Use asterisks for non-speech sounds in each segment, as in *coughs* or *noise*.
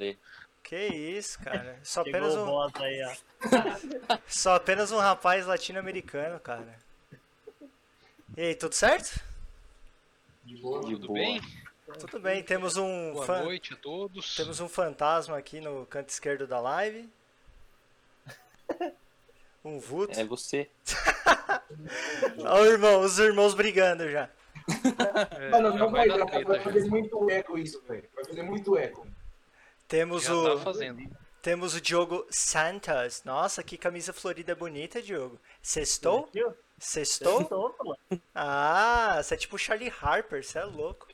rolê. Que isso, cara. *laughs* Só Chegou apenas um, aí, ó. *laughs* só apenas um rapaz latino-americano, cara. E aí, tudo certo? De boa. De Tudo boa. bem? Tudo bem, temos um Boa fan- noite a todos. temos um fantasma aqui no canto esquerdo da live. *laughs* Um vulto. É você. Ó, o irmão, os irmãos brigando já. É, Mano, não vai dar dar, vai fazer muito eco isso, velho. Vai fazer muito eco. Temos Já o tá fazendo. temos o Diogo Santos. Nossa, que camisa florida bonita, Diogo. Sextou? Sextou? Ah, você é tipo Charlie Harper, você é louco.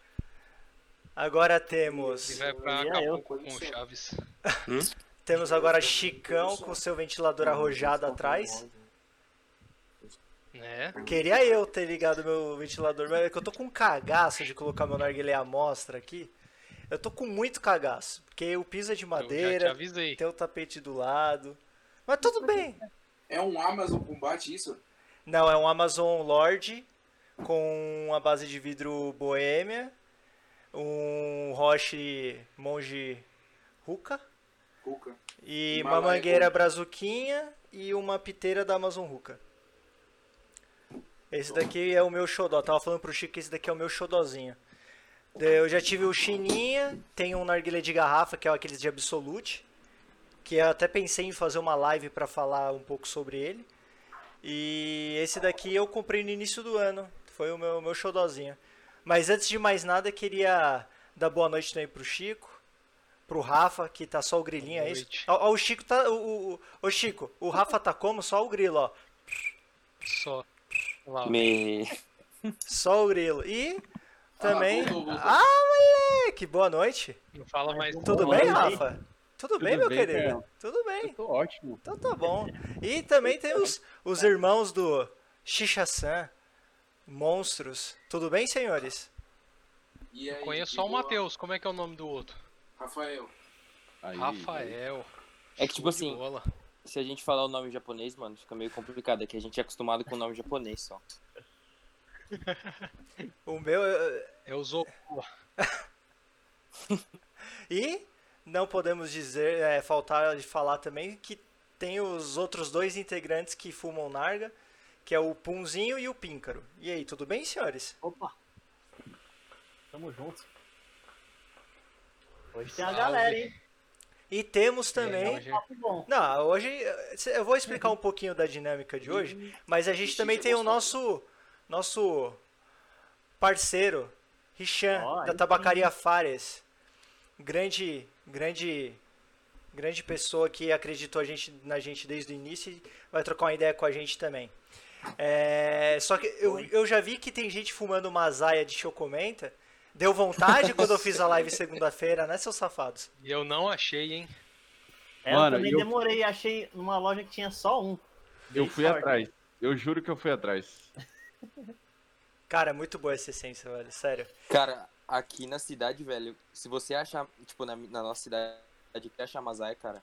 Agora temos Ele vai pra Acapulco com o Chaves. temos agora Chicão com seu ventilador arrojado atrás. Né? Queria eu ter ligado meu ventilador, mas é que eu tô com um cagaço de colocar meu narguilé à mostra aqui. Eu tô com muito cagaço, porque o piso é de madeira, tem o tapete do lado. Mas tudo bem. É um Amazon Combate isso? Não, é um Amazon Lord com a base de vidro Boêmia, um Roche Monge Ruka Cuca. e uma Himalaia mangueira brazuquinha e uma piteira da Amazon Ruka. Esse daqui é o meu xodó. Tava falando pro Chico que esse daqui é o meu xodózinho. Eu já tive o Chininha, tem um narguilé de garrafa, que é aqueles de Absolute, que eu até pensei em fazer uma live pra falar um pouco sobre ele. E esse daqui eu comprei no início do ano, foi o meu, meu xodózinho. Mas antes de mais nada, queria dar boa noite também pro Chico, pro Rafa, que tá só o grilinho, é isso? noite. Ó, ó, o Chico tá. O, o, o Chico, o Rafa tá como? Só o grilo, ó. Só. Me... Só o grilo. E também. voltou. Ah, moleque! Boa noite. Não fala mais. Tudo bem. Rafa? Tudo, Tudo bem, meu bem, querido? Carol? Tudo bem. Tô ótimo. Então tá bom. E também temos os irmãos do Xixa-san, monstros. Tudo bem, senhores? E aí, Conheço de só o? Matheus. Como é que é o nome do outro? Rafael. Aí, Rafael. É que, tipo assim, bola. Se a gente falar o nome japonês, mano, fica meio complicado. É que a gente é acostumado com o nome japonês só. O meu. eh, É o Zoku. *laughs* E não podemos dizer, é, faltar de falar também que tem os outros dois integrantes que fumam narga, que é o Punzinho e o Píncaro. E aí, tudo bem, senhores? Opa. Tamo junto. Hoje tem a galera, hein? E temos também. Hoje- Papo bom. Não, hoje eu vou explicar um pouquinho da dinâmica de hoje, mas a gente também tem o nosso nosso parceiro Richan Ó, da Tabacaria Fares. Grande, grande grande pessoa que acreditou a gente, na gente desde o início e vai trocar uma ideia com a gente também. É, só que eu, eu já vi que tem gente fumando uma zaia de chocomenta. Deu vontade quando eu fiz a live segunda-feira, né, seus safados? E eu não achei, hein? É, Mano, eu também eu- demorei, achei numa loja que tinha só um. Eu fui sorte. atrás. Eu juro que eu fui atrás. *laughs* Cara, é muito boa essa essência, velho, sério. Cara, aqui na cidade, velho, se você achar, tipo, na, na nossa cidade, que achar Mazai, cara,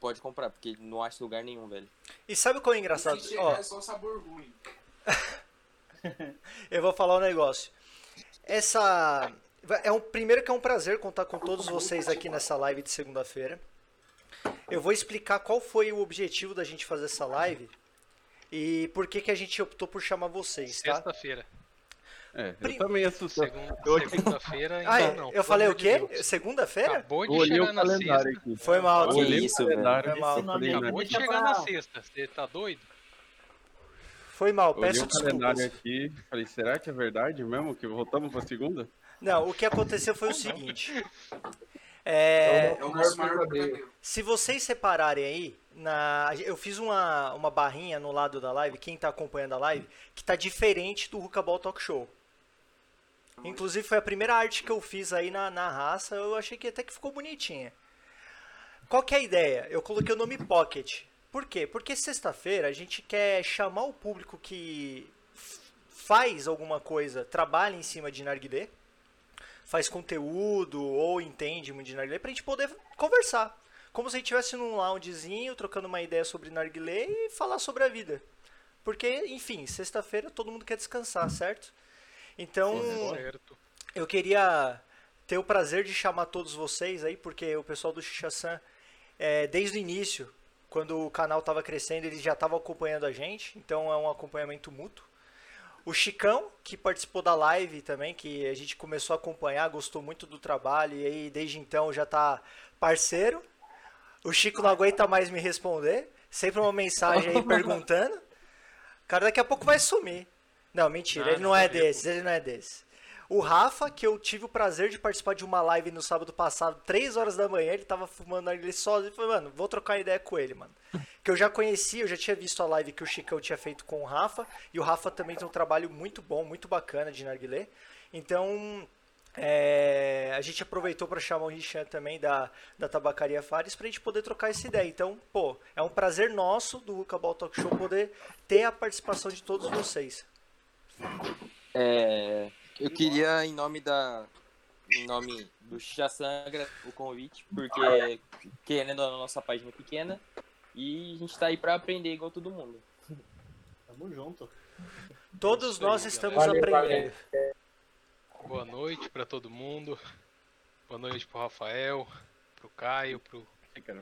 pode comprar, porque não acha lugar nenhum, velho. E sabe qual é o Se engraçado? chegar Ó, é só sabor ruim. *laughs* eu vou falar um negócio. Essa. É um, primeiro que é um prazer contar com todos vocês aqui nessa live de segunda-feira. Eu vou explicar qual foi o objetivo da gente fazer essa live e por que, que a gente optou por chamar vocês, tá? Sexta-feira. É, eu também assustei. Segunda- Eu- Segunda-feira ainda Ah, é, não. eu falei o de quê? Segunda-feira? Acabou Eu de olhei chegar o na calendário sexta. aqui. Foi mal, Que Eu olhei isso, o velho. calendário Foi mal. Né? Acabou de chegar na sexta. Você tá doido? Foi mal, Olhei peço o calendário aqui, falei, será que é verdade mesmo que voltamos pra segunda? Não, o que aconteceu foi o seguinte. É, É o nosso maior verdadeiro. Se vocês separarem aí, na, eu fiz uma, uma barrinha no lado da live, quem tá acompanhando a live, que tá diferente do Hookaball Talk Show. Inclusive foi a primeira arte que eu fiz aí na, na raça, eu achei que até que ficou bonitinha. Qual que é a ideia? Eu coloquei o nome Pocket. Por quê? Porque sexta-feira a gente quer chamar o público que faz alguma coisa, trabalha em cima de narguilé, faz conteúdo ou entende muito de narguilé, pra gente poder conversar. Como se a gente estivesse num loungezinho, trocando uma ideia sobre narguilé e falar sobre a vida. Porque, enfim, sexta-feira todo mundo quer descansar, certo? Então, Certo. eu queria ter o prazer de chamar todos vocês aí, porque o pessoal do Xixa-san, é, desde o início, quando o canal estava crescendo, eles já estavam acompanhando a gente, então é um acompanhamento mútuo. O Chicão, que participou da live também, que a gente começou a acompanhar, gostou muito do trabalho e aí desde então já tá parceiro. O Chico não aguenta mais me responder, sempre uma mensagem aí *laughs* perguntando. Cara, daqui a pouco vai sumir. Não, mentira, Ah, ele não não é sabia, desses, ele não é desses. O Rafa, que eu tive o prazer de participar de uma live no sábado passado, 3 horas da manhã, ele tava fumando ele sozinho. Eu falei, mano, vou trocar ideia com ele, mano. *laughs* Que eu já conhecia, eu já tinha visto a live que o Chicão tinha feito com o Rafa. E o Rafa também tem um trabalho muito bom, muito bacana de narguilé. Então, é, a gente aproveitou para chamar o Richan também da, da Tabacaria Fares pra gente poder trocar essa ideia. Então, pô, é um prazer nosso do Cabal Talk Show poder ter a participação de todos vocês. É, eu queria, em nome da. Em nome do Xixa Sangra, o convite, porque querendo a nossa página é pequena e a gente tá aí pra aprender igual todo mundo. Tamo junto. Todos Isso aí, nós estamos Valeu, aprendendo. Boa noite pra todo mundo. Boa noite pro Rafael, pro Caio, pro.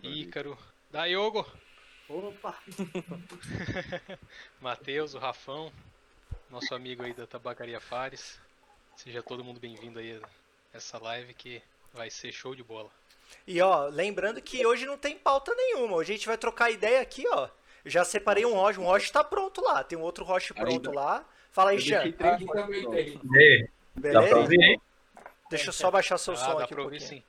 Ícaro, Daiogo, Opa! *laughs* Matheus, o Rafão, nosso amigo aí da Tabacaria Fares. Seja todo mundo bem-vindo aí a essa live que vai ser show de bola. E ó, lembrando que hoje não tem pauta nenhuma. Hoje a gente vai trocar ideia aqui, ó. Eu já separei um roche, um roche tá pronto lá. Tem um outro roche pronto Ainda. lá. Fala aí, tem. E aí, dá pra Beleza? ouvir aí? Deixa eu só baixar seu Ah, som dá aqui um pra ouvir pouquinho. sim.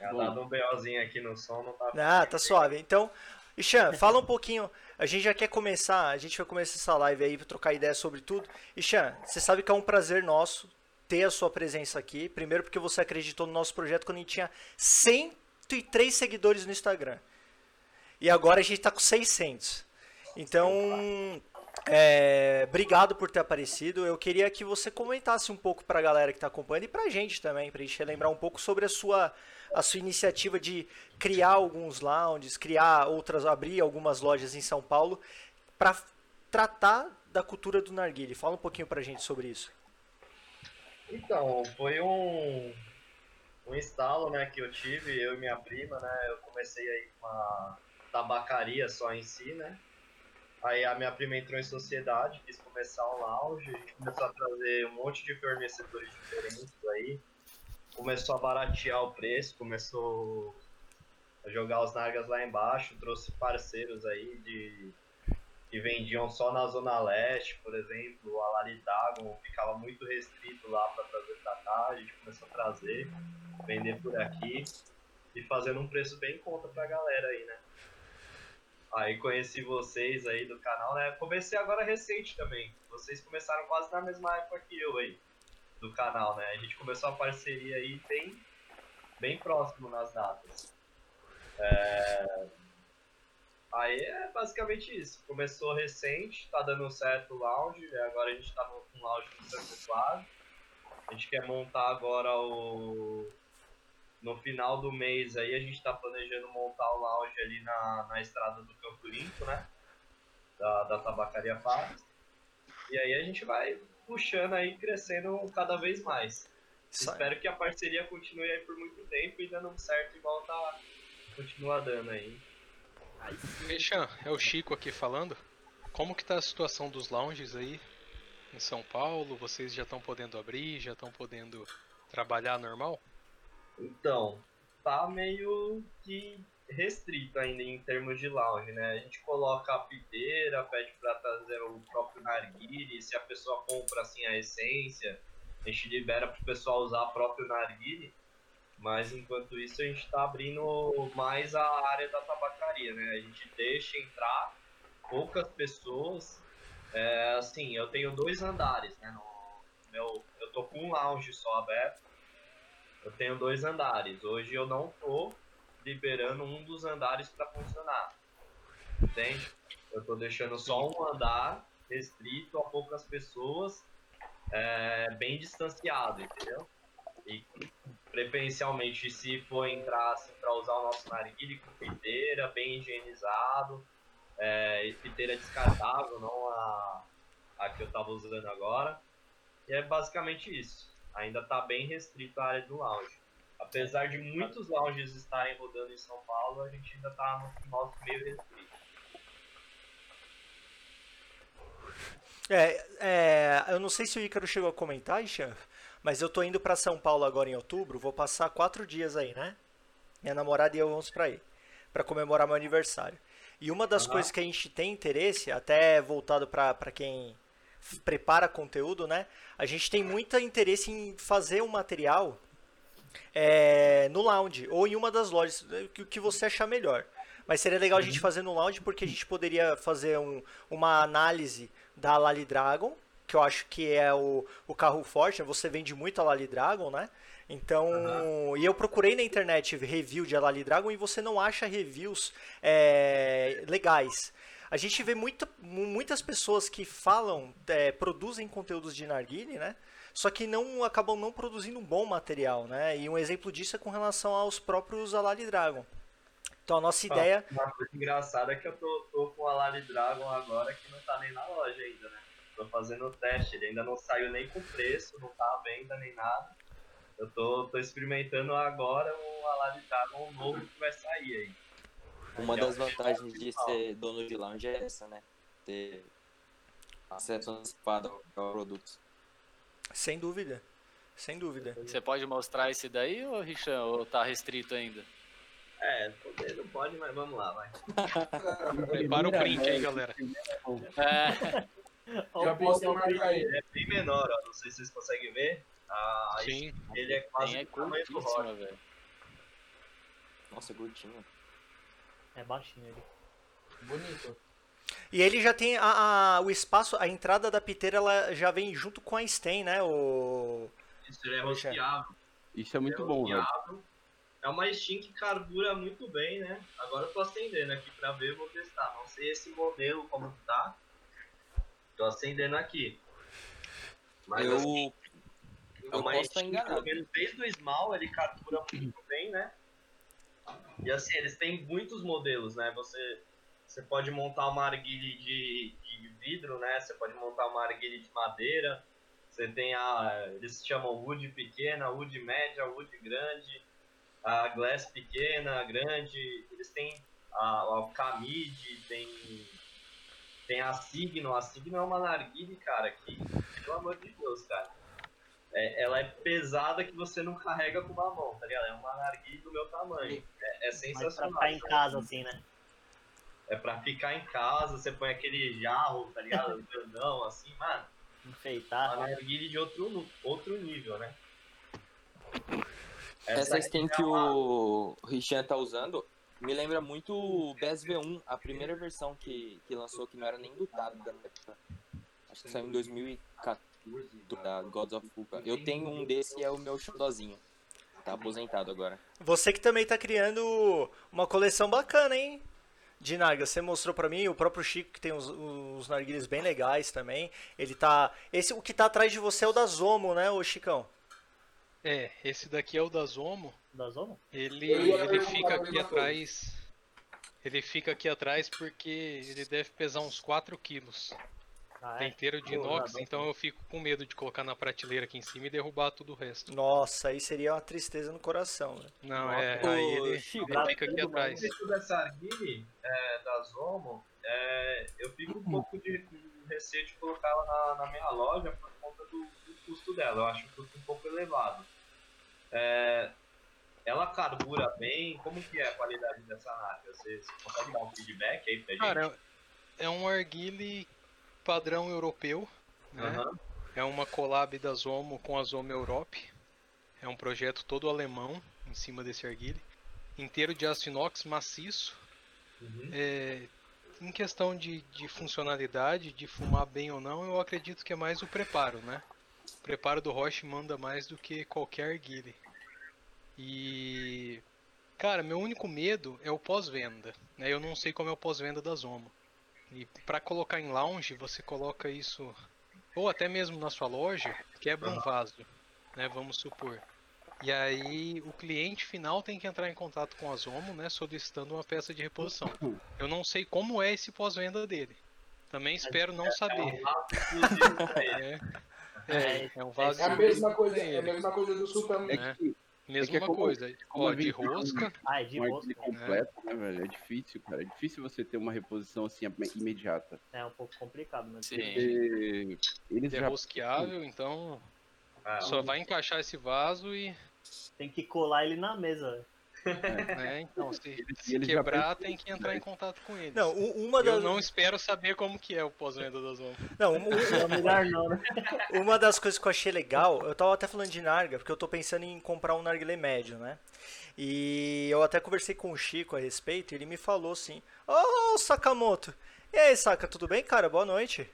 Ela dado um BOzinho aqui no som, não tá. Ah, tá suave. Então, Ixan, fala um pouquinho. A gente já quer começar, a gente vai começar essa live aí trocar ideia sobre tudo. Ixan, você sabe que é um prazer nosso ter a sua presença aqui. Primeiro porque você acreditou no nosso projeto quando a gente tinha 103 seguidores no Instagram. E agora a gente tá com 600. Então, é, obrigado por ter aparecido. Eu queria que você comentasse um pouco pra galera que tá acompanhando e pra gente também, pra gente relembrar um pouco sobre a sua a sua iniciativa de criar alguns lounges, criar outras, abrir algumas lojas em São Paulo para tratar da cultura do narguile. Fala um pouquinho pra gente sobre isso. Então, foi um, um instalo né, que eu tive, eu e minha prima, né? Eu comecei aí com uma tabacaria só em si, né? Aí a minha prima entrou em sociedade, quis começar um lounge, a começou a trazer um monte de fornecedores diferentes aí. Começou a baratear o preço, começou a jogar os nargas lá embaixo, trouxe parceiros aí de que vendiam só na Zona Leste, por exemplo, a Laridagon ficava muito restrito lá para trazer pra cá, a gente começou a trazer, vender por aqui e fazendo um preço bem em conta pra galera aí, né? Aí conheci vocês aí do canal, né? Comecei agora recente também. Vocês começaram quase na mesma época que eu aí, do canal, né? A gente começou a parceria aí bem, bem próximo nas datas. É, Aí é basicamente isso. Começou recente, tá dando certo o lounge, agora a gente tá com o lounge Claro. A gente quer montar agora o. No final do mês aí a gente tá planejando montar o lounge ali na, na estrada do Campo Limpo, né? Da, da Tabacaria Fares. E aí a gente vai puxando aí, crescendo cada vez mais. Espero que a parceria continue aí por muito tempo e dando certo igual tá. Continua dando aí. Mexan, é o Chico aqui falando. Como que tá a situação dos lounges aí em São Paulo? Vocês já estão podendo abrir, já estão podendo trabalhar normal? Então, tá meio que restrito ainda em termos de lounge, né? A gente coloca a piteira, pede pra trazer o próprio narguile, se a pessoa compra assim a essência, a gente libera pro pessoal usar o próprio narguile, mas enquanto isso a gente tá abrindo mais a área da tabacaria, né? A gente deixa entrar poucas pessoas, é, assim, eu tenho dois andares, né? No meu, eu tô com um lounge só aberto, eu tenho dois andares. Hoje eu não tô liberando um dos andares para funcionar. Entende? Eu tô deixando só um andar restrito a poucas pessoas, é, bem distanciado, entendeu? E preferencialmente se for entrar assim, para usar o nosso narguile com piteira, bem higienizado, é, piteira descartável, não a, a que eu tava usando agora. E é basicamente isso. Ainda tá bem restrito a área do lounge. Apesar de muitos lounges estarem rodando em São Paulo, a gente ainda tá no nosso meio restrito. É, é, eu não sei se o Ícaro chegou a comentar, Ixan, mas eu tô indo pra São Paulo agora em outubro, vou passar quatro dias aí, né? Minha namorada e eu vamos pra aí, pra comemorar meu aniversário. E uma das coisas que a gente tem interesse, até voltado pra quem prepara conteúdo, né? A gente tem muito interesse em fazer um material é, no lounge ou em uma das lojas, o que- o que você achar melhor. Mas seria legal a gente fazer no lounge porque a gente poderia fazer um- uma análise da Lali Dragon, que eu acho que é o, o carro forte, né? você vende muito a Lali Dragon, né? Então, e eu procurei na internet review de Lali Dragon e você não acha reviews é, legais. A gente vê muita, mu- muitas pessoas que falam, é, produzem conteúdos de narguile, né? Só que não acabam não produzindo um bom material, né? E um exemplo disso é com relação aos próprios Alali Dragon. Então a nossa ideia, Uma coisa engraçada é que eu tô, tô com a Lali Dragon agora que não tá nem na loja ainda, né? Tô fazendo o teste, ele ainda não saiu nem com preço, não tá à venda nem nada. Eu tô, tô experimentando agora o Alali Dragon novo que vai sair aí. Uma É das o vantagens de ser dono de lounge é essa, né? Ter acesso antecipado ao produto. Sem dúvida, sem dúvida. Você pode mostrar esse daí, ô Richan, ou tá restrito ainda? É, poder não pode, mas vamos lá, vai. *laughs* Prepara o print aí, galera. É, *laughs* Já posso marcar aí. Ele é bem menor, ó. Não sei se vocês conseguem ver. Ah, Sim. ele é quase é do tamanho do Rock. velho. Nossa, curtinho. É baixinho ele. Bonito. E ele já tem a, a- o espaço, a entrada da piteira ela já vem junto com a stem, né? O Isso, ele é Poxa. rosteável. Isso é muito é bom, velho. É uma Steam que carbura muito bem, né? Agora eu tô acendendo aqui pra ver, eu vou testar. Não sei esse modelo como que tá. Tô acendendo aqui. Mas Eu, assim, eu é uma posso estar Steam, enganado. pelo menos desde o Small ele carbura muito bem, né? E assim, eles têm muitos modelos, né? Você, você pode montar uma arguile de, de vidro, né? Você pode montar uma arguile de madeira. Você tem a. Eles chamam wood pequena, wood média, wood grande, a glass pequena, grande. Eles têm a, a Camide, tem. Tem a Signo. A Signo é uma narguile, cara, que. Pelo amor de Deus, cara. É, ela é pesada que você não carrega com uma mão, tá ligado? É uma narguile do meu tamanho. É, é Mas pra sensacional. ficar em casa assim, né? É pra ficar em casa, você põe aquele jarro, tá ligado? *laughs* Grandão, assim, mano. Enfeitar. Uma narguile de outro, outro nível, né? Essa aqui skin é que uma- o Richan tá usando me lembra muito o BES V1, a primeira versão que, que lançou, que não era nem lutado da época. Acho que saiu em 2014, da Gods of Fuka. Eu tenho um desse e é o meu xodózinho. Tá aposentado agora. Você que também tá criando uma coleção bacana, hein? De nargas. Você mostrou pra mim, o próprio Chico que tem uns, uns narguilhos bem legais também. Ele tá. Esse, o que tá atrás de você é o da Zomo, né, ô Chicão? É, esse daqui é o da Zomo. Da zona? Ele, ele fica aqui atrás. Ele fica aqui atrás porque ele deve pesar uns 4 quilos. Ah, É é? inteiro de inox, então eu fico com medo de colocar na prateleira aqui em cima e derrubar tudo o resto. Nossa, aí seria uma tristeza no coração, né? Não, é, aí ele, Chico, ele fica aqui atrás. preço dessa arguile é, da Zomo, é, eu fico um pouco de com receio de colocar ela na, na minha loja por conta do, do custo dela. Eu acho o custo um pouco elevado. É, ela carbura bem? Como que é a qualidade dessa narga? Você, você consegue dar um feedback aí pra gente? Cara, é um arguile padrão europeu, né? Aham. É uma collab da Zomo com a Zomo Europe. É um projeto todo alemão em cima desse arguile. Inteiro de aço inox maciço. Uhum. É, em questão de, de funcionalidade, de fumar bem ou não, eu acredito que é mais o preparo, né? O preparo do Roche manda mais do que qualquer arguile. E. Cara, meu único medo é o pós-venda. Né? Eu não sei como é o pós-venda da Zomo. E para colocar em lounge, você coloca isso. Ou até mesmo na sua loja, quebra um vaso. Né? Vamos supor. E aí o cliente final tem que entrar em contato com a Zomo, né, solicitando uma peça de reposição. Eu não sei como é esse pós-venda dele. Também espero não saber. Exclusivo pra ele. né? É, é um vaso É a mesma coisa, é a mesma coisa do sul É É. que Mesma é como- coisa. como Ó, a de rosca. Ah, é de um rosto. argile completo, né, velho? É difícil, cara. É difícil você ter uma reposição assim imediata. É um pouco complicado, mas. Sim. Porque eles É já rosqueável, então Ah, só vai encaixar esse vaso e. Tem que colar ele na mesa. Né, então, se, *laughs* se eles já quebrar, tem que entrar em contato com eles. Não, uma Eu das. não espero saber como que é o pós-venda da Zoma. Não, *laughs* um- É melhor não, né? *laughs* Uma das coisas que eu achei legal, eu tava até falando de Narga, porque eu tô pensando em comprar um Narguilé médio, né? E eu até conversei com o Chico a respeito, e ele me falou assim: Ô Sakamoto, e aí Saka, tudo bem, cara? Boa noite.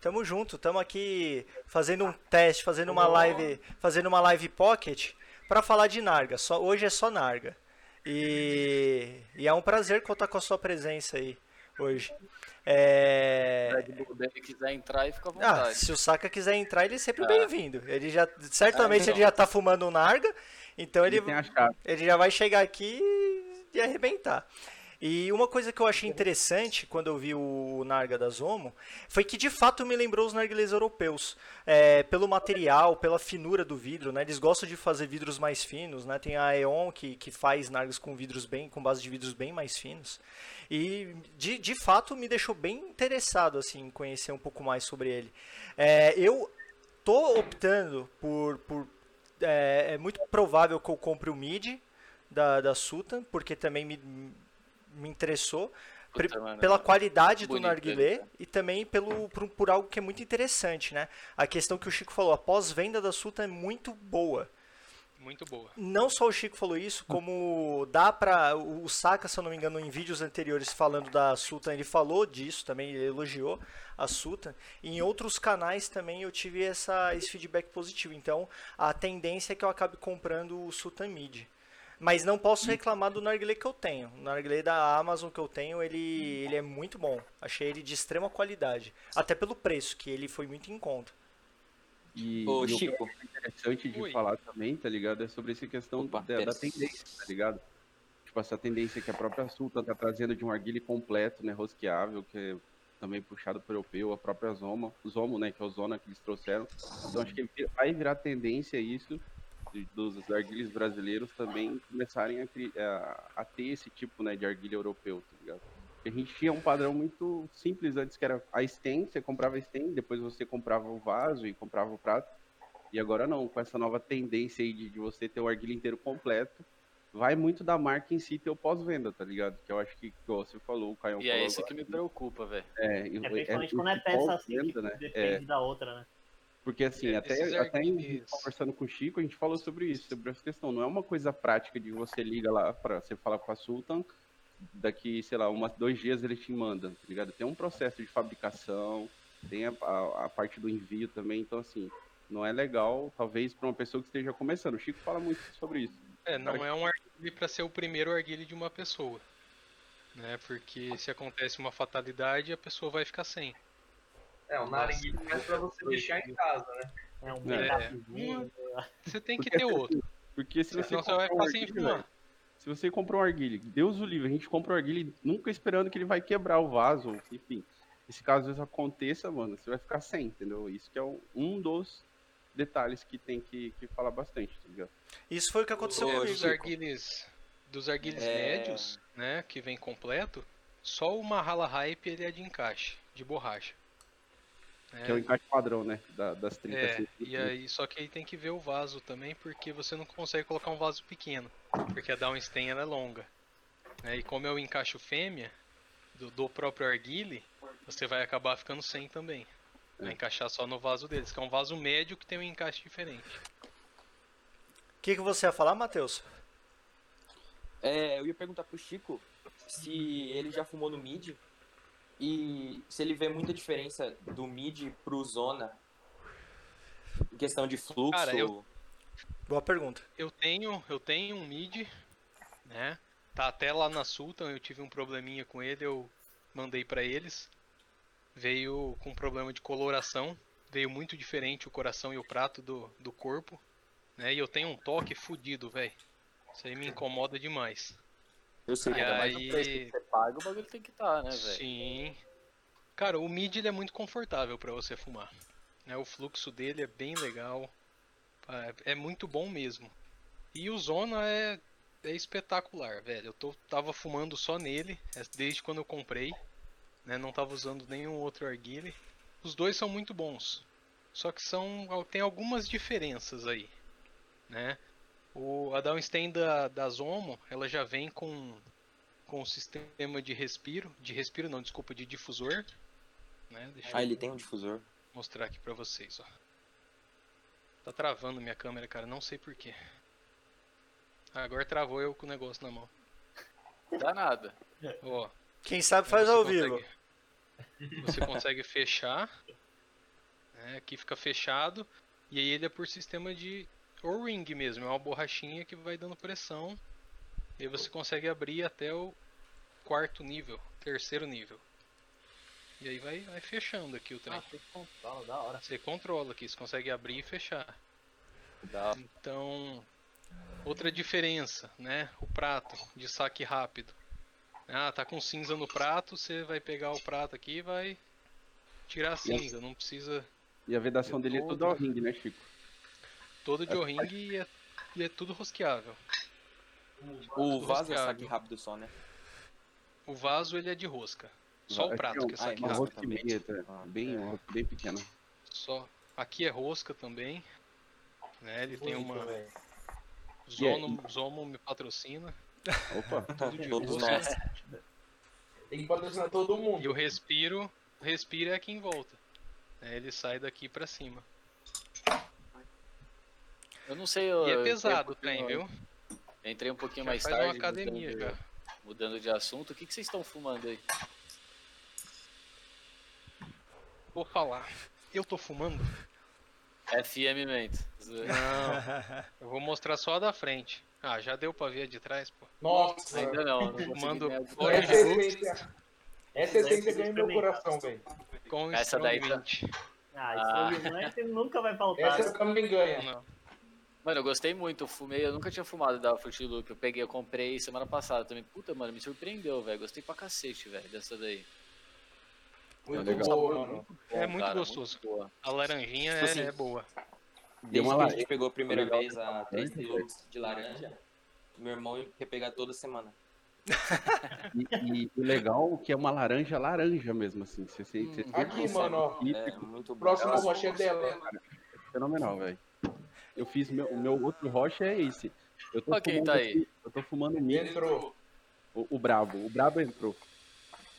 Tamo junto, tamo aqui fazendo um teste, fazendo uma live, fazendo uma live pocket pra falar de Narga. Só, hoje é só Narga. E, e é um prazer contar com a sua presença aí hoje. É, quiser entrar e fica à ah, vontade. se o Saka quiser entrar, ele é sempre Ah. bem-vindo. Ele já, certamente então. ele já tá fumando um narga, então ele, ele ele já vai chegar aqui e arrebentar. E uma coisa que eu achei interessante quando eu vi o Narga da Zomo foi que de fato me lembrou os narguilés europeus. É, pelo material, pela finura do vidro, né? Eles gostam de fazer vidros mais finos, né? Tem a Aeon que, que faz nargas com vidros bem, com base de vidros bem mais finos. E de, de fato me deixou bem interessado assim, em conhecer um pouco mais sobre ele. É, eu tô optando por. por é, é muito provável que eu compre o mid da, da Sultan, porque também me, me interessou. Puta, mano, pela qualidade do bonito narguilé ele, né? e também pelo, por, por algo que é muito interessante, né? A questão que o Chico falou, a pós-venda da Sultan é muito boa. Muito boa. Não só o Chico falou isso, como dá pra. O Saka, se eu não me engano, em vídeos anteriores falando da Sultan, ele falou disso também, ele elogiou a Sultan. E em outros canais também eu tive essa, esse feedback positivo. Então a tendência é que eu acabe comprando o Sultan Mid. Mas não posso reclamar do narguilé que eu tenho. O narguilé da Amazon que eu tenho, ele, ele é muito bom. Achei ele de extrema qualidade. Até pelo preço, que ele foi muito em conta. E, Ô, e o que Chico, é interessante de Oi. falar também, tá ligado? É sobre essa questão Opa, da, da tendência, tá ligado? Tipo, essa tendência que a própria Sultan tá trazendo de um arguile completo, né? Rosqueável, que é também puxado por europeu, a própria Zoma, o Zomo, né? Que é o Zona que eles trouxeram. Então acho que vai virar tendência isso dos arguilhos brasileiros também começarem a, a, a ter esse tipo né, de arguilha europeu, tá ligado? A gente tinha um padrão muito simples antes, que era a stem, você comprava a stem, depois você comprava o vaso e comprava o prato. E agora não, com essa nova tendência aí de, de você ter o arguilha inteiro completo, vai muito da marca em si ter o pós-venda, tá ligado? Que eu acho que, igual você falou, o Caio E é isso que me preocupa, velho. É, e- É principalmente é, quando é peça assim, que pós-venda, né? depende É, da outra, né? Porque assim, É, até, até em- conversando com o Chico, a gente falou sobre isso, sobre essa questão. Não é uma coisa prática de você liga lá para você falar com a Sultan, daqui, sei lá, uma, dois dias ele te manda, tá ligado? Tem um processo de fabricação, tem a, a, a parte do envio também, então assim, não é legal, talvez, para uma pessoa que esteja começando. O Chico fala muito sobre isso. É, não Cara, é um arguile para ser o primeiro arguile de uma pessoa. Né? Porque se acontece uma fatalidade, a pessoa vai ficar sem. É, o narguilha é mais pra você deixar em casa, né? É um É. pedaçozinho. Você tem que Porque, ter outro. Porque se você Senão você vai ficar sem fumar. Se você comprou um arguile, Deus o livre, a gente compra um arguile nunca esperando que ele vai quebrar o vaso, enfim. Se caso isso aconteça, mano, você vai ficar sem, entendeu? Isso que é um, dos detalhes que tem que, que falar bastante, tá ligado? Isso foi o que aconteceu Ô, comigo. Dos arguiles, dos arguiles É. médios, né, que vem completo, só o Mahala Hype ele é de encaixe, de borracha. Que é o encaixe padrão, né? da- das 30 É, centímetros. e aí, só que aí tem que ver o vaso também, porque você não consegue colocar um vaso pequeno, porque a downstem ela é longa. né, E como é o encaixe fêmea do, do próprio arguile, você vai acabar ficando sem também. Vai É. encaixar só no vaso deles, que é um vaso médio que tem um encaixe diferente. O que, que você ia falar, Matheus? É, eu ia perguntar pro Chico se ele já fumou no mid e se ele vê muita diferença do mid pro zona em questão de fluxo. Cara, eu- Boa pergunta. Eu tenho, eu tenho um mid, né? Tá até lá na Sultan, eu tive um probleminha com ele, eu mandei pra eles. Veio com problema de coloração, veio muito diferente o coração e o prato do, do corpo, né? E eu tenho um toque fudido, velho. Isso aí me incomoda demais. Eu sei, E ainda mais aí- você paga, o bagulho tem que estar, né, velho? Sim. Cara, o mid ele é muito confortável pra você fumar. né? O fluxo dele é bem legal. É, é muito bom mesmo. E o Zona é, é espetacular, velho. Eu tô, tava fumando só nele, é, desde quando eu comprei. Né? Não tava usando nenhum outro arguile. Os dois são muito bons. Só que são tem algumas diferenças aí, né? O a Downstein da, da Zomo, ela já vem com com o sistema de respiro, de respiro não, desculpa, de difusor, né? Deixa Ah, eu ele tem um difusor. mostrar aqui pra vocês, ó. Tá travando minha câmera, cara, não sei porquê. Ah, agora travou eu com o negócio na mão. Dá nada. Ó, *laughs* Quem sabe faz ao consegue- vivo. Você consegue fechar. né, aqui fica fechado. E aí ele é por sistema de O-ring mesmo. É uma borrachinha que vai dando pressão. E aí você consegue abrir até o quarto nível, terceiro nível. E aí vai, vai fechando aqui o trem. Ah, tem que controlar, da hora. Você controla aqui, você consegue abrir e fechar. Dá. Então, outra diferença, né? O prato de saque rápido. Ah, tá com cinza no prato, você vai pegar o prato aqui e vai tirar a cinza. Não precisa E a vedação dele é Todo. tudo ao ringue, né, Chico? todo de O-ring e é, e é tudo rosqueável. O vaso é saque rápido só, né? O vaso ele é de rosca. Só o prato é um- que é ah, saque é Uma Não, rápido. rosca e meia, tá? bem, bem pequena. Só. Aqui é rosca também. Né? Ele tem uma. Zono, Zomo me patrocina. Opa, *laughs* Tudo de Todos rosca. nós. Tem que patrocinar todo E mundo. o respiro, o respiro é aqui em volta. né, Ele sai daqui pra cima. Eu não sei. Eu, E é pesado o trem, viu? Entrei um pouquinho Já mais tarde. uma academia mudando, já. Mudando de assunto. O que, que vocês estão fumando aí? Vou falar. Eu tô fumando? FM Ment. Não. *laughs* Eu vou mostrar só a da frente. Ah, já deu pra ver a de trás, pô. Nossa, Ainda não. não Fumando Orange essa Book essência. Essa essência ganha meu coração, velho. com Essa daí tá- Mint. Ah, Ah. Strongman nunca vai faltar. Essa também ganha. Não. Mano, eu gostei muito. Eu fumei. Eu nunca tinha fumado da Fruit Loop. Eu peguei, eu comprei semana passada também. Puta, mano, me surpreendeu, velho. Gostei pra cacete, velho, dessa daí. Muito legal. boa, mano. É Bom, muito cara, gostoso. muito boa. A laranjinha Tipo é, assim, é boa. Desde uma que a gente pegou a primeira legal vez a dessa 3 laranja, quilos de laranja, meu irmão quer pegar toda semana. *laughs* E, e o legal é que é uma laranja laranja mesmo, assim. Você, você, você Hum. sente Aqui, mano, ó. É muito bom. Próximo Ela- rocha é dela. fenomenal, velho. Eu fiz meu, o meu outro rocha é esse. Eu tô quem fumando tá aí. aqui- eu tô fumando milho, Entrou. o, o brabo. O brabo entrou.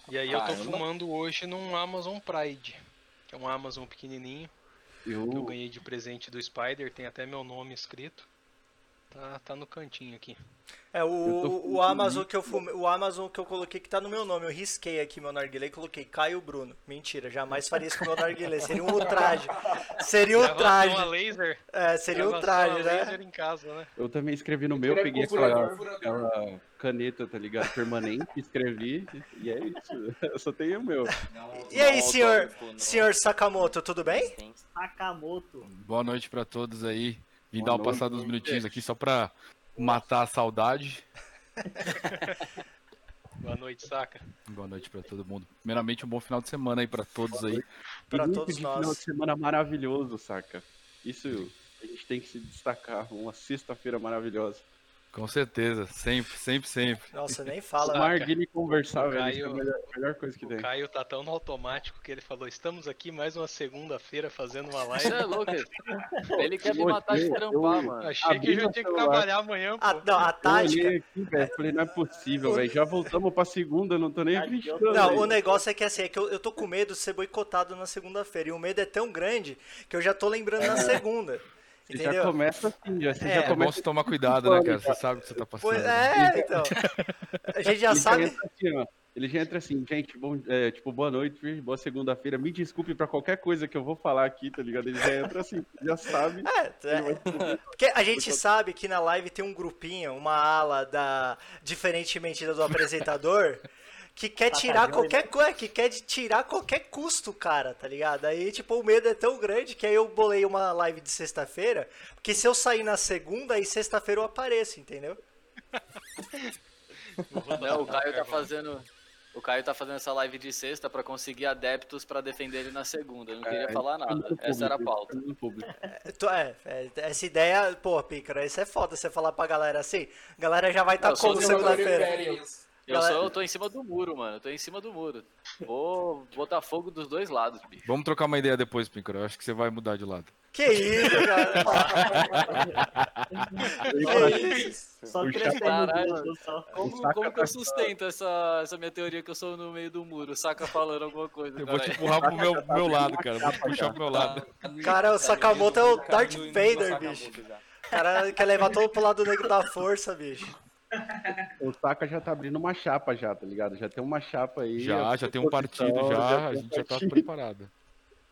E aí eu tô Caramba. fumando hoje num Amazon Pride. Que é um Amazon pequenininho. Que eu Eu, ganhei de presente do Spider. Tem até meu nome escrito. Tá, tá no cantinho aqui. É, o, o Amazon que eu fumei, o Amazon que eu coloquei que tá no meu nome, eu risquei aqui meu narguilé e coloquei Caio Bruno. Mentira, jamais faria isso com o meu narguilé, seria um ultraje. Seria um ultraje. laser. É, seria um ultraje, né? laser em casa, né? eu também escrevi no meu, peguei aquela, aquela caneta, tá ligado? Permanente, *laughs* escrevi. E é isso. *laughs* Eu só tenho o meu. E aí, senhor, senhor Sakamoto, tudo bem? Sakamoto. Boa noite pra todos aí. Vim Boa dar uma passada uns minutinhos aqui só pra matar a saudade. *laughs* Boa noite, saca? Boa noite pra todo mundo. Primeiramente, um bom final de semana aí pra todos aí. Pra Início todos nós. final de semana maravilhoso, saca? Isso a gente tem que se destacar. Uma sexta-feira maravilhosa. Com certeza, sempre, sempre, sempre. Nossa, nem O fala. Marguilho e conversar, O velho. É a Caio- melhor, melhor coisa que O tem. Caio tá tão no automático que ele falou: estamos aqui mais uma segunda-feira fazendo uma Você live. é louco? *laughs* Ele quer me Eu- matar de eu- trampar, eu- mano. Achei que eu já tinha que trabalhar amanhã, pô. A, não, a Eu tática. olhei aqui, velho. Falei, não é possível, velho. Já voltamos pra segunda, não tô nem acreditando. Não, velho. o negócio é que assim, é que eu, eu tô com medo de ser boicotado na segunda-feira. E o medo é tão grande que eu já tô lembrando na segunda. Você Entendeu? já começa assim, já. Você É. já É bom começa você tomar cuidado, né, cara? Você sabe o que você tá passando. Pois, é, então. A gente já Ele sabe. entra assim, ó. Ele já entra assim, gente, bom, é, tipo, boa noite, boa segunda-feira. Me desculpe pra qualquer coisa que eu vou falar aqui, tá ligado? Ele já entra assim, já sabe. É, é, porque a gente sabe que na live tem um grupinho, uma ala da diferentemente da do apresentador, que quer tirar Sacadão, qualquer coisa, que quer tirar qualquer custo, cara, tá ligado? Aí, tipo, o medo é tão grande que aí eu bolei uma live de sexta-feira, porque se eu sair na segunda, aí sexta-feira eu apareço, entendeu? *laughs* Não, o Caio tá fazendo. O Caio tá fazendo essa live de sexta pra conseguir adeptos pra defender ele na segunda. Eu não queria É, falar tá nada. muito Essa era a público, pauta. tá público. É, é, é, essa ideia, pô, Pícara, isso é foda você falar pra galera assim. A galera já vai estar Eu sou como segunda-feira? Eu, Galera- sou, eu tô em cima do muro, mano. Eu tô em cima do muro. Vou botar fogo dos dois lados, bicho. Vamos trocar uma ideia depois, Pincaro. Eu acho que você vai mudar de lado. Que isso, cara? *laughs* que isso? Só crescendo só. Como, como que tá- eu sustento essa, essa minha teoria que eu sou no meio do muro? Saca falando alguma coisa. Eu vou te empurrar pro meu, pro meu lado, cara. Vou te puxar pro meu lado. Cara, o Sakamoto é o Darth Vader, bicho. O cara quer levar todo pro lado negro da força, bicho. O Saka já tá abrindo uma chapa já, tá ligado? Já tem uma chapa aí. Já, a já tem um partido já, a tem um gente já tá preparado.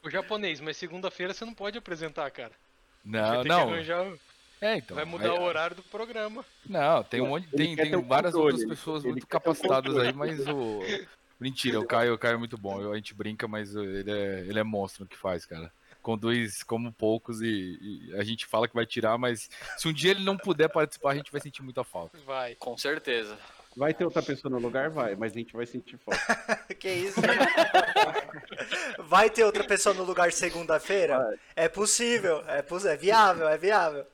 O japonês, mas segunda-feira você não pode apresentar, cara. Você Não, não. arranjar. É, então. vai mudar aí- o horário do programa. Não, tem um monte, tem, tem várias controle, outras pessoas ele muito capacitadas aí, mas o. Mentira, o Caio, o Caio é muito bom. eu- A gente brinca, mas ele é, ele é monstro no que faz, cara. Conduz como poucos e, e a gente fala que vai tirar, mas se um dia ele não puder participar, a gente vai sentir muita falta. Vai. Com certeza. Vai ter outra pessoa no lugar? Vai, mas a gente vai sentir falta. *laughs* Que isso? Vai ter outra pessoa no lugar segunda-feira? É possível, é, poss- é viável, é viável.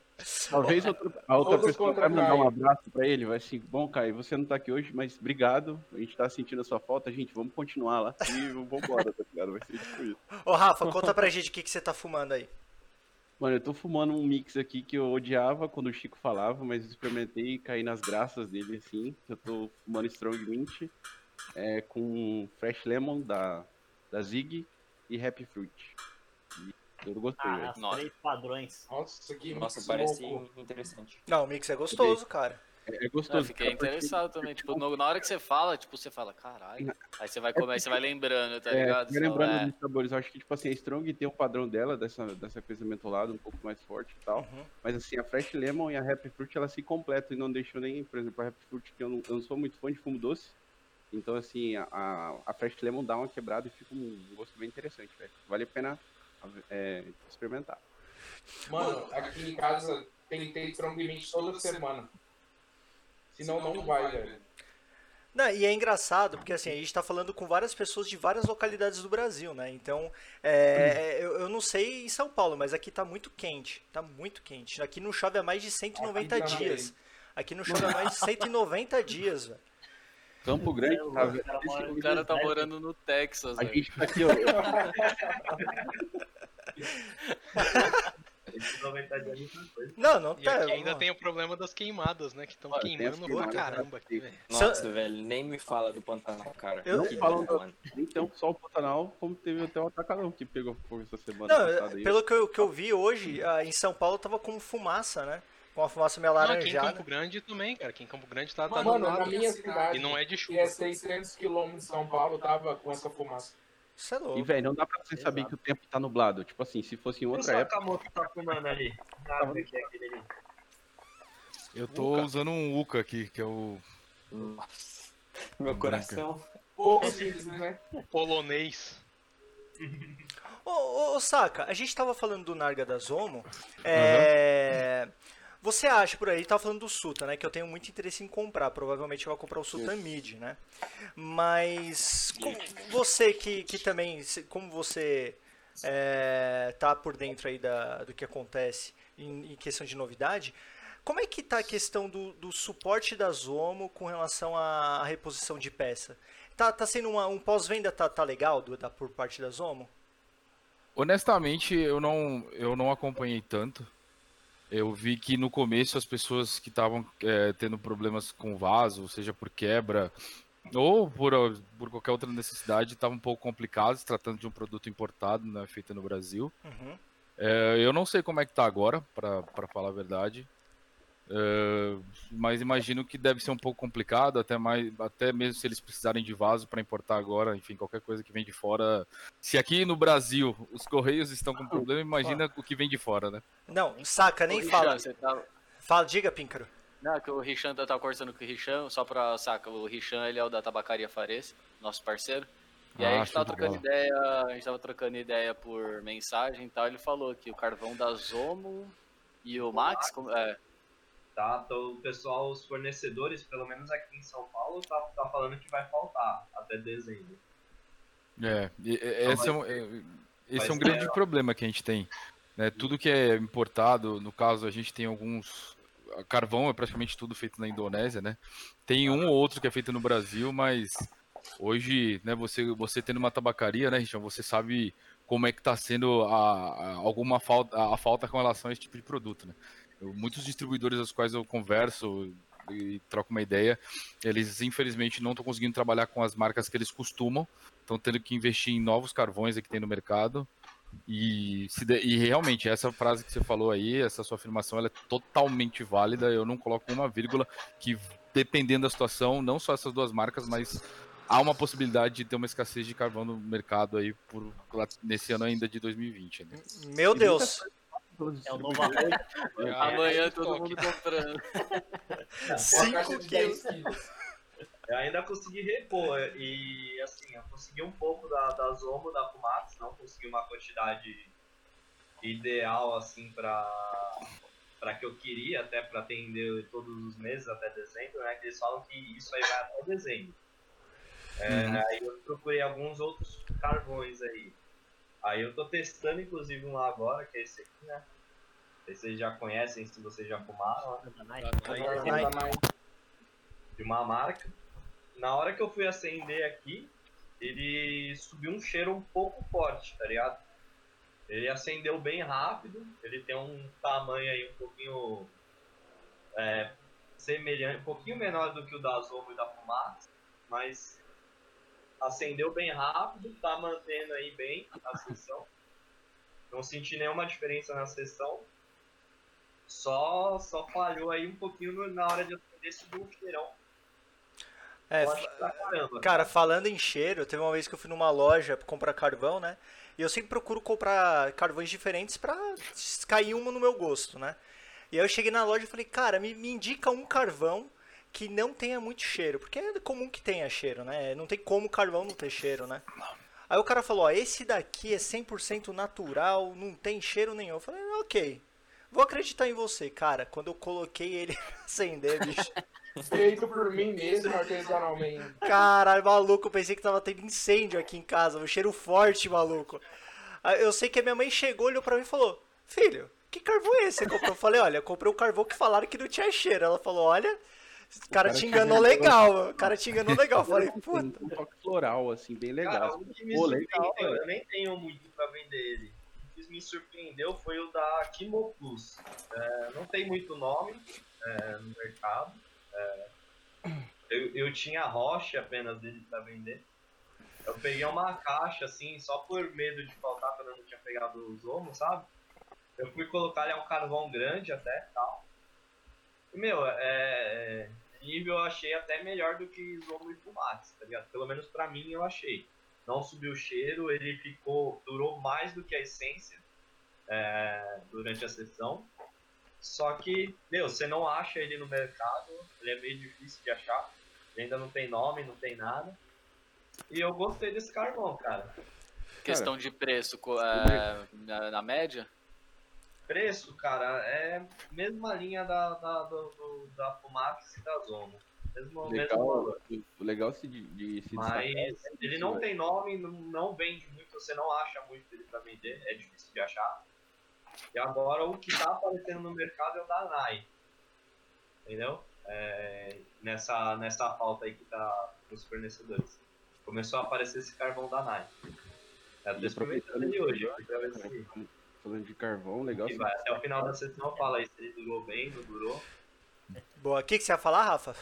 Talvez a outra Todos pessoa vai mandar um abraço pra ele, vai assim, bom, Caio, você não tá aqui hoje, mas obrigado, a gente tá sentindo a sua falta, gente, vamos continuar lá e vambora, tá ligado? Vai ser tipo isso. Ô Rafa, conta pra gente o que, que você tá fumando aí. Mano, eu tô fumando um mix aqui que eu odiava quando o Chico falava, mas experimentei e caí nas graças dele, assim. Eu tô fumando Strong Mint é, com Fresh Lemon da, da Zig e Happy Fruit. E eu gostei, Ah, as Nossa. três padrões. Nossa, que Nossa, mix parece louco. interessante. Não, o mix é gostoso, cara. É, é Eu gostoso. fiquei cara, porque- interessado também. Tipo, no- na hora que você fala, tipo, você fala, caralho. Aí você vai comer, você vai lembrando, tá É, ligado? vai lembrando é. dos sabores, eu acho que, tipo assim, a Strong tem o padrão dela, dessa, dessa coisa mentolada, um pouco mais forte e tal. Uhum. Mas assim, a Fresh Lemon e a Happy Fruit, elas se completam e não deixam nem, por exemplo, a Happy Fruit, que eu não, eu não sou muito fã de fumo doce. Então, assim, a- a, a Fresh Lemon dá uma quebrada e fica um gosto bem interessante, velho. Vale a pena é, experimentar. Mano, aqui em casa tem que ter toda semana. Senão não vai, velho. Não, e é engraçado, porque assim, a gente tá falando com várias pessoas de várias localidades do Brasil, né? Então, é, eu, eu não sei em São Paulo, mas aqui tá muito quente. Tá muito quente. Aqui não chove há mais de 190 Aqui dias. Aqui não chove há mais de 190 dias, velho. Campo Grande, É, tá, o cara mora O cara tá morando no Texas, A gente tá aqui, ó. 90 dias de coisa. Não, não E tá. aqui ainda tem o problema das queimadas, né? Que estão queimando pra caramba aqui, velho. Nossa, velho, nem me fala do Pantanal, cara. Eu- Que falam dó, mano. Então, só o Pantanal, como teve até o Atacadão que pegou fogo essa semana Não, pelo que eu, que eu vi hoje, ah, em São Paulo tava com fumaça, né? Com uma fumaça meio Não, aqui em. Campo Grande também, cara. Aqui em Campo Grande tá, tá Mano, na minha cidade, E não é de que chuva. é 600 km de São Paulo, tava com essa fumaça. Isso é E, louco. velho, não dá pra você saber que o tempo tá nublado. Tipo assim, se fosse em E o outra época. Sakamoto tá fumando ali? O que é aquele ali? Eu tô usando um Uka aqui, que é o. Nossa. Meu coração. Pouco simples, né? Polonês. Ô, ô, ô, Saka, a gente tava falando do Narga da Zomo. É... Você acha por aí, tava falando do Suta, né? Que eu tenho muito interesse em comprar. Provavelmente eu vou comprar o Suta Mid, né? Mas você que, que também, como você é, tá por dentro aí da, do que acontece em, em questão de novidade, como é que tá a questão do, do suporte da Zomo com relação à, à reposição de peça? Tá, tá sendo uma- um pós-venda tá, tá legal do, da, por parte da Zomo? Honestamente, eu não, eu não acompanhei tanto. Eu vi que no começo as pessoas que estavam é, tendo problemas com vaso, seja por quebra ou por, por qualquer outra necessidade, estavam um pouco complicados, tratando de um produto importado, né, feito no Brasil. Uhum. É, eu não sei como é que tá agora, para falar a verdade. É, mas imagino que deve ser um pouco complicado, até, mais, até mesmo se eles precisarem de vaso para importar agora, enfim, qualquer coisa que vem de fora. Se aqui no Brasil os Correios estão com problema, imagina o que vem de fora, né? Não, saca, nem Richan, fala. Tá... Fala, diga, Píncaro. Não, que o Richan tá, conversando com o Richan, só pra saca, o Richan ele é o da Tabacaria Fares, nosso parceiro. E aí Ah, a gente tava trocando bola. ideia, a gente tava trocando ideia por mensagem e tal, ele falou que o carvão da Zomo e o Max, como- é, Tá? Então, o pessoal, os fornecedores, pelo menos aqui em São Paulo, tá, tá falando que vai faltar até dezembro. É, e- Então esse é um, é- esse é um grande problema que a gente tem. Né? Tudo que é importado, no caso, a gente tem alguns. Carvão é praticamente tudo feito na Indonésia, né? Tem um ou outro que é feito no Brasil, mas hoje, né, você, você tendo uma tabacaria, né, Richard, você sabe como é que está sendo a, a- alguma falta, a, a falta com relação a esse tipo de produto, né? Eu- muitos distribuidores aos quais eu converso e troco uma ideia, eles infelizmente não estão conseguindo trabalhar com as marcas que eles costumam, estão tendo que investir em novos carvões que tem no mercado. E, se de- e realmente, essa frase que você falou aí, essa sua afirmação, ela é totalmente válida. Eu não coloco uma vírgula que, dependendo da situação, não só essas duas marcas, mas há uma possibilidade de ter uma escassez de carvão no mercado aí por, nesse ano ainda de 2020. né? Meu Deus, É o novo arroz. Amanhã todo mundo comprando. Uma 5 caixa de 10 quilos. Eu ainda consegui repor, e assim, eu consegui um pouco da, da Zomo, da Fumax, não consegui uma quantidade ideal, assim, pra, pra que eu queria, até pra atender todos os meses até dezembro, né? Que eles falam que isso aí vai até dezembro. É, Uhum. Aí eu procurei alguns outros carvões aí. Aí eu tô testando, inclusive, um lá agora, que é esse aqui, né? Esse vocês já conhecem, se vocês já fumaram, né? De uma marca. Na hora que eu fui acender aqui, ele subiu um cheiro um pouco forte, tá ligado? Ele acendeu bem rápido, ele tem um tamanho aí um pouquinho é, semelhante, um pouquinho menor do que o da Zomo e da Fumaça, mas acendeu bem rápido, tá mantendo aí bem a sessão. Não senti nenhuma diferença na sessão. Só, só falhou aí um pouquinho na hora de acender esse um cheirão. É. Cara, falando em cheiro, teve uma vez que eu fui numa loja comprar carvão, né? E eu sempre procuro comprar carvões diferentes pra cair uma no meu gosto, né? E aí eu cheguei na loja e falei, cara, me, me indica um carvão que não tenha muito cheiro. Porque é comum que tenha cheiro, né? Não tem como carvão não ter cheiro, né? Aí o cara falou, ó, esse daqui é 100% natural, não tem cheiro nenhum. Eu falei, ok, vou acreditar em você. Cara, quando eu coloquei ele *laughs* acender, bicho... *laughs* Feito por mim mesmo, artesanalmente. Caralho, maluco, eu pensei que tava tendo incêndio aqui em casa, um cheiro forte, maluco. Aí Eu sei que a minha mãe chegou, olhou pra mim e falou: Filho, que carvão é esse que você comprou? Eu falei: Olha, eu comprei um carvão que falaram que não tinha cheiro. Ela falou: Olha, o cara te enganou legal, o cara te enganou legal. Falei: Puta. um toque floral, assim, bem legal. Cara, o que me Pô, legal, velho. eu nem tenho muito pra vender ele. O que me surpreendeu foi o da Kimo Plus. É, não tem muito nome é, no mercado. É, eu, eu tinha a rocha apenas dele pra vender. Eu peguei uma caixa assim, só por medo de faltar quando eu não tinha pegado os homos, sabe? Eu fui colocar ele é um carvão grande até tal. E, meu, é, é, nível eu achei até melhor do que Zomo e Fumax, tá ligado? Pelo menos pra mim eu achei. Não subiu o cheiro, ele ficou, durou mais do que a essência é, durante a sessão. Só que, meu, você não acha ele no mercado, ele é meio difícil de achar. Ele ainda não tem nome, não tem nada. E eu gostei desse carvão, cara. Questão de preço é, na, na média? Preço, cara, é mesma linha da, da, do, do- da Fumax e da Zomo. Mesmo, mesmo Legal, valor. o legal se de, de se destacar Mas é ele isso, não velho. tem nome, não, não vende muito, você não acha muito ele pra vender, é difícil de achar. E agora o que tá aparecendo no mercado é o da Nai. Entendeu? É, nessa, nessa falta aí que tá nos fornecedores. Começou a aparecer esse carvão da Nai. Eu tô experimentando ele hoje, pra ver se Falando de carvão, legal vai. Até o final da sessão fala aí se ele durou bem, não durou. Boa, o que, que você ia falar, Rafa?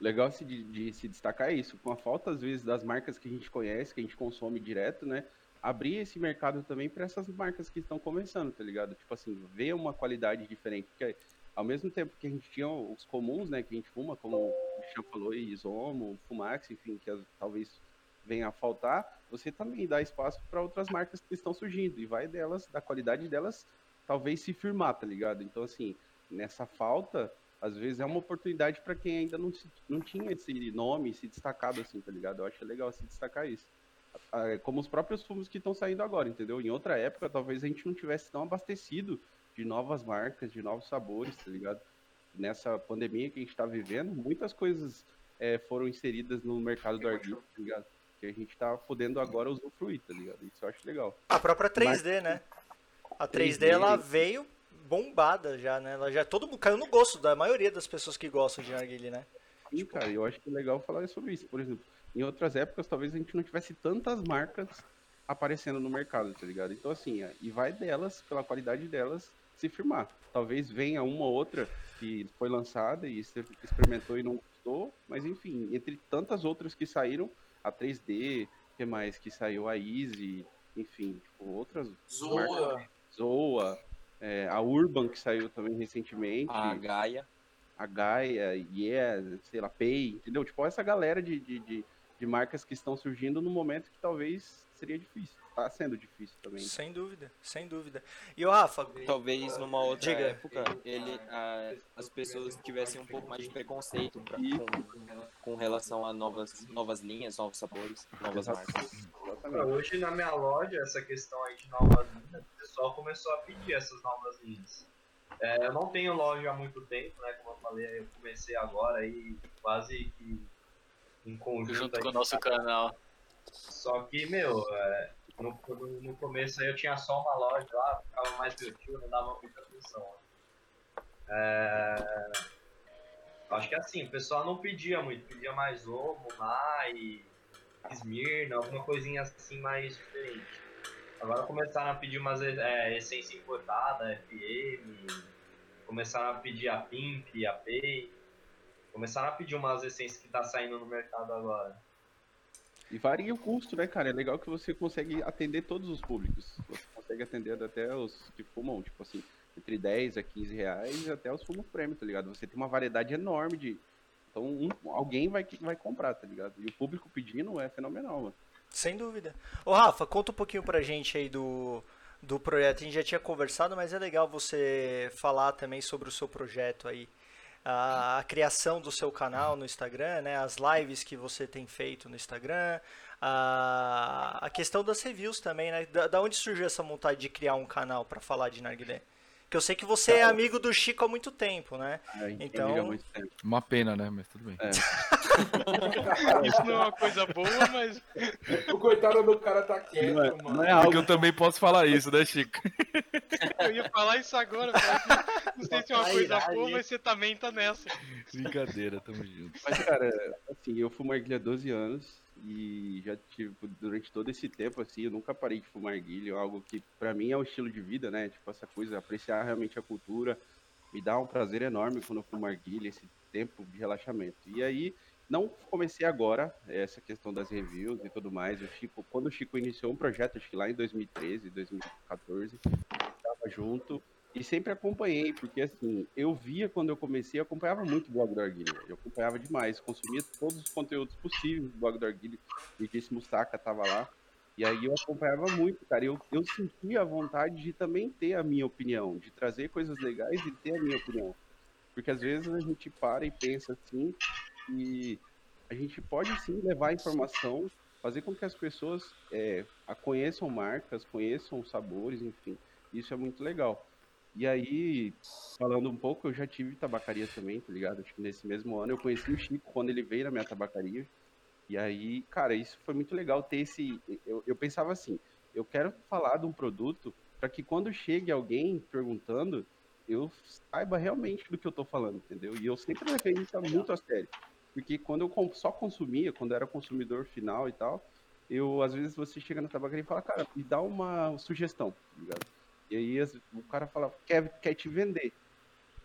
legal se de, de se destacar é isso, com a falta às vezes das marcas que a gente conhece, que a gente consome direto, né? Abrir esse mercado também para essas marcas que estão começando, tá ligado? Tipo assim, ver uma qualidade diferente, porque ao mesmo tempo que a gente tinha os comuns, né, que a gente fuma, como o Christian falou, Isomo, Fumax, enfim, que talvez venha a faltar, você também dá espaço para outras marcas que estão surgindo e vai delas, da qualidade delas, talvez se firmar, tá ligado? Então assim, nessa falta, às vezes é uma oportunidade para quem ainda não, se- não tinha esse nome, se destacado assim, tá ligado? Eu acho legal se destacar isso. Como os próprios fumos que estão saindo agora, entendeu? Em outra época, talvez a gente não tivesse tão abastecido de novas marcas, de novos sabores, tá ligado? nessa pandemia que a gente está vivendo, muitas coisas é, foram inseridas no mercado do arguilha, tá ligado? Que a gente tá podendo agora usufruir, tá ligado? Isso eu acho legal. A própria 3D, né? A 3D, 3D. ela veio bombada já, né? Ela já todo mundo caiu no gosto da maioria das pessoas que gostam de narguilé, né? Sim, cara, eu acho que é legal falar sobre isso. Por exemplo, em outras épocas, talvez a gente não tivesse tantas marcas aparecendo no mercado, tá ligado? Então, assim, é, e vai delas, pela qualidade delas, se firmar. Talvez venha uma ou outra que foi lançada e experimentou e não gostou, mas enfim, entre tantas outras que saíram, a 3D, que mais que saiu, a Easy, enfim, tipo, outras Zoa. marcas. Zoa, é, a Urban que saiu também recentemente A Gaia. a Gaia, Yeah, sei lá, Pay, entendeu? Tipo, essa galera de, de, de, de marcas que estão surgindo no momento que talvez seria difícil. Tá sendo difícil também. Sem dúvida, sem dúvida. E o Rafa, Talvez numa outra Diga. época ele, ah, as pessoas tivessem um pouco mais de preconceito pra- com, com relação a novas, novas linhas, novos sabores, novas marcas. Hoje na minha loja, essa questão aí de novas linhas, o pessoal começou a pedir essas novas linhas. É, eu não tenho loja há muito tempo, né? Como eu falei, eu comecei agora aí quase que em conjunto. Junto aí com o nosso canal. Só que, meu, é, no, no- começo eu tinha só uma loja lá, ficava mais meu tio, não dava muita atenção. É, acho que assim, o pessoal não pedia muito, pedia mais ovo, mai, Smirna, alguma coisinha assim mais diferente. Agora começaram a pedir umas é, essência importada, FM, começaram a pedir a Pimp, a Pay, começaram a pedir umas essências que tá saindo no mercado agora. E varia o custo, né, cara? É legal que você consegue atender todos os públicos. Você consegue atender até os que fumam, tipo assim, entre 10 a 15 reais até os fumos prêmio, tá ligado? Você tem uma variedade enorme de. Então um- alguém vai, vai comprar, tá ligado? E o público pedindo é fenomenal, mano. sem dúvida. Ô Rafa, conta um pouquinho pra gente aí do, do projeto. A gente já tinha conversado, mas é legal você falar também sobre o seu projeto aí. A, a criação do seu canal no Instagram, né? As lives que você tem feito no Instagram. A, a questão das reviews também, né? Da, da onde surgiu essa vontade de criar um canal pra falar de narguilé? Que eu sei que você é amigo do Chico há muito tempo, né? Gente Então- há muito tempo. Uma pena, né? Mas tudo bem. É. *laughs* Isso não é uma coisa boa, mas *laughs* O coitado do cara tá quieto, Não é, mano. não é Porque algo eu também posso falar isso, né, Chico? *laughs* eu ia falar isso agora. cara. Não sei se é uma coisa boa, mas você também tá nessa. Brincadeira, tamo junto. Mas, cara, assim, eu fumo narguilha há 12 anos e já tive, durante todo esse tempo, assim, eu nunca parei de fumar narguilha, é algo que pra mim é um estilo de vida, né? Tipo, essa coisa, apreciar realmente a cultura, me dá um prazer enorme quando eu fumo narguilha, esse tempo de relaxamento. E aí, não comecei agora, essa questão das reviews e tudo mais, o Chico, quando o Chico iniciou um projeto, acho que lá em 2013, 2014, tava junto, e sempre acompanhei, porque assim, eu via quando eu comecei, eu acompanhava muito o blog do Arguilha. Eu acompanhava demais, consumia todos os conteúdos possíveis do blog do Arguilha. O disse Mustaka tava lá. E aí eu acompanhava muito, cara. Eu, eu sentia a vontade de também ter a minha opinião, de trazer coisas legais e ter a minha opinião. Porque às vezes a gente para e pensa assim, e a gente pode sim levar informação, fazer com que as pessoas é, conheçam marcas, conheçam sabores, enfim. Isso é muito legal. E aí, falando um pouco, eu já tive tabacaria também, tá ligado? Que nesse mesmo ano eu conheci o Chico quando ele veio na minha tabacaria. E aí, cara, isso foi muito legal ter esse. Eu, eu pensava assim, eu quero falar de um produto para que quando chegue alguém perguntando, eu saiba realmente do que eu tô falando, entendeu? E eu sempre levei isso muito a sério. Porque quando eu só consumia, quando eu era consumidor final e tal, eu, às vezes, você chega na tabacaria e fala, cara, me dá uma sugestão, tá ligado? E aí o cara fala, quer, quer te vender.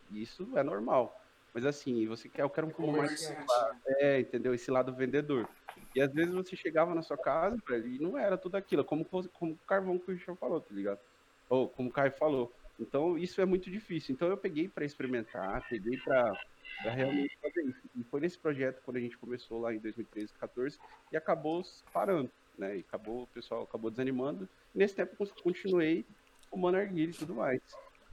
Isso é normal. Mas assim, você quer, eu quero um fumo mais é, entendeu? Esse lado vendedor. E às vezes você chegava na sua casa, e não era tudo aquilo, como, como o carvão que o Richard falou, tá ligado? Ou como o Caio falou. Então isso é muito difícil. Então eu peguei pra experimentar, peguei pra pra realmente fazer isso. E foi nesse projeto quando a gente começou lá em 2013, 14, e acabou parando, né? E acabou, o pessoal acabou desanimando. E nesse tempo continuei fumando arguilha e tudo mais.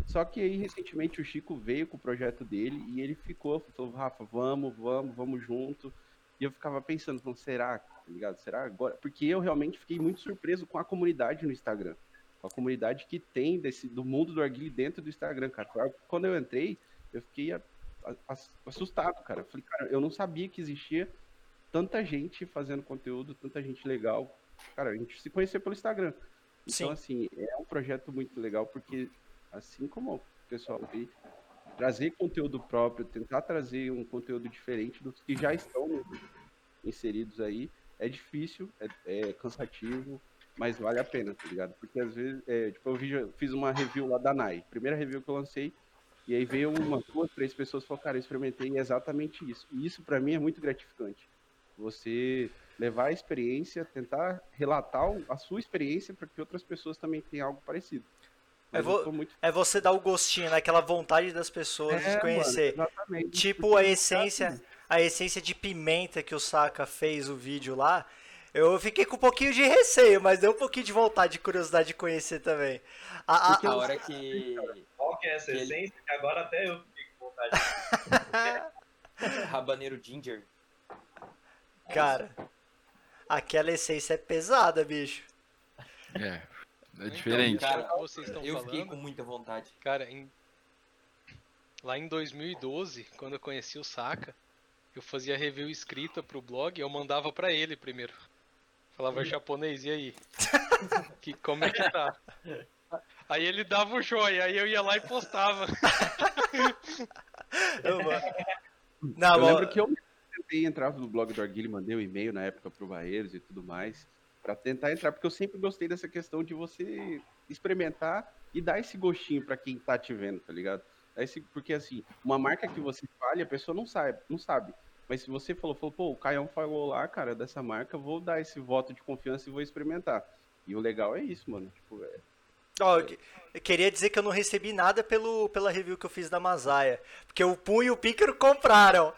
Só que aí, recentemente, o Chico veio com o projeto dele e ele ficou, falou, Rafa, vamos, vamos, vamos junto. E eu ficava pensando, falando, será, tá ligado? Será agora? Porque eu realmente fiquei muito surpreso com a comunidade no Instagram. Com a comunidade que tem desse, do mundo do arguilha dentro do Instagram, cara. Quando eu entrei, eu fiquei assustado, cara. Eu falei, cara, eu não sabia que existia tanta gente fazendo conteúdo, tanta gente legal. Cara, a gente se conheceu pelo Instagram. Então, Sim. assim, é um projeto muito legal, porque, assim como o pessoal aí, trazer conteúdo próprio, tentar trazer um conteúdo diferente dos que já estão inseridos aí, é difícil, é, é cansativo, mas vale a pena, tá ligado? Porque às vezes, é, tipo, eu vi- eu fiz uma review lá da Nai, primeira review que eu lancei, e aí veio uma, duas, três pessoas e falaram, cara, eu experimentei e é exatamente isso. E isso pra mim é muito gratificante. Você levar a experiência, tentar relatar a sua experiência para que outras pessoas também tenham algo parecido. É vo- muito É você dar o gostinho, né? Aquela vontade das pessoas É, de conhecer. mano, exatamente. Tipo a essência, a essência de pimenta que o Saka fez o vídeo lá. Eu fiquei com um pouquinho de receio, mas deu um pouquinho de vontade, de curiosidade de conhecer também. A- a- A hora que. Qual que é essa Ele- essência? Que agora até eu fiquei com vontade. *laughs* Rabaneiro Ginger. cara, aquela essência é pesada, bicho. É. É diferente. Cara, Então, vocês estão eu fiquei falando, com muita vontade. cara, em- lá em 2012, quando eu conheci o Saka, eu fazia review escrita pro blog, eu mandava pra ele primeiro. Falava japonês, e aí? que, como é que tá? *laughs* Aí ele dava o joia, aí eu ia lá e postava. *laughs* Eu- Não, eu lembro que eu tentei entrar no blog do Arguilho, mandei um e-mail na época pro Barreiros e tudo mais, pra tentar entrar, porque eu sempre gostei dessa questão de você experimentar e dar esse gostinho pra quem tá te vendo, tá ligado? Esse- porque assim, uma marca que você fale, a pessoa não sabe, não sabe. Mas se você falou, falou, pô, o Caião falou lá, cara, dessa marca, vou dar esse voto de confiança e vou experimentar. E o legal é isso, mano. Tipo, é, Ó, eu que- eu queria dizer que eu não recebi nada pelo, pela review que eu fiz da Masaia. Porque o Pum e o Pícaro compraram.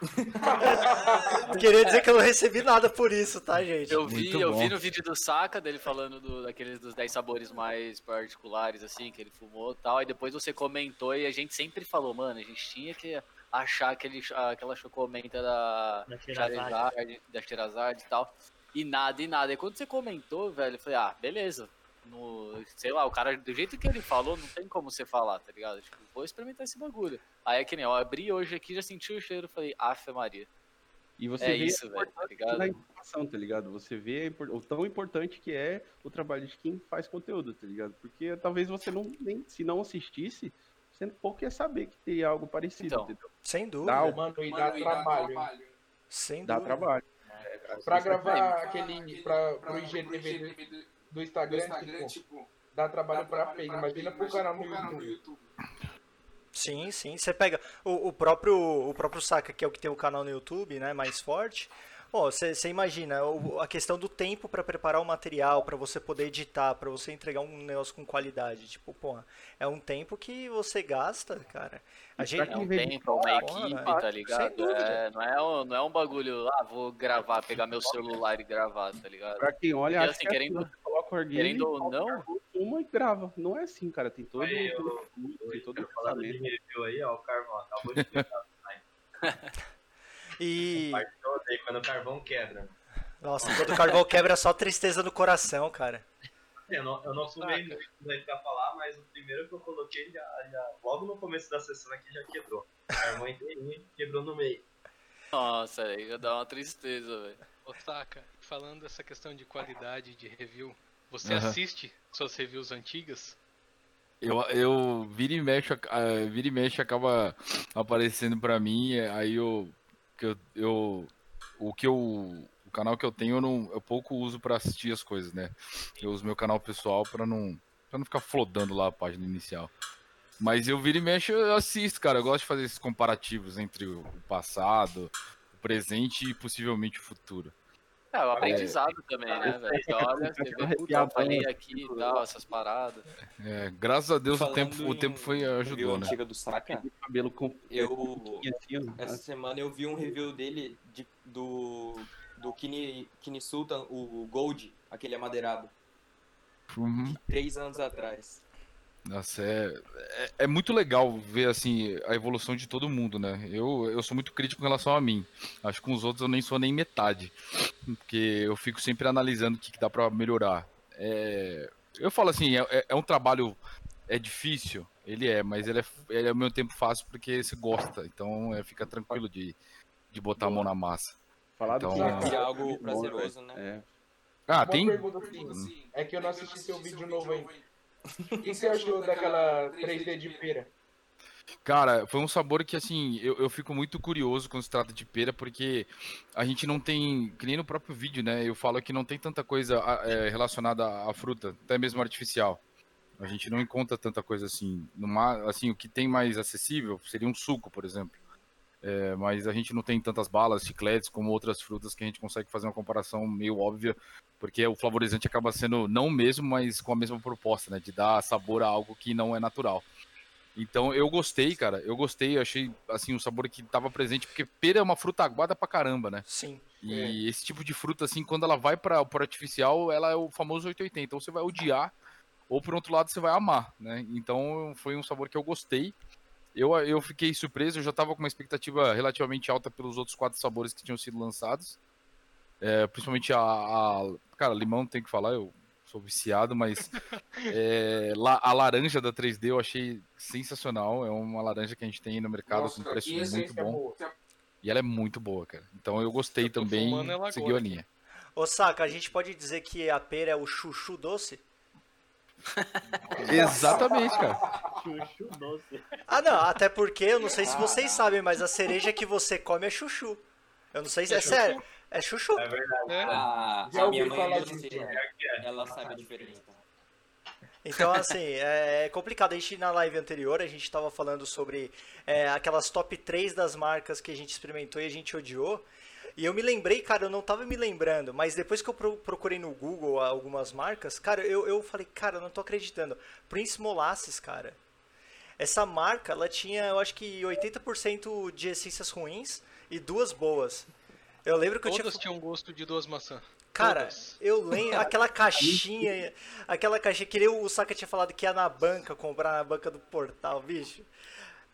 *laughs* queria dizer que eu não recebi nada por isso, tá, gente? Eu vi, Muito eu vi no vídeo do Saka dele falando do, daqueles dos 10 sabores mais particulares, assim, que ele fumou e tal. E depois você comentou e a gente sempre falou, mano, a gente tinha que achar aquele, aquela chocomenta da Da Shirazade. Charizard, da e tal. E nada, e nada. E quando você comentou, velho, eu falei, ah, beleza. No, sei lá, o cara, do jeito que ele falou, não tem como você falar, tá ligado? Tipo, vou experimentar esse bagulho. Aí é que nem, eu abri hoje aqui, já senti o cheiro, falei, afe Maria. e você É vê isso, velho, tá ligado? da informação, tá ligado? Você vê o tão importante que é o trabalho de quem faz conteúdo, tá ligado? Porque talvez você não, nem, se não assistisse, você pouco ia saber que teria algo parecido, Então. entendeu? Sem dúvida. Dá, Mano, e dá trabalho. hein? Sem dá dúvida. trabalho. Pra gravar aquele. Pra, pro IGTV do, do Instagram, tipo, dá trabalho pra pegar. Imagina pro canal no YouTube. Sim, sim. Você pega o, o próprio o próprio Saka, que é o que tem o canal no YouTube, né, mais forte. Ó, você imagina o- a questão do tempo para preparar o material, para você poder editar, para você entregar um negócio com qualidade. Tipo, porra, é um tempo que você gasta, cara. A gente É um tempo, é uma equipe, né? tá ligado? É, não, é um, não é um bagulho, ah, vou gravar, pegar meu celular e gravar, tá ligado? Pra quem olha, Porque, assim, que é querendo- assim, coloca o querendo ou não- fuma e grava. Não é assim, cara. Tem todo, Aí, eu- estudo, tem todo o Falando de pensamento. review aí, ó, o Carvão acabou de explicar. *laughs* e quando o carvão quebra. nossa, quando o carvão quebra é só tristeza no coração, cara. Eu não, eu não fumei Saca. muito daí pra falar, mas o primeiro que eu coloquei já, já logo no começo da sessão aqui já quebrou. O carvão inteirinho quebrou no meio. Nossa, aí já dá uma tristeza, velho. Otaka, falando dessa questão de qualidade de review, você Aham. assiste suas reviews antigas? Eu, eu vira e mexe, ah, vira e mexe acaba aparecendo pra mim, aí eu, que eu, eu o que eu o canal que eu tenho eu não eu pouco uso pra assistir as coisas, né? Eu uso meu canal pessoal pra não para não ficar flodando lá a página inicial. Mas eu vira e mexe, eu assisto, cara. Eu gosto de fazer esses comparativos entre o passado, o presente e possivelmente o futuro. É, o aprendizado também, né, velho? Olha, você vê, puta, falei né? aqui e tal, essas paradas. É, graças a Deus o tempo, o em tempo foi ajudou, né? antiga do Saka, Cabelo com eu ó. essa semana eu vi um review dele de, do do Kini, Kini Sultan, o Gold, aquele amadeirado, Uhum. três anos atrás. Nossa, é, é, é muito legal ver assim a evolução de todo mundo, né? Eu, eu sou muito crítico em relação a mim. Acho que com os outros eu nem sou nem metade. Porque eu fico sempre analisando o que, que dá pra melhorar. É, eu falo assim, é, é- é um trabalho. É difícil. Ele é, mas ele é, ele é ao mesmo tempo fácil porque você gosta. Então é, fica tranquilo de, de botar a mão na massa. Falar Então, do é. que E algo bom, prazeroso, né? É. Ah, Uma tem. pergunta assim, é que eu não assisti seu vídeo novo ainda. O *laughs* que você achou daquela 3D de pera? Cara, foi um sabor que, assim, eu, eu fico muito curioso quando se trata de pera, porque a gente não tem, que nem no próprio vídeo, né? Eu falo que não tem tanta coisa é, relacionada à fruta, até mesmo artificial. A gente não encontra tanta coisa assim. Numa, assim, o que tem mais acessível seria um suco, por exemplo. É, mas a gente não tem tantas balas, chicletes, como outras frutas que a gente consegue fazer uma comparação meio óbvia, porque o flavorizante acaba sendo não o mesmo, mas com a mesma proposta, né? De dar sabor a algo que não é natural. Então eu gostei, cara. Eu gostei, eu achei assim um sabor que tava presente, porque pera é uma fruta aguada pra caramba, né? Sim. E esse tipo de fruta, assim, quando ela vai para o artificial, ela é o famoso 880. Ou você vai odiar, ou por outro lado você vai amar, né? Então foi um sabor que eu gostei. Eu, eu fiquei surpreso, eu já tava com uma expectativa relativamente alta pelos outros quatro sabores que tinham sido lançados. É, principalmente a, a- Cara, limão tem que falar, eu sou viciado, mas *laughs* é, la- a laranja da 3D eu achei sensacional. É uma laranja que a gente tem aí no mercado com preço muito essência bom. boa. E ela é muito boa, cara. Então eu gostei Eu também, fumando seguiu a linha. Ô, Saka, a gente pode dizer que a pera é o chuchu doce? *laughs* Exatamente, cara. Chuchu doce. Ah, não, até porque eu não sei se vocês sabem, mas a cereja que você come é chuchu. Eu não sei se é, É sério. É chuchu. É verdade. É. A, Já a minha mãe falar é disso. doceira, ela sabe a diferença. Então, assim, é complicado. A gente, na live anterior, a gente tava falando sobre é, aquelas top 3 das marcas que a gente experimentou e a gente odiou. E eu me lembrei, cara, eu não tava me lembrando, mas depois que eu pro- procurei no Google algumas marcas, cara, eu, eu falei, cara, eu não tô acreditando. Prince Molasses, cara. Essa marca, ela tinha, eu acho que 80% de essências ruins e duas boas. Eu lembro que eu tinha. Todas tinham gosto de duas maçãs. Cara, Todas. eu lembro aquela caixinha, aquela caixinha que nem o Saka tinha falado que ia na banca, comprar na banca do portal, bicho.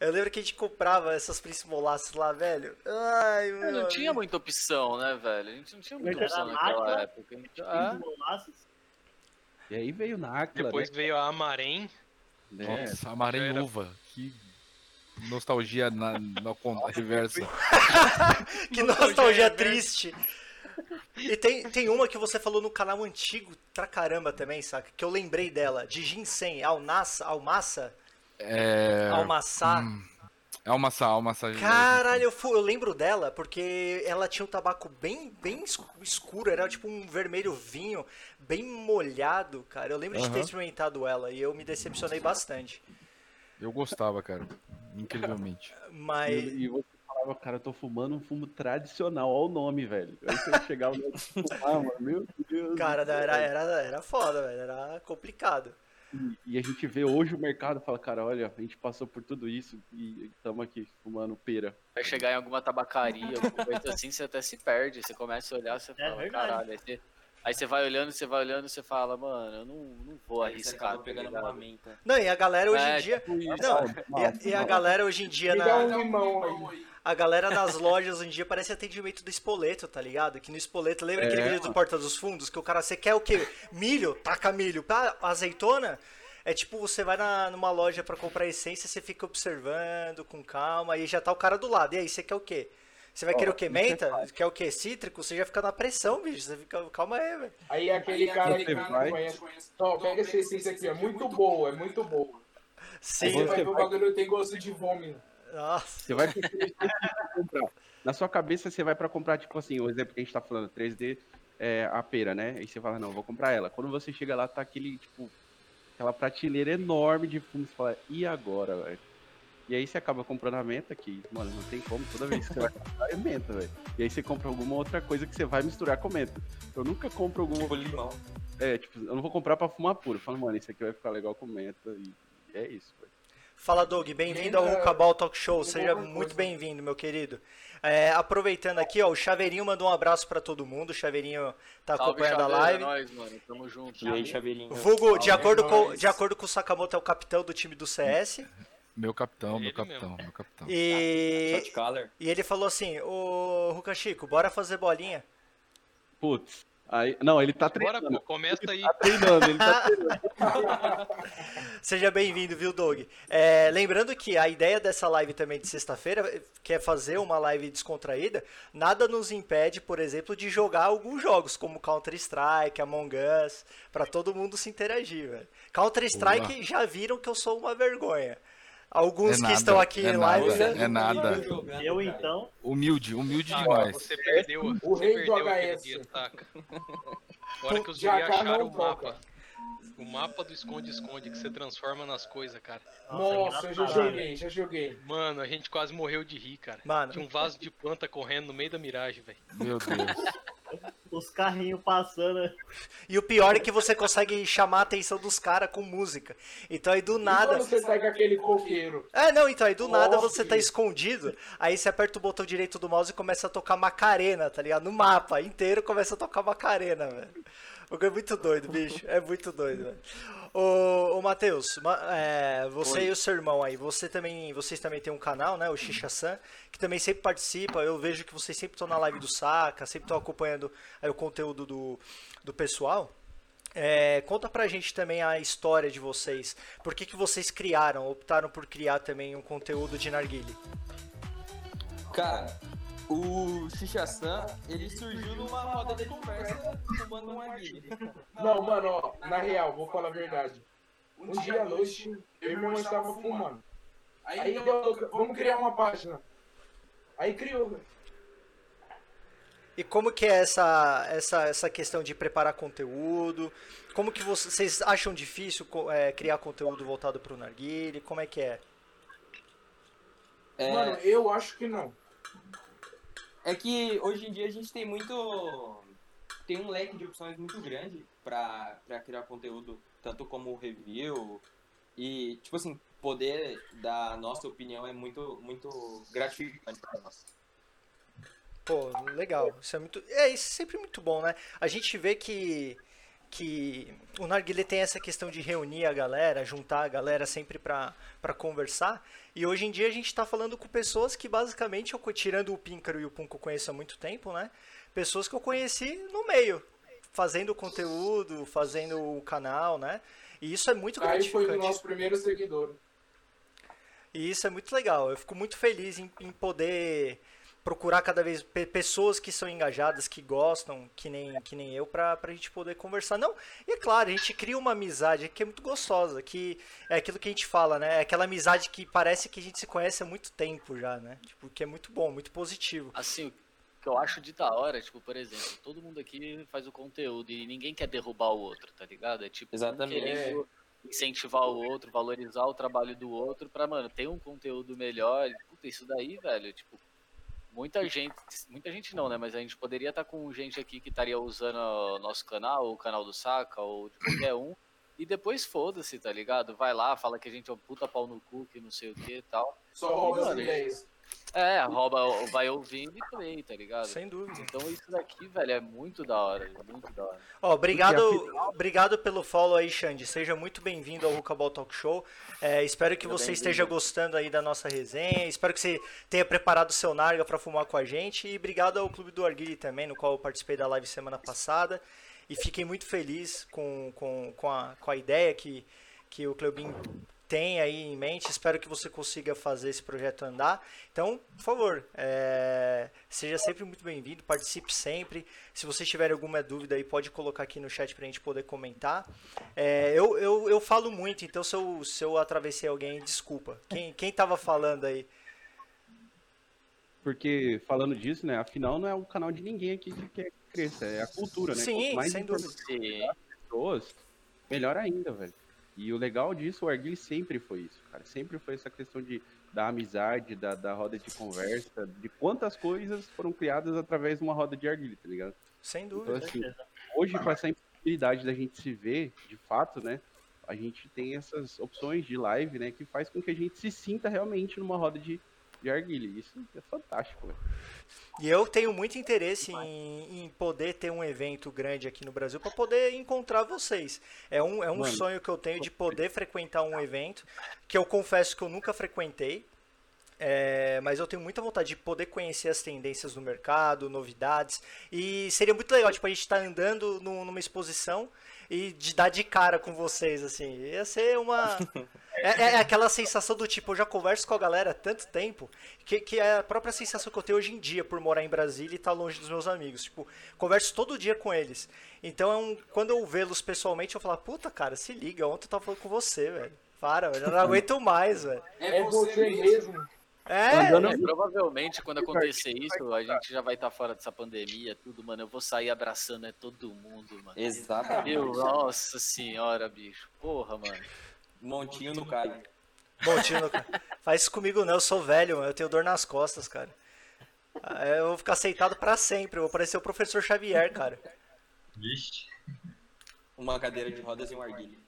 Eu lembro que a gente comprava essas principolaças lá, velho. Ai, É, meu. Não tinha muita opção, né, velho? A gente não tinha muita opção naquela máquina, época. Então, Tem é. molasses. E aí veio na Aquila, Depois veio a Amarém. né? É, Nossa, amarelo era- uva. Que nostalgia na, na conta reversa. *laughs* Que nostalgia triste. E tem, tem uma que você falou no canal antigo pra caramba também, saca? Que eu lembrei dela, de ginseng, alnassa, almassa, É. almaçá. hum, É uma sal. Caralho, eu, fu- eu lembro dela porque ela tinha um tabaco bem, bem es- escuro, era tipo um vermelho vinho, bem molhado, cara. Eu lembro de ter experimentado ela e eu me decepcionei bastante. Eu gostava, cara. Incrivelmente. *laughs* Mas. E, e você falava, cara, eu tô fumando um fumo tradicional, olha o nome, velho. Aí você chegava e fumar, mano, meu Deus. Cara, céu. era, era, era foda, velho. Era complicado. E, e a gente vê hoje o mercado e fala, cara, olha, a gente passou por tudo isso e estamos aqui fumando pera. Vai chegar em alguma tabacaria, alguma coisa assim, você até se perde. Você começa a olhar, você fala, verdade. caralho. Aí você, aí você vai olhando, você vai olhando, você fala, mano, eu não, não vou Aí você arriscar. acaba tá pegando uma menta. Não, e a galera hoje É, em dia. tipo isso. Não, e a, e a galera hoje em dia Me dá na. um limão aí. A galera nas lojas hoje em dia parece atendimento do espoleto, tá ligado? Que no espoleto, lembra aquele É, vídeo do Porta dos Fundos? Que o cara, você quer o quê? Milho? Taca milho. Pra azeitona? É tipo, você vai na, numa loja pra comprar essência, você fica observando com calma, aí já tá o cara do lado. E aí, você quer o quê? Você vai Ó, querer o isso é Menta? quer o quê? Cítrico? Você já fica na pressão, bicho. Você fica, calma aí, velho. Aí aquele cara você que vai- conhece. Ó, pega essa essência aqui, é muito boa, é muito boa. Aí Sim, você vai ver o bagulho tem gosto de vômito. nossa. Você vai ter que *laughs* comprar. Na sua cabeça, você vai pra comprar, tipo assim, o exemplo que a gente tá falando, 3D, é a pera, né? Aí você fala, não, vou comprar ela. Quando você chega lá, tá aquele, tipo, aquela prateleira enorme de fumo, você fala, e agora, velho? E aí você acaba comprando a menta, que, mano, não tem como, toda vez que você vai comprar é menta, velho. E aí você compra alguma outra coisa que você vai misturar com menta. Eu nunca compro alguma Tipo limão. É, tipo, eu não vou comprar pra fumar puro. Eu falo, mano, isso aqui vai ficar legal com menta. E é isso, velho. Fala, Doug. Bem-vindo ao Rucabal Talk Show. Seja muito bem-vindo, meu querido. É, aproveitando aqui, ó, o Chaveirinho mandou um abraço pra todo mundo. O Chaveirinho tá Salve, acompanhando a live. É nóis, mano. Tamo junto. E aí, chaveirinho? Vulgo, de acordo, com, nós. de acordo com o Sakamoto, é o capitão do time do CS. Meu capitão, meu Ele capitão, mesmo. meu capitão. E, e ele falou assim: Ô Ruka Chico, bora fazer bolinha. Putz, Aí, não, ele tá Bora, treinando. pô, começa aí. Tá treinando, ele tá treinando. *laughs* Seja bem-vindo, viu, Doug? É, lembrando que a ideia dessa live também de sexta-feira, que é fazer uma live descontraída, nada nos impede, por exemplo, de jogar alguns jogos, como Counter-Strike, Among Us, pra todo mundo se interagir, velho. Counter-Strike já viram que eu sou uma vergonha. Alguns É que estão aqui é em live nada, já- é nada. Eu então. Humilde, humilde Ah, demais. você perdeu, O você rei do perdeu aquele HS. dia, saca? *laughs* A hora que os guri acharam o mapa. O mapa do esconde-esconde que você transforma nas coisas, cara. Nossa, eu já joguei, já joguei. Mano, a gente quase morreu de rir, cara. Mano. Tinha um vaso de planta correndo no meio da miragem, velho. Meu Deus. Os carrinhos passando. E o pior é que você consegue chamar a atenção dos caras com música. Então aí do E nada. quando você sai com aquele coqueiro? É, não, então, aí do nada Nossa, você tá escondido, aí você aperta o botão direito do mouse e começa a tocar Macarena, tá ligado? No mapa inteiro começa a tocar Macarena, velho. O jogo é muito doido, bicho. É muito doido, velho. Ô, ô Matheus, ma- é, você Oi. e o seu irmão aí, você também, vocês também têm um canal, né? O Xixa-san, que também sempre participa. Eu vejo que vocês sempre estão na live do Saca, sempre estão acompanhando aí, o conteúdo do, do pessoal. É, conta pra gente também a história de vocês. Por que, que vocês criaram, optaram por criar também um conteúdo de narguile? Cara, o Xixa-san, ele surgiu numa roda de conversa fumando um aguilho. Não, mano, ó, na real, vou falar a verdade. Um dia à noite, eu e meu irmão estava fumando. Aí eu, vamos criar uma página. Aí criou. E como que é essa, essa, essa questão de preparar conteúdo? Como que vocês, vocês acham difícil é, criar conteúdo voltado pro narguile? Como é que é? É, Mano, eu acho que não. É que hoje em dia a gente tem muito. Tem um leque de opções muito grande pra, pra criar conteúdo, tanto como review. E, tipo assim, poder dar a nossa opinião é muito, muito gratificante pra nós. Pô, legal. Isso é muito. É, isso é sempre muito bom, né? A gente vê que. Que o Narguilé tem essa questão de reunir a galera, juntar a galera sempre pra conversar. E hoje em dia a gente tá falando com pessoas que basicamente, eu, tirando o Píncaro e o Pum que eu conheço há muito tempo, né? Pessoas que eu conheci no meio, fazendo conteúdo, fazendo o canal, né? E isso é muito Aí foi gratificante. o nosso primeiro seguidor. E isso é muito legal. Eu fico muito feliz em, em poder procurar cada vez pe- pessoas que são engajadas, que gostam, que nem, que nem eu, pra, pra gente poder conversar. Não, e é claro, a gente cria uma amizade que é muito gostosa, que é aquilo que a gente fala, né? É aquela amizade que parece que a gente se conhece há muito tempo já, né? Tipo, que é muito bom, muito positivo. Assim, o que eu acho de da hora, tipo, por exemplo, todo mundo aqui faz o conteúdo e ninguém quer derrubar o outro, tá ligado? É tipo, um Exatamente. querendo incentivar o outro, valorizar o trabalho do outro pra, mano, ter um conteúdo melhor. Puta, isso daí, velho, tipo, muita gente, muita gente não, né? Mas a gente poderia estar com gente aqui que estaria usando o nosso canal, o canal do Saca, ou de qualquer um. E depois foda-se, tá ligado? Vai lá, fala que a gente é um puta pau no cu, que não sei o que e tal. Só rouba as ideias. É, rouba, vai ouvindo e play, tá ligado? Sem dúvida. Então isso daqui, velho, é muito da hora, muito da hora. Ó, obrigado, obrigado pelo follow aí, Xande. Seja muito bem-vindo ao Rucabol Talk Show. É, espero que Seja você esteja gostando aí da nossa resenha. Espero que você tenha preparado o seu Narga para fumar com a gente. E obrigado ao Clube do Arguile também, no qual eu participei da live semana passada. E fiquei muito feliz com, com, com, a, com a ideia que, que o Cleubin tem aí em mente. Espero que você consiga fazer esse projeto andar. Então, por favor, é, seja sempre muito bem-vindo, participe sempre. Se vocês tiverem alguma dúvida aí, pode colocar aqui no chat pra gente poder comentar. É, eu, eu, eu falo muito, então se eu, se eu atravessei alguém, desculpa. Quem, quem tava falando aí? Porque, falando disso, né, afinal não é o canal de ninguém aqui que quer que cresça, é a cultura, né? Sim, Quanto mais sem dúvida. Pessoas, melhor ainda, velho. E o legal disso, o Arguile sempre foi isso, cara. Sempre foi essa questão de, da amizade, da, da roda de conversa, de quantas coisas foram criadas através de uma roda de Arguile, tá ligado? Sem Então, dúvida. assim, hoje, com essa impossibilidade da gente se ver, de fato, né? A gente tem essas opções de live, né? Que faz com que a gente se sinta realmente numa roda de, de Arguile. Isso é fantástico, velho. E eu tenho muito interesse em, em poder ter um evento grande aqui no Brasil para poder encontrar vocês. É um, é um Mano. sonho que eu tenho de poder frequentar um evento que eu confesso que eu nunca frequentei. É, mas eu tenho muita vontade de poder conhecer as tendências do mercado, novidades. E seria muito legal, tipo, a gente estar andando num- numa exposição e de dar de cara com vocês, assim. Ia ser uma. *laughs* É, é- é aquela sensação do tipo, eu já converso com a galera há tanto tempo, que, que é a própria sensação que eu tenho hoje em dia por morar em Brasília e estar longe dos meus amigos. Tipo, converso todo dia com eles. Então, é um, quando eu vê-los pessoalmente, eu falo, puta, cara, se liga, ontem eu tava falando com você, velho. Para, velho, eu não aguento mais, velho. É você mesmo. É, Andando- É, provavelmente quando acontecer isso, a gente já vai estar fora dessa pandemia, tudo, mano. Eu vou sair abraçando é todo mundo, mano. Exatamente. Meu, nossa senhora, bicho. Porra, mano. Montinho no Caio. Bom, tio, não- faz isso comigo não, eu sou velho, eu tenho dor nas costas, cara. Ah, Eu vou ficar sentado pra sempre, eu vou parecer o professor Xavier, cara. Vixe. Uma cadeira de rodas e um arguilho.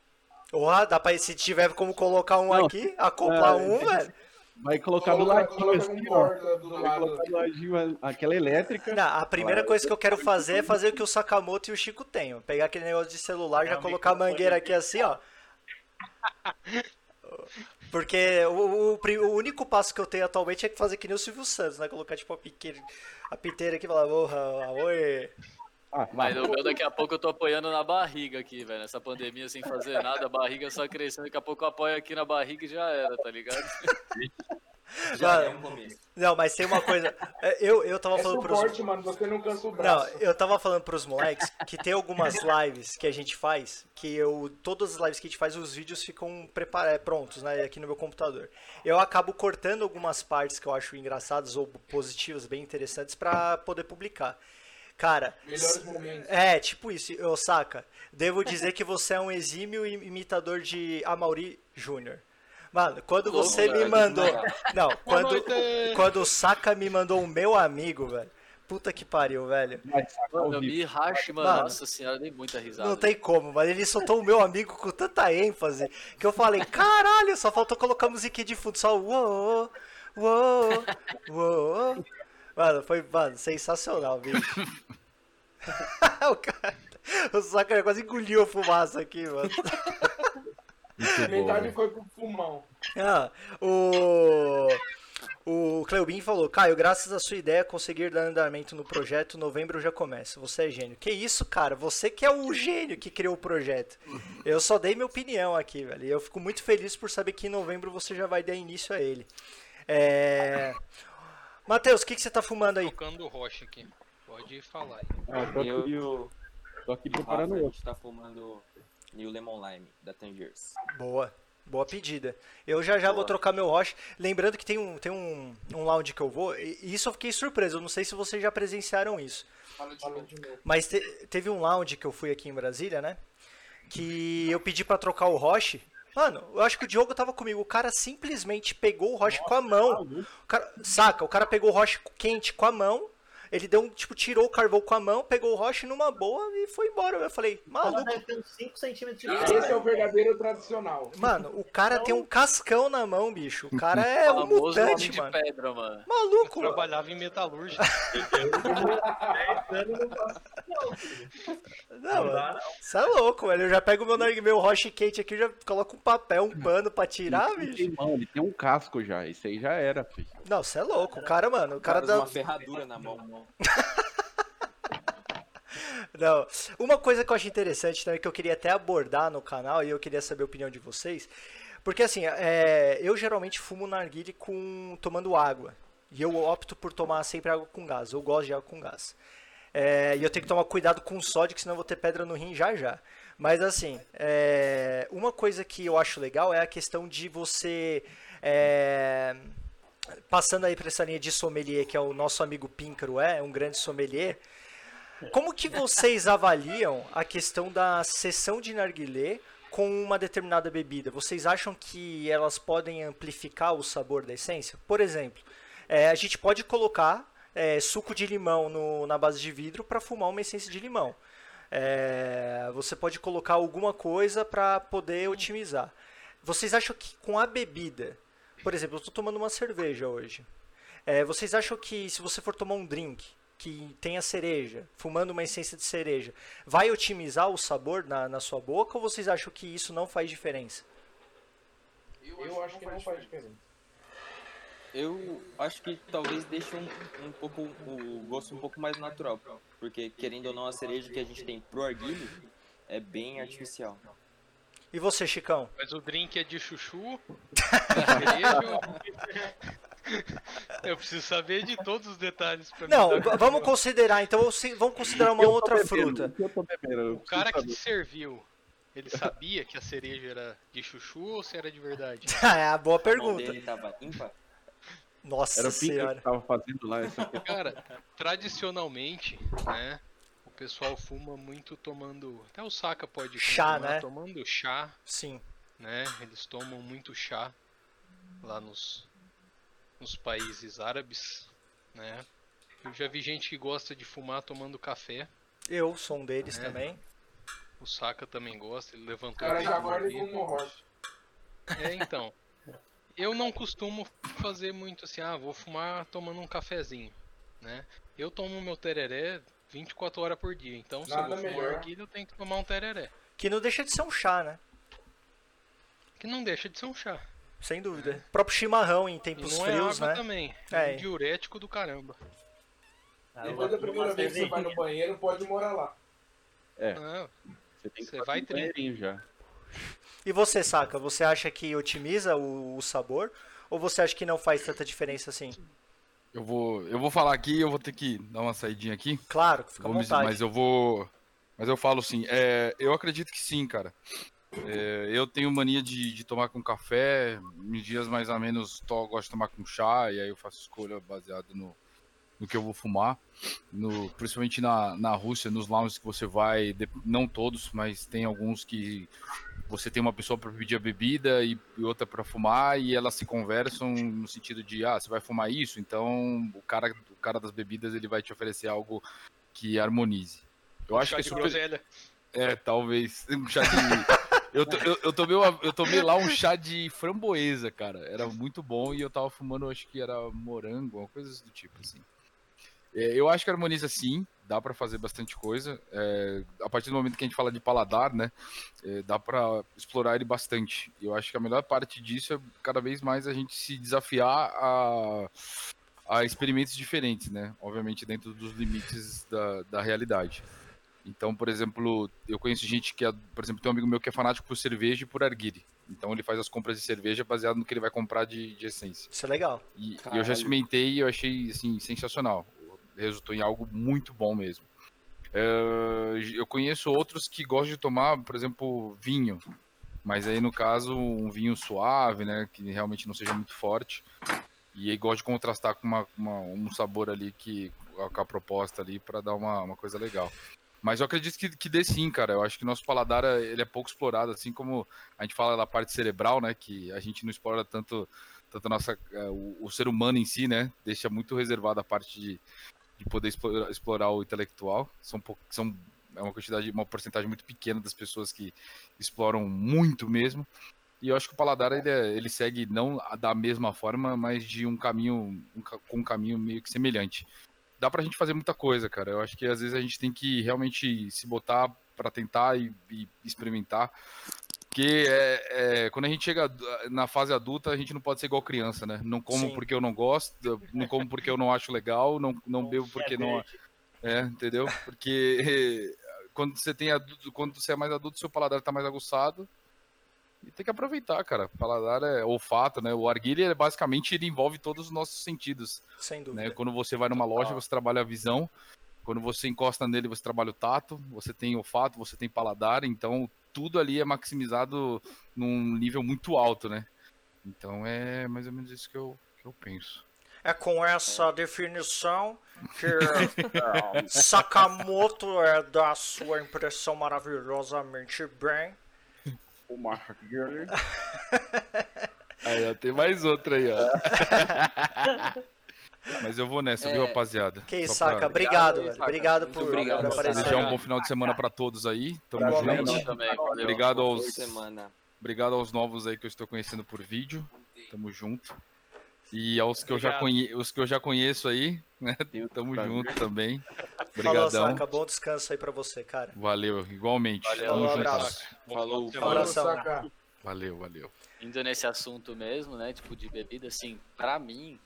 Porra, dá pra, se tiver como colocar um Não, aqui, acoplar é, um, velho. Vai colocar do ladinho assim, ó. porta do Vai lado. colocar do ladinho aquela elétrica. Não, a primeira coisa que eu quero fazer é fazer o que o Sakamoto e o Chico têm. Pegar aquele negócio de celular, já colocar a mangueira aqui assim, ó. Porque o, o o único passo que eu tenho atualmente é fazer que nem o Silvio Santos, né? Colocar tipo a, piqueira, a piteira aqui e falar, porra, oi. Ah, Mas o meu daqui a pouco eu tô apoiando na barriga aqui, velho. Nessa pandemia sem fazer nada, a barriga só crescendo. Daqui a pouco eu apoio aqui na barriga e já era, tá ligado? *laughs* Já é um começo. Não, mas tem uma coisa. é, Eu, eu tava É falando pros. suporte, mano. Você não cansa o Não, braço. eu tava falando pros moleques que tem algumas lives que a gente faz, que eu. Todas as lives que a gente faz, os vídeos ficam prepara- prontos, né? Aqui no meu computador. Eu acabo cortando algumas partes que eu acho engraçadas ou positivas, bem interessantes, pra poder publicar. Cara, Melhores momentos. é, tipo isso, ô Saca. Devo dizer que você é um exímio im- imitador de Amaury Júnior. Mano, quando Louco, você me mandou. Não, quando, noite. quando o Saca me mandou o meu amigo, velho. Puta que pariu, velho. sacar Mano, o eu me racho, mano. Mano. Nossa senhora, eu dei muita risada. Não tem como, mas ele soltou o meu amigo com tanta ênfase que eu falei, caralho, só faltou colocar a musiquinha de fundo, só uou, uou, uou. Mano, foi, mano, sensacional, bicho. *laughs* o cara, o Sakura quase engoliu a fumaça aqui, mano. Muito bom, Metade velho. foi pro pulmão. Ah, o. O Cleubin falou, Caio, graças à sua ideia conseguir dar andamento no projeto, novembro já começa. Você é gênio. Que isso, cara? Você que é o gênio que criou o projeto. Eu só dei minha opinião aqui, velho. E eu fico muito feliz por saber que em novembro você já vai dar início a ele. É... Matheus, o que, que você tá fumando aí? Tocando o rocha aqui. Pode falar aí. Ah, tô, Eu aqui, e o tô aqui preparando a outro. gente tá fumando New Lemon Lime, da Tangiers. Boa. Boa pedida. Eu já já vou Boa. trocar meu Roche. Lembrando que tem um, tem um, um lounge que eu vou, e e isso eu fiquei surpreso. Eu não sei se vocês já presenciaram isso. Fala de novo. de novo. Mas te- teve um lounge que eu fui aqui em Brasília, né? Que eu pedi pra trocar o Roche. Mano, eu acho que o Diogo tava comigo. O cara simplesmente pegou o Roche com a mão. O cara, saca? O cara pegou o Roche quente com a mão. Ele deu um, tipo, tirou o carvão com a mão, pegou o Roche numa boa e foi embora. Eu falei, maluco. deve ter uns 5 centímetros de Esse é o verdadeiro tradicional. Mano, o cara tem um cascão na mão, bicho. O cara é um mutante, de mano. pedra, mano. Maluco, mano. Trabalhava em metalúrgica. *laughs* Eu não mano. Você é louco, velho. Eu já pego meu, meu Roche quente aqui, já coloco um papel, um pano pra tirar, Ele bicho. tem mão, ele tem um casco já. Isso aí já era, filho. Não, você é louco. O cara, mano, o cara cara dá. uma ferradura na mão. *laughs* Não. Uma coisa que eu acho interessante também, que eu queria até abordar no canal, e eu queria saber a opinião de vocês. Porque assim, é, eu geralmente fumo narguile com tomando água. E eu opto por tomar sempre água com gás. Eu gosto de água com gás. É, e eu tenho que tomar cuidado com o sódio, que senão eu vou ter pedra no rim já já. Mas assim, é, uma coisa que eu acho legal é a questão de você. é, passando aí para essa linha de sommelier, que é o nosso amigo Píncaro é, um grande sommelier. Como que vocês *laughs* avaliam a questão da sessão de narguilé com uma determinada bebida? Vocês acham que elas podem amplificar o sabor da essência? Por exemplo, é, a gente pode colocar é, suco de limão no- na base de vidro para fumar uma essência de limão. É, você pode colocar alguma coisa para poder otimizar. Vocês acham que com a bebida, por exemplo, eu estou tomando uma cerveja hoje. É, vocês acham que se você for tomar um drink que tenha cereja, fumando uma essência de cereja, vai otimizar o sabor na, na sua boca ou vocês acham que isso não faz diferença? Eu acho que não faz diferença. Eu acho que talvez deixe um, um pouco o gosto um pouco mais natural, porque querendo ou não a cereja que a gente tem pro arguile é bem artificial. E você, Chicão? Mas o drink é de chuchu, cereja. *laughs* Eu preciso saber de todos os detalhes Não, vamos considerar, então, vamos considerar uma outra bebendo, fruta. o que bebendo, cara que te serviu, ele sabia que a cereja era de chuchu ou se era de verdade? *laughs* é a boa pergunta. dele tava ímpar. Nossa Era o Pinker que senhora. tava fazendo lá. Essa. Cara, tradicionalmente, né? O pessoal fuma muito tomando. Até o Saka pode Chá, confirmar, né? Tomando chá, Sim. né? Eles tomam muito chá lá nos, nos países árabes, né? Eu já vi gente que gosta de fumar tomando café. Eu sou um deles É. também. O Saka também gosta, ele O levantou cara o já um rocha. É, então. Eu não costumo fazer muito assim, ah, vou fumar tomando um cafezinho, né? Eu tomo meu tereré 24 horas por dia, então se eu Nada vou fumar melhor. arguilha, eu tenho que tomar um tereré. Que não deixa de ser um chá, né? Que não deixa de ser um chá. Sem dúvida. O próprio chimarrão em E tempos não é frios, água né? também. É. É um diurético do caramba. Ah, eu Depois da primeira vez que você vai no banheiro, pode morar lá. Ah, Você tem que Você vai um banheirinho já. E você, Saca? Você acha que otimiza o, o sabor? Ou você acha que não faz tanta diferença assim? Eu vou, eu vou falar aqui, eu vou ter que dar uma saidinha aqui. Claro, fica à vontade. mas eu vou. Mas eu falo assim, é, eu acredito que sim, cara. É, eu tenho mania de, de tomar com café, em dias mais ou menos to, gosto de tomar com chá, e aí eu faço escolha baseada no, no que eu vou fumar. No, principalmente na, na Rússia, nos lounges que você vai, não todos, mas tem alguns que você tem uma pessoa para pedir a bebida e, outra para fumar, e elas se conversam no sentido de, ah, você vai fumar isso, então o cara, o cara das bebidas ele vai te oferecer algo que harmonize. Eu acho chá que é super, groselha. é, talvez. *laughs* Um chá de. eu, to- eu, eu, tomei uma- eu tomei lá um chá de framboesa, cara. Era muito bom e eu tava fumando, acho que era morango, uma coisa do tipo, assim. É, eu acho que harmoniza sim, dá pra fazer bastante coisa. É, a partir do momento que a gente fala de paladar, né? é, dá pra explorar ele bastante. E eu acho que a melhor parte disso é cada vez mais a gente se desafiar a, a experimentos diferentes, né? Obviamente dentro dos limites da, da realidade. Então, por exemplo, eu conheço gente que, é, por exemplo, tem um amigo meu que é fanático por cerveja e por arguile. Então ele faz as compras de cerveja baseado no que ele vai comprar de, de essência. Isso é legal. E, e eu já experimentei e eu achei, assim, sensacional. Resultou em algo muito bom mesmo. É, eu conheço outros que gostam de tomar, por exemplo, vinho. Mas aí, no caso, um vinho suave, né? Que realmente não seja muito forte. E aí gosto de contrastar com uma, uma- um sabor ali que com a proposta ali para dar uma, uma coisa legal. Mas eu acredito que, que dê sim, cara. Eu acho que nosso paladar ele é pouco explorado, assim como a gente fala da parte cerebral, né? Que a gente não explora tanto, tanto nossa, eh, o, o ser humano em si, né? Deixa muito reservado a parte de, de poder explorar, explorar o intelectual. São, são é uma quantidade, uma porcentagem muito pequena das pessoas que exploram muito mesmo. E eu acho que o paladar ele, é- ele segue não da mesma forma, mas de um caminho um com um caminho meio que semelhante. Dá pra gente fazer muita coisa, cara. Eu acho que às vezes a gente tem que realmente se botar pra tentar e, e experimentar. Porque é, é, quando a gente chega na fase adulta, a gente não pode ser igual criança, né? Não como Sim. porque eu não gosto, não como porque eu não acho legal, não, não bebo porque não. É, entendeu? Porque *laughs* quando você tem adulto, quando você é mais adulto, seu paladar tá mais aguçado. E tem que aproveitar, cara. Paladar é olfato, né? O arguilha, basicamente, ele envolve todos os nossos sentidos. Sem dúvida. Né? Quando você vai numa loja, você trabalha a visão. Quando você encosta nele, você trabalha o tato. Você tem olfato, você tem paladar. Então, tudo ali é maximizado num nível muito alto, né? Então, é mais ou menos isso que eu, que eu penso. É com essa definição que *laughs* Sakamoto é da sua impressão maravilhosamente bem. O Mark. *laughs* Aí, ó, tem mais outra aí, ó. *laughs* Mas eu vou nessa, viu, É, rapaziada? Que isso, Só pra Saca. Obrigado, Obrigado, velho. Saca. Obrigado por, obrigado, por aparecer. Desejar um bom final de semana pra todos aí. Tamo junto. Obrigado aos, semana. obrigado aos novos aí que eu estou conhecendo por vídeo. Tamo junto. E aos que, eu já, conhe... os que eu já conheço aí, né? Tamo prazer. junto também. Falou, Obrigadão. Saca. Bom descanso aí pra você, cara. Valeu, igualmente. Valeu, Tamo um junto. abraço. Falou. Semana. Abração. Saca. Valeu, valeu. Indo nesse assunto mesmo, né? Tipo, de bebida, assim, pra mim,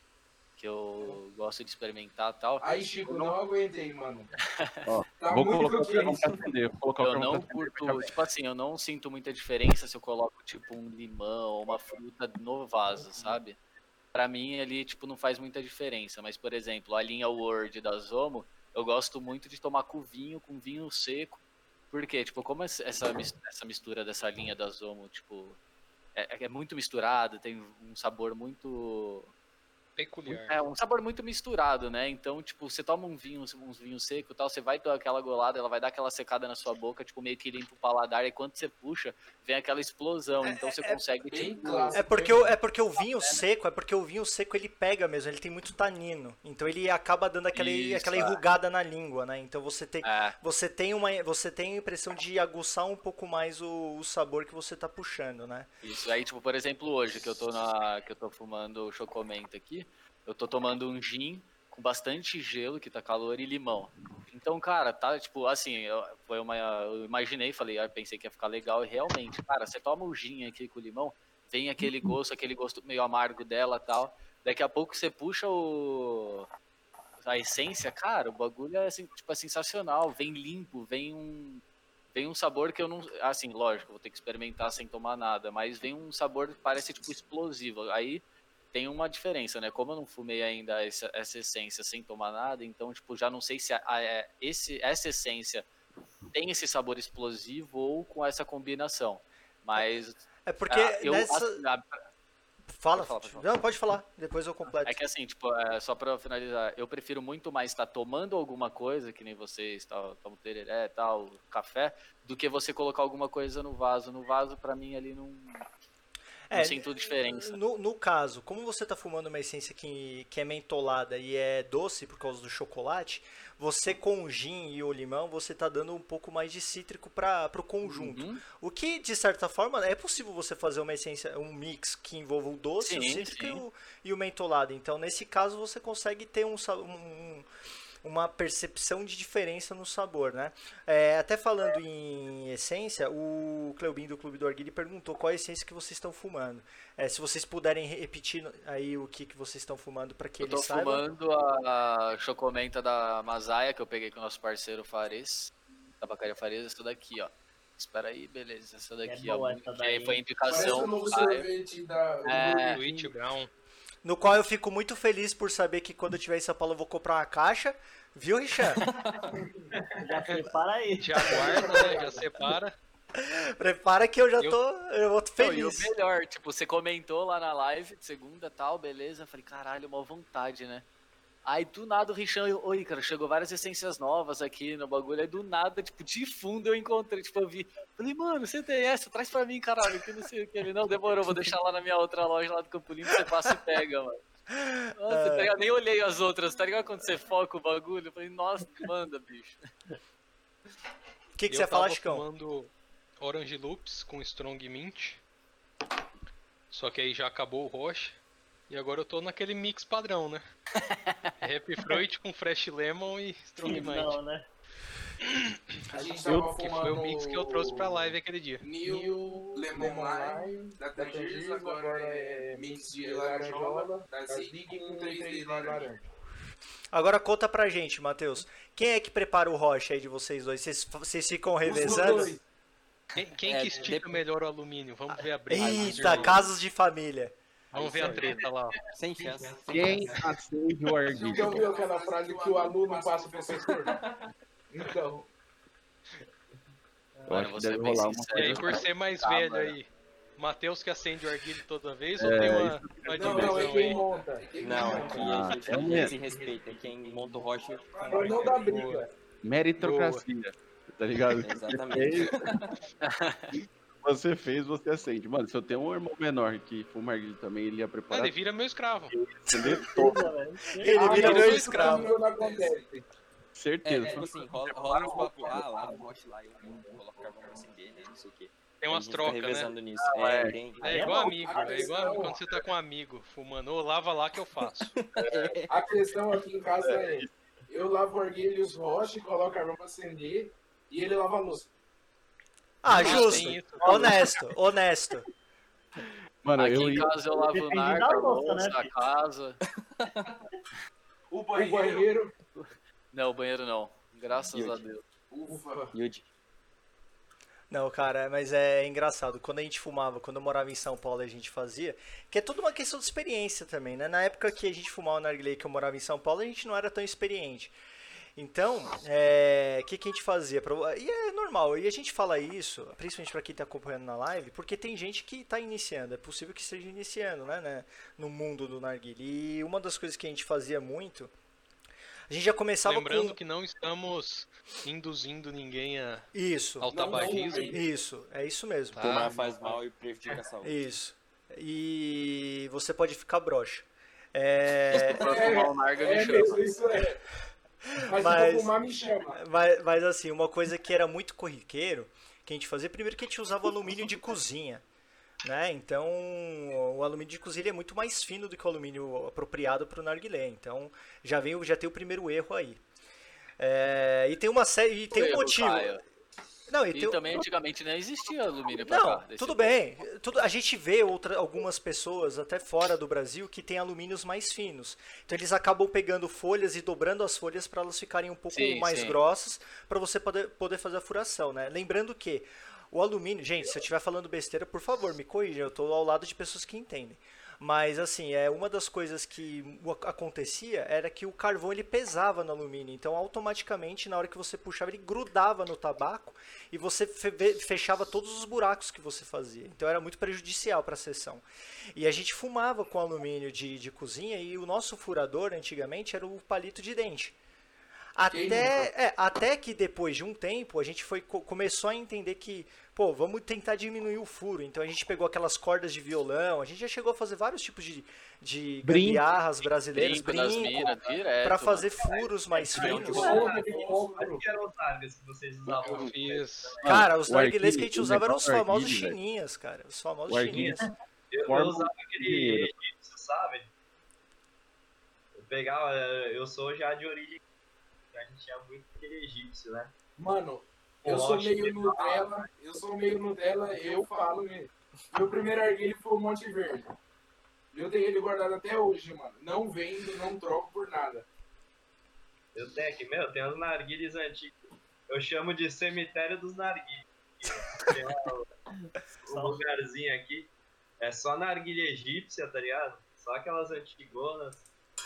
que eu gosto de experimentar e tal, Aí, Chico, não aguentei, mano. *laughs* Ó, Tá vou muito colocar o quente. carvão pra acender. Vou colocar o eu não curto, tipo assim, eu não sinto muita diferença se eu coloco, tipo, um limão ou uma fruta no vaso, sabe? Pra mim, ali, tipo, não faz muita diferença. Mas, por exemplo, a linha Word da Zomo, eu gosto muito de tomar com vinho, com vinho seco. Por quê? Tipo, como essa, essa mis- essa mistura dessa linha da Zomo, tipo, é, é muito misturada, tem um sabor muito Peculiar. é um sabor muito misturado, né? Então, tipo, você toma um vinho, uns vinhos secos e tal, você vai dar aquela golada, ela vai dar aquela secada na sua boca, tipo, meio que limpa o paladar, e quando você puxa, vem aquela explosão. Então você consegue, bem tipo. clássico. É porque, o, é porque o vinho seco, é porque o vinho seco ele pega mesmo, ele tem muito tanino. Então ele acaba dando aquela, Isso, aquela é. enrugada na língua, né? Então você tem, É, você tem uma você tem a impressão de aguçar um pouco mais o, o sabor que você tá puxando, né? isso. Aí, tipo, por exemplo, hoje que eu tô na. que eu tô fumando o chocomento aqui, eu tô tomando um gin com bastante gelo, que tá calor, e limão. Então, cara, tá, tipo, assim, eu, foi uma. Eu imaginei, falei, ah, pensei que ia ficar legal, e realmente, cara, você toma o gin aqui com limão, vem aquele gosto, aquele gosto meio amargo dela tal. Daqui a pouco você puxa o. A essência, cara, o bagulho é assim, tipo, é sensacional. Vem limpo, vem um. Vem um sabor que eu não. Assim, lógico, vou ter que experimentar sem tomar nada, mas vem um sabor que parece tipo explosivo. Aí tem uma diferença, né? Como eu não fumei ainda essa, essa essência sem tomar nada, então, tipo, já não sei se a, a- é- esse, essa essência tem esse sabor explosivo ou com essa combinação. Mas. É porque ah, eu, nessa a- fala, pode falar, não pode falar, depois eu completo. É que assim, tipo, é, só pra finalizar, eu prefiro muito mais estar tomando alguma coisa, que nem vocês, tal, tomam tereré, tal, café, do que você colocar alguma coisa no vaso. No vaso, pra mim, ali não, não É, sinto diferença. No, no caso, como você está fumando uma essência que, que é mentolada e é doce por causa do chocolate, você com o gin e o limão, você está dando um pouco mais de cítrico para o conjunto. Uhum. O que, de certa forma, é possível você fazer uma essência, um mix que envolva o doce, o Sim, cítrico e o, e o mentolado. Então, nesse caso, você consegue ter um, um- uma percepção de diferença no sabor, né? É, até falando em essência, o Cleubin do Clube do Arguile perguntou qual a essência que vocês estão fumando. É, se vocês puderem repetir aí o que, que vocês estão fumando para que Eu tô saiba. fumando a, chocomenta da Masaia, que eu peguei com o nosso parceiro Fares, tabacaria Fares, essa daqui, ó. Espera aí, beleza, essa daqui, ó. boa muito- essa que aí daí. foi Parece indicação o novo do sorvete da... do É. King. Brown. No qual eu fico muito feliz por saber que quando eu estiver em São Paulo eu vou comprar uma caixa. Viu, Richard? *laughs* Já separa aí. Já guarda, né? Já separa. Prepara que eu já Eu- tô. Eu vou Não, e o feliz. melhor, tipo, você comentou lá na live, de segunda tal, beleza. Eu Falei, caralho, uma vontade, né? Aí do nada o Richan, eu, oi, cara, chegou várias essências novas aqui no bagulho. Aí do nada, tipo, de fundo eu encontrei, tipo, eu vi. Falei, mano, você tem essa? Traz pra mim, caralho, que não sei o que. Ele, não, demorou, vou deixar lá na minha outra loja lá do Campo Limpo, você passa e pega, mano. Nossa, tá ligado? nem olhei as outras, tá ligado? Quando você foca o bagulho, eu falei, nossa, manda, bicho. O que, que eu você tava Chicão? fumando Orange Loops com Strong Mint. Só que aí já acabou o Roche. E agora eu tô naquele mix padrão, né? *laughs* Happy Fruit com Fresh Lemon e Strong Mint. Não, né? A gente tava Que foi o mix que eu trouxe pra live aquele dia. New Lemon Lime, da Tangiers, agora é mix de laranjola, da Zig com 3D de laranja. Agora conta pra gente, Matheus. Quem é que prepara o rocha aí de vocês dois? Vocês, vocês ficam revezando? Quem, quem É, que estica dep- melhor o alumínio? Vamos ver a briga. Eita, casos de família. Vamos ver a treta lá. ó. Sem chance. Quem acende o arguilho? Já ouviu aquela frase que o aluno passa o professor? Então, Eu Mano, acho que deve rolar uma. E aí, por ser mais Tá, velho mano. aí, Matheus que acende o arguilho toda vez ou É, tem uma, uma não, não, é quem monta. é Não, monta. aqui Ah, a gente é não mesmo. se respeita. Quem monta o rocha. Pra não dar briga. Meritocracia, tá ligado? Exatamente. *laughs* *laughs* Você fez, você acende. Mano, se eu tenho um irmão menor que fuma arguilho também, ele ia Ah, preparar ele vira meu escravo. Ele Ah, vira meu escravo. acontece. É, certeza. tipo assim, rola, rola uns papos. Ah, lá rocha lá, eu coloco carvão pra acender, né? Não sei o quê. Tem umas A trocas, né? revezando nisso. Ah, é, é. tem. É igual amigo, é igual. Quando você tá com um amigo fumando, ô, lava lá que eu faço. *laughs* A questão aqui em casa é: eu lavo arguilhos rocha, coloco carvão pra acender e ele lava a louça. Ah, Nossa, justo. Honesto, honesto. Mano, Aqui eu em casa eu lavo Depende narco, da a louça, né, a filho? casa. O banheiro. O banheiro. Não, o banheiro não. Graças Yudi. a Deus. Ufa. Yudi. Não, cara, mas é engraçado. Quando a gente fumava, quando eu morava em São Paulo, a gente fazia, que é tudo uma questão de experiência também, né? Na época que a gente fumava na narguilé que eu morava em São Paulo, a gente não era tão experiente. Então, é, o que, que a gente fazia? Pra- E é normal, e a gente fala isso, principalmente para quem está acompanhando na live, porque tem gente que está iniciando, é possível que esteja iniciando, né, né, no mundo do narguilé. E uma das coisas que a gente fazia muito, a gente já começava Lembrando com... que não estamos induzindo ninguém a, Isso, ao Não, não, tabagismo. isso, é isso mesmo. Tá. Fumar faz mal e prejudica a saúde. Isso. E você pode ficar broxa. É, Pra fumar o narga É me chama. mesmo, isso é. Mas, Mas- fumar, me chama. mas, mas assim, uma coisa que era muito corriqueiro, que a gente fazia, primeiro que a gente usava alumínio de cozinha. Né? Então, o alumínio de cozinha é muito mais fino do que o alumínio apropriado para o narguilé. Então, já vem, o- já tem o primeiro erro aí. É, e tem uma série, e tem um motivo. Caio. Não, e E tem, também antigamente não existia alumínio pra Não, cá. tudo tipo. bem. Tudo, a gente vê outra, algumas pessoas, até fora do Brasil, que têm alumínios mais finos. Então eles acabam pegando folhas e dobrando as folhas para elas ficarem um pouco Sim, mais sim. grossas, para você poder, poder fazer a furação, né? Lembrando que o alumínio, gente, se eu estiver falando besteira, por favor, me corrija, eu estou ao lado de pessoas que entendem. Mas assim, é uma das coisas que acontecia era que o carvão ele pesava no alumínio, então automaticamente na hora que você puxava ele grudava no tabaco e você fechava todos os buracos que você fazia. Então era muito prejudicial para a sessão. E a gente fumava com alumínio de, de cozinha e o nosso furador antigamente era o palito de dente. Até, é, até que depois de um tempo a gente foi, co- começou a entender que, pô, vamos tentar diminuir o furo. Então a gente pegou aquelas cordas de violão, a gente já chegou a fazer vários tipos de, de Brinco. gambiarras brasileiras, Brinco brinco, para fazer furos mais um finos. Como que eram os nargas que vocês usavam? Eu fiz. Cara, os narguilés que a gente usava eram os famosos chininhas, cara. Os famosos chininhas. Eu, eu usava um aquele egípcio, sabe? Eu pegava, eu sou já de origem. A gente tinha muito aquele egípcio, né? Mano, eu O sou meio Nutella, eu sou meio Nutella, eu falo mesmo. Meu primeiro arguilho foi o Monte Verde. Eu tenho ele guardado até hoje, mano. Não vendo, não troco por nada. Eu tenho aqui, meu, tem uns narguilhos antigos. Eu chamo de cemitério dos narguilhos. Tem um, um lugarzinho aqui. É só narguilha egípcia, tá ligado? Só aquelas antigonas.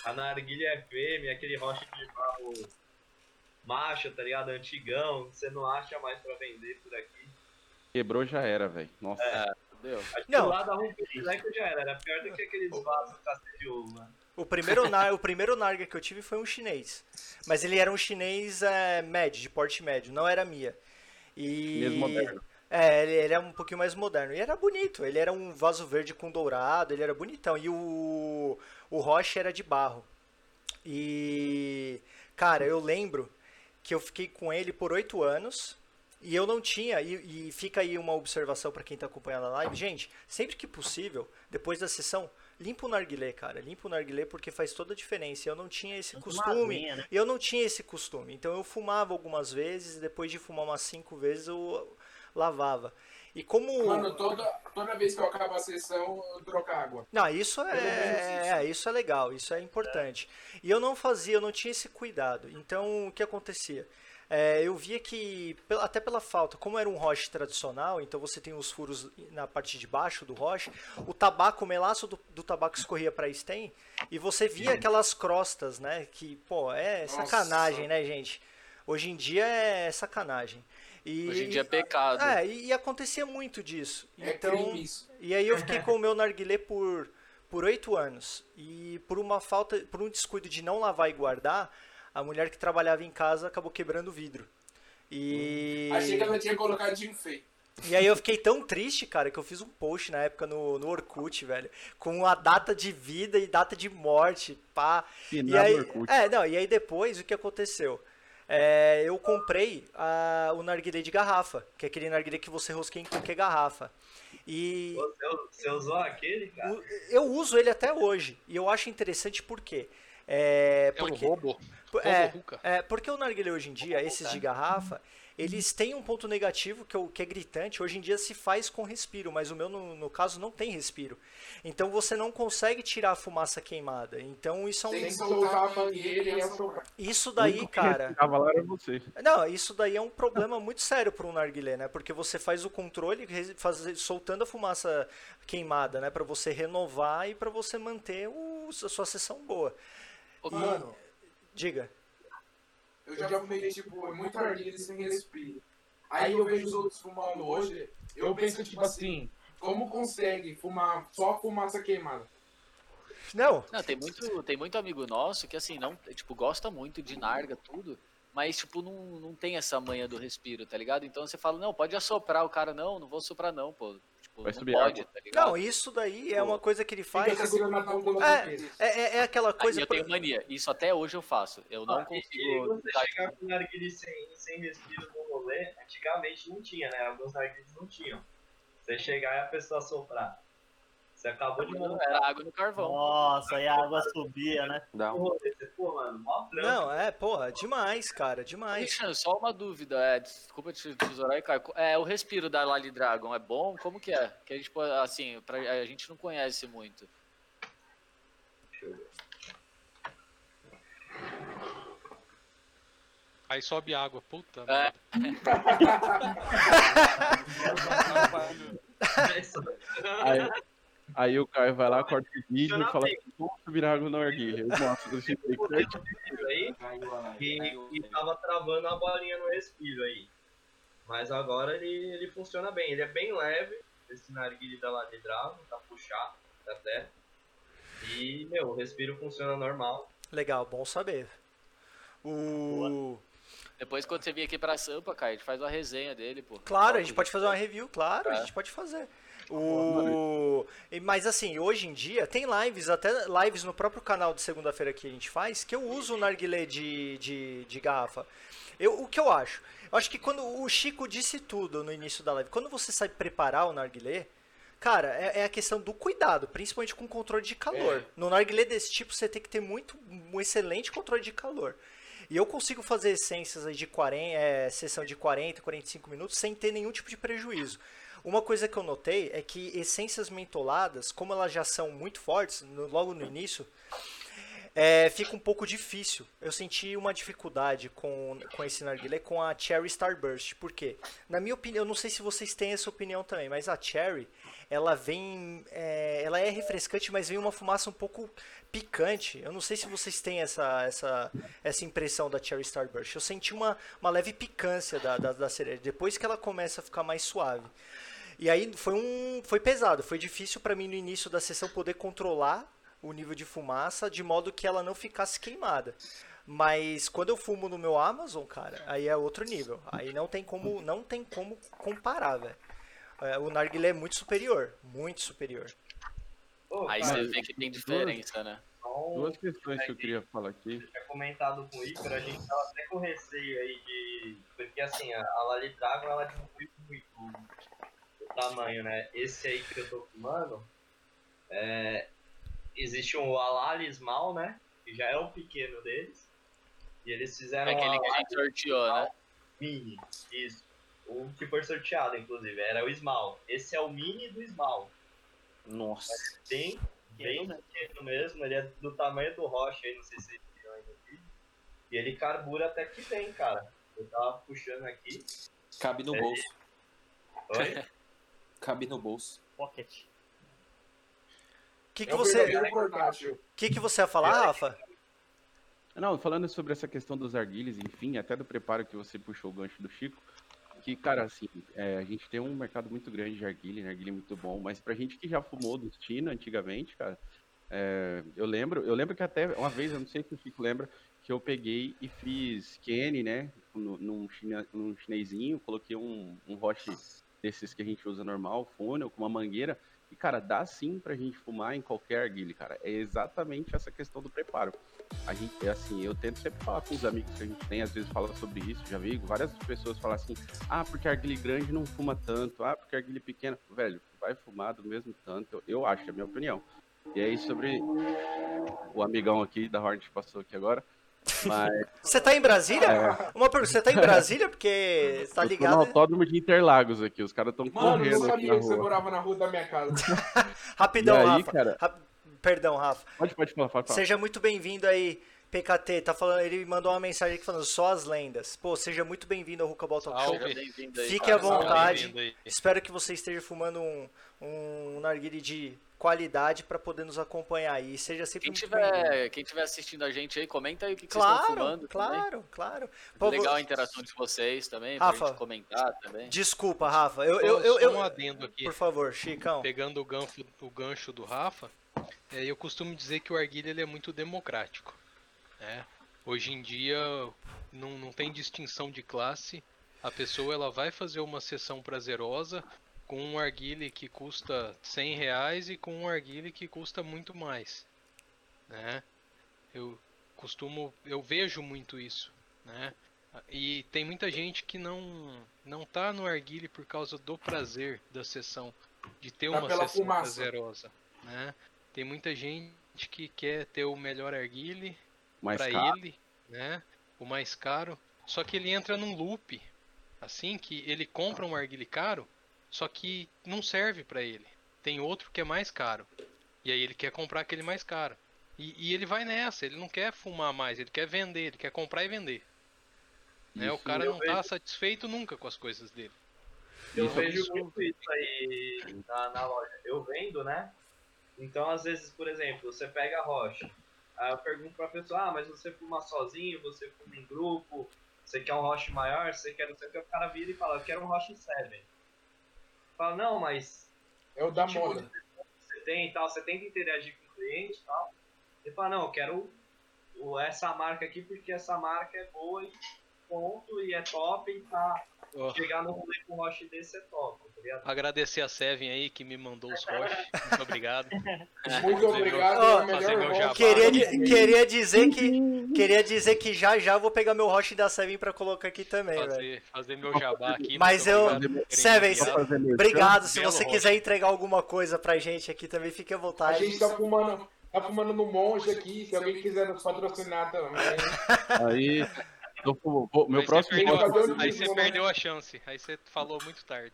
A narguilha fêmea, aquele rocha de barro macho, tá ligado? Antigão. Você não acha mais pra vender por aqui. Quebrou já era, velho. Nossa. Entendeu? Acho que Não. do lado da Rumpeco já era. Era pior do que aqueles vasos cacete de ovo, mano. O primeiro, o primeiro narga que eu tive foi um chinês. Mas ele era um chinês é, médio, de porte médio, não era Mia. E... Mesmo moderno. É, ele, ele é um pouquinho mais moderno. E era bonito. Ele era um vaso verde com dourado, ele era bonitão. E o, o Roche era de barro. E, cara, eu lembro que eu fiquei com ele por oito anos. E eu não tinha, e, e fica aí uma observação para quem está acompanhando a live. Gente, sempre que possível, depois da sessão, limpa o narguilé, cara. Limpa o narguilé porque faz toda a diferença. Eu não tinha esse costume. aguinha, né? Eu não tinha esse costume. Então eu fumava algumas vezes, e depois de fumar umas cinco vezes eu lavava. E como. Mano, toda, toda vez que eu acabo a sessão, eu troco água. Não, isso é, isso. é, isso é legal, isso é importante. E eu não fazia, eu não tinha esse cuidado. Então, o que acontecia? É, eu via que, até pela falta, como era um roche tradicional, então você tem os furos na parte de baixo do roche, o tabaco, o melaço do, do tabaco escorria para a stem, e você via aquelas crostas, né? Que, pô, é Nossa. sacanagem, né, gente? Hoje em dia é sacanagem. E, Hoje em dia é pecado. É, e, e acontecia muito disso. É então, crime isso. e aí eu *laughs* fiquei com o meu narguilé por por oito anos e por uma falta, por um descuido de não lavar e guardar, a mulher que trabalhava em casa acabou quebrando o vidro. E Achei que ela tinha colocado de enfeite. e aí eu fiquei tão triste, cara, que eu fiz um post na época no, no Orkut, velho, com a data de vida e data de morte, pá. E Finado aí, Orkut. é, não, e aí depois o que aconteceu? É, eu comprei a, o narguilé de garrafa, que é aquele narguilé que você rosqueia em qualquer garrafa. E Você, você usou aquele, cara? o- eu uso ele até hoje. E eu acho interessante por quê? É, É um porque, roubo. É, é, porque o narguilé hoje em dia, esses de garrafa, eles têm um ponto negativo que, é o- que é gritante. Hoje em dia se faz com respiro, mas o meu, no, no caso, não tem respiro. Então você não consegue tirar a fumaça queimada. Então isso é Tem que um. soltar a mangueira e assoprar. Isso daí, cara. lá era você. Não, isso daí é um problema muito sério para um narguilé, né? Porque você faz o controle faz- soltando a fumaça queimada, né? Para você renovar e para você manter o- a sua sessão boa. Ô, Mano, Diga. Eu já fumei, tipo, muito arguilha sem respiro. Aí eu vejo os outros fumando hoje, eu penso, tipo assim, como consegue fumar só fumaça queimada? Não, Não, tem muito, tem muito amigo nosso que assim, não, tipo, gosta muito de narga, tudo, mas tipo, não, não tem essa manha do respiro, tá ligado? Então você fala, não, pode assoprar o cara, não, não vou soprar não, pô. Tipo, Vai não subir pode, água. tá ligado? não, isso daí é uma coisa que ele faz. Fica segurando a do É, é, é- é aquela Aí coisa. eu tenho mania, isso até hoje eu faço. Eu não Ah, consigo. você chegar com narguilé sem, sem respiro no rolê, antigamente não tinha, né? Alguns narguilés não tinham. Você chegar e a pessoa soprar. Você acabou de mandar Era água no carvão. Nossa, aí a água subia, né? Dá o rolê. Você, pô, mano, mó. Não, é, porra, demais, cara, demais. Alexandre, só uma dúvida, é, desculpa te tesourar aí, Caio. É, o respiro da Lali Dragon é bom? Como que é? Que a gente, pode- assim, pra, a gente não conhece muito. Aí sobe água, puta. É. *laughs* *laughs* Aí, aí o Caio vai lá, corta o vídeo e fala assim, como subir água no arguilha. Eu *laughs* mostro desse jeito aí, e, e tava travando a bolinha no respiro aí. Mas agora ele, ele funciona bem. Ele é bem leve, esse narguilé da Lade Dragon, tá puxado até. E, meu, o respiro funciona normal. Legal, bom saber. O. Depois, quando você vir aqui pra Sampa, Caio, a gente faz uma resenha dele, pô. Claro, a gente pode fazer uma review, claro, a É. gente pode fazer. O... Mas assim, hoje em dia tem lives, até lives no próprio canal de segunda-feira que a gente faz, que eu uso o narguilé de, de, de garrafa. Eu, o que eu acho? Eu acho que quando o Chico disse tudo no início da live, quando você sabe preparar o narguilé, cara, é, é a questão do cuidado, principalmente com controle de calor. É. No narguilé desse tipo, você tem que ter muito, um excelente controle de calor. E eu consigo fazer essências aí de 40, é, sessão de 40, 45 minutos sem ter nenhum tipo de prejuízo. Uma coisa que eu notei é que essências mentoladas, como elas já são muito fortes, no- logo no início, é, fica um pouco difícil. Eu senti uma dificuldade com, com esse narguilé com a Cherry Starburst. Por quê? Na minha opinião, eu não sei se vocês têm essa opinião também, mas a Cherry, ela vem. é, ela é refrescante, mas vem uma fumaça um pouco picante. Eu não sei se vocês têm essa, essa, essa impressão da Cherry Starburst. Eu senti uma, uma leve picância da, da, da cereja, depois que ela começa a ficar mais suave. E aí foi um foi pesado, foi difícil para mim no início da sessão poder controlar o nível de fumaça de modo que ela não ficasse queimada. Mas quando eu fumo no meu Amazon, cara, aí é outro nível. Aí não tem como não tem como comparar, velho. É, O narguilé é muito superior, muito superior. Ô, Aí cara, você vê que tem diferença, né? então, Duas questões que eu queria falar aqui. eu tinha comentado com o Icaro, a gente tava até com receio aí de. Porque assim, a, a Lali Dragon ela diminui muito tamanho, né? Esse aí que eu tô fumando, é, existe um Alali Small, né? Que já é o pequeno deles. E eles É fizeram aquele um que a gente sorteou, né? mini, isso. O que foi sorteado, inclusive, era o Small. Esse é o mini do Small. Nossa. Bem, bem pequeno mesmo, ele é do tamanho do Rocha aí, não sei se vocês viram aí no vídeo. E ele carbura até que bem, cara. Eu tava puxando aqui. Cabe no É. bolso. Oi? *laughs* Cabe no bolso. Pocket. O que, que É o você portátil. que, que você ia falar, Rafa? Não, falando sobre essa questão dos arguilhos, enfim, até do preparo que você puxou o gancho do Chico, que, cara, assim, é, a gente tem um mercado muito grande de arguilha, narguilha muito bom, mas pra gente que já fumou do China antigamente, cara, é, eu lembro, eu lembro que até uma vez, eu não sei se o Chico lembra, que eu peguei e fiz Kenny, né, no- num, chine, num chinesinho, coloquei um, um roche desses que a gente usa normal, fônel, com uma mangueira, e, cara, dá sim pra gente fumar em qualquer arguilha, cara. É exatamente essa questão do preparo. A gente, é assim, eu tento sempre falar com os amigos que a gente tem, às vezes fala sobre isso, já vi várias pessoas falar assim, ah, porque a arguilha grande não fuma tanto, ah, porque a arguilha pequena, velho, vai fumar do mesmo tanto, eu, eu acho, é a minha opinião. E aí sobre o amigão aqui da Hornet passou aqui agora, Mas Você tá em Brasília? Uma pergunta, você tá em Brasília? Porque tá eu tô no ligado. autódromo de Interlagos aqui, os caras estão Mano, eu correndo não aqui sabia que você morava na rua da minha casa. *laughs* Rapidão, aí, Rafa. cara? Rap- Perdão, Rafa. Pode, pode falar, pode falar. Seja muito bem-vindo aí, PKT. Tá falando, ele mandou uma mensagem aqui falando só as lendas. Pô, seja muito bem-vindo ao Hookaball Talk Show. Fique cara. à vontade. Espero que você esteja fumando um, um narguile de qualidade para poder nos acompanhar aí. Seja sempre Quem tiver, quem tiver assistindo a gente aí, comenta aí o que, que vocês estão Claro, fumando. também. claro, claro. Pô, Legal a interação de vocês também, Rafa. pra gente comentar também. Desculpa, Rafa. Eu, eu, eu, só eu- um adendo aqui. Por favor, Chicão. Pegando o gancho, o gancho do Rafa, é, eu costumo dizer que o arguilha ele é muito democrático. né? Hoje em dia não, não tem distinção de classe. A pessoa ela vai fazer uma sessão prazerosa com um arguile que custa 100 reais e com um arguile que custa muito mais. Né? Eu costumo, eu vejo muito isso. Né? E tem muita gente que não não tá no arguile por causa do prazer da sessão, de ter Tá uma sessão fumaça. prazerosa, né? Tem muita gente que quer ter o melhor arguile para ele, né? O mais caro, só que ele entra num loop, assim que ele compra um arguile caro, só que não serve para ele. Tem outro que é mais caro. E aí ele quer comprar aquele mais caro. E, e ele vai nessa, ele não quer fumar mais, ele quer vender, ele quer comprar e vender. Né? O Isso cara não tá satisfeito nunca com as coisas dele. Eu Isso- vejo isso- muito isso aí na, na loja. Eu vendo, né? Então, às vezes, por exemplo, você pega a rocha. Aí eu pergunto pra pessoa, ah, mas você fuma sozinho, você fuma em grupo, você quer um roche maior, você quer não sei o que, o cara vira e fala, eu quero um roche 7. Fala, não, mas É o da tipo moda. você tem e tal, você tenta interagir com o cliente e tal. Ele fala, não, eu quero o- essa marca aqui porque essa marca é boa e ponto, e é top, e tá. Ó. Chegar no rolê com um roche desse é top, ligado? Agradecer a Seven aí que me mandou os roches. Muito obrigado. *laughs* Muito obrigado, é. Queria, queria dizer que *laughs* queria dizer que já já vou pegar meu Roche da Seven pra colocar aqui também, velho. Fazer, fazer meu jabá aqui. Mas eu- obrigado Seven. Obrigado. Se você Roche. quiser entregar alguma coisa pra gente aqui também, fique à A vontade. gente tá fumando, tá fumando no monge aqui, se alguém quiser nos patrocinar também. *laughs* Aí, meu Aí você próximo perdeu a- que fazer um Aí você perdeu a chance. Aí você falou muito tarde.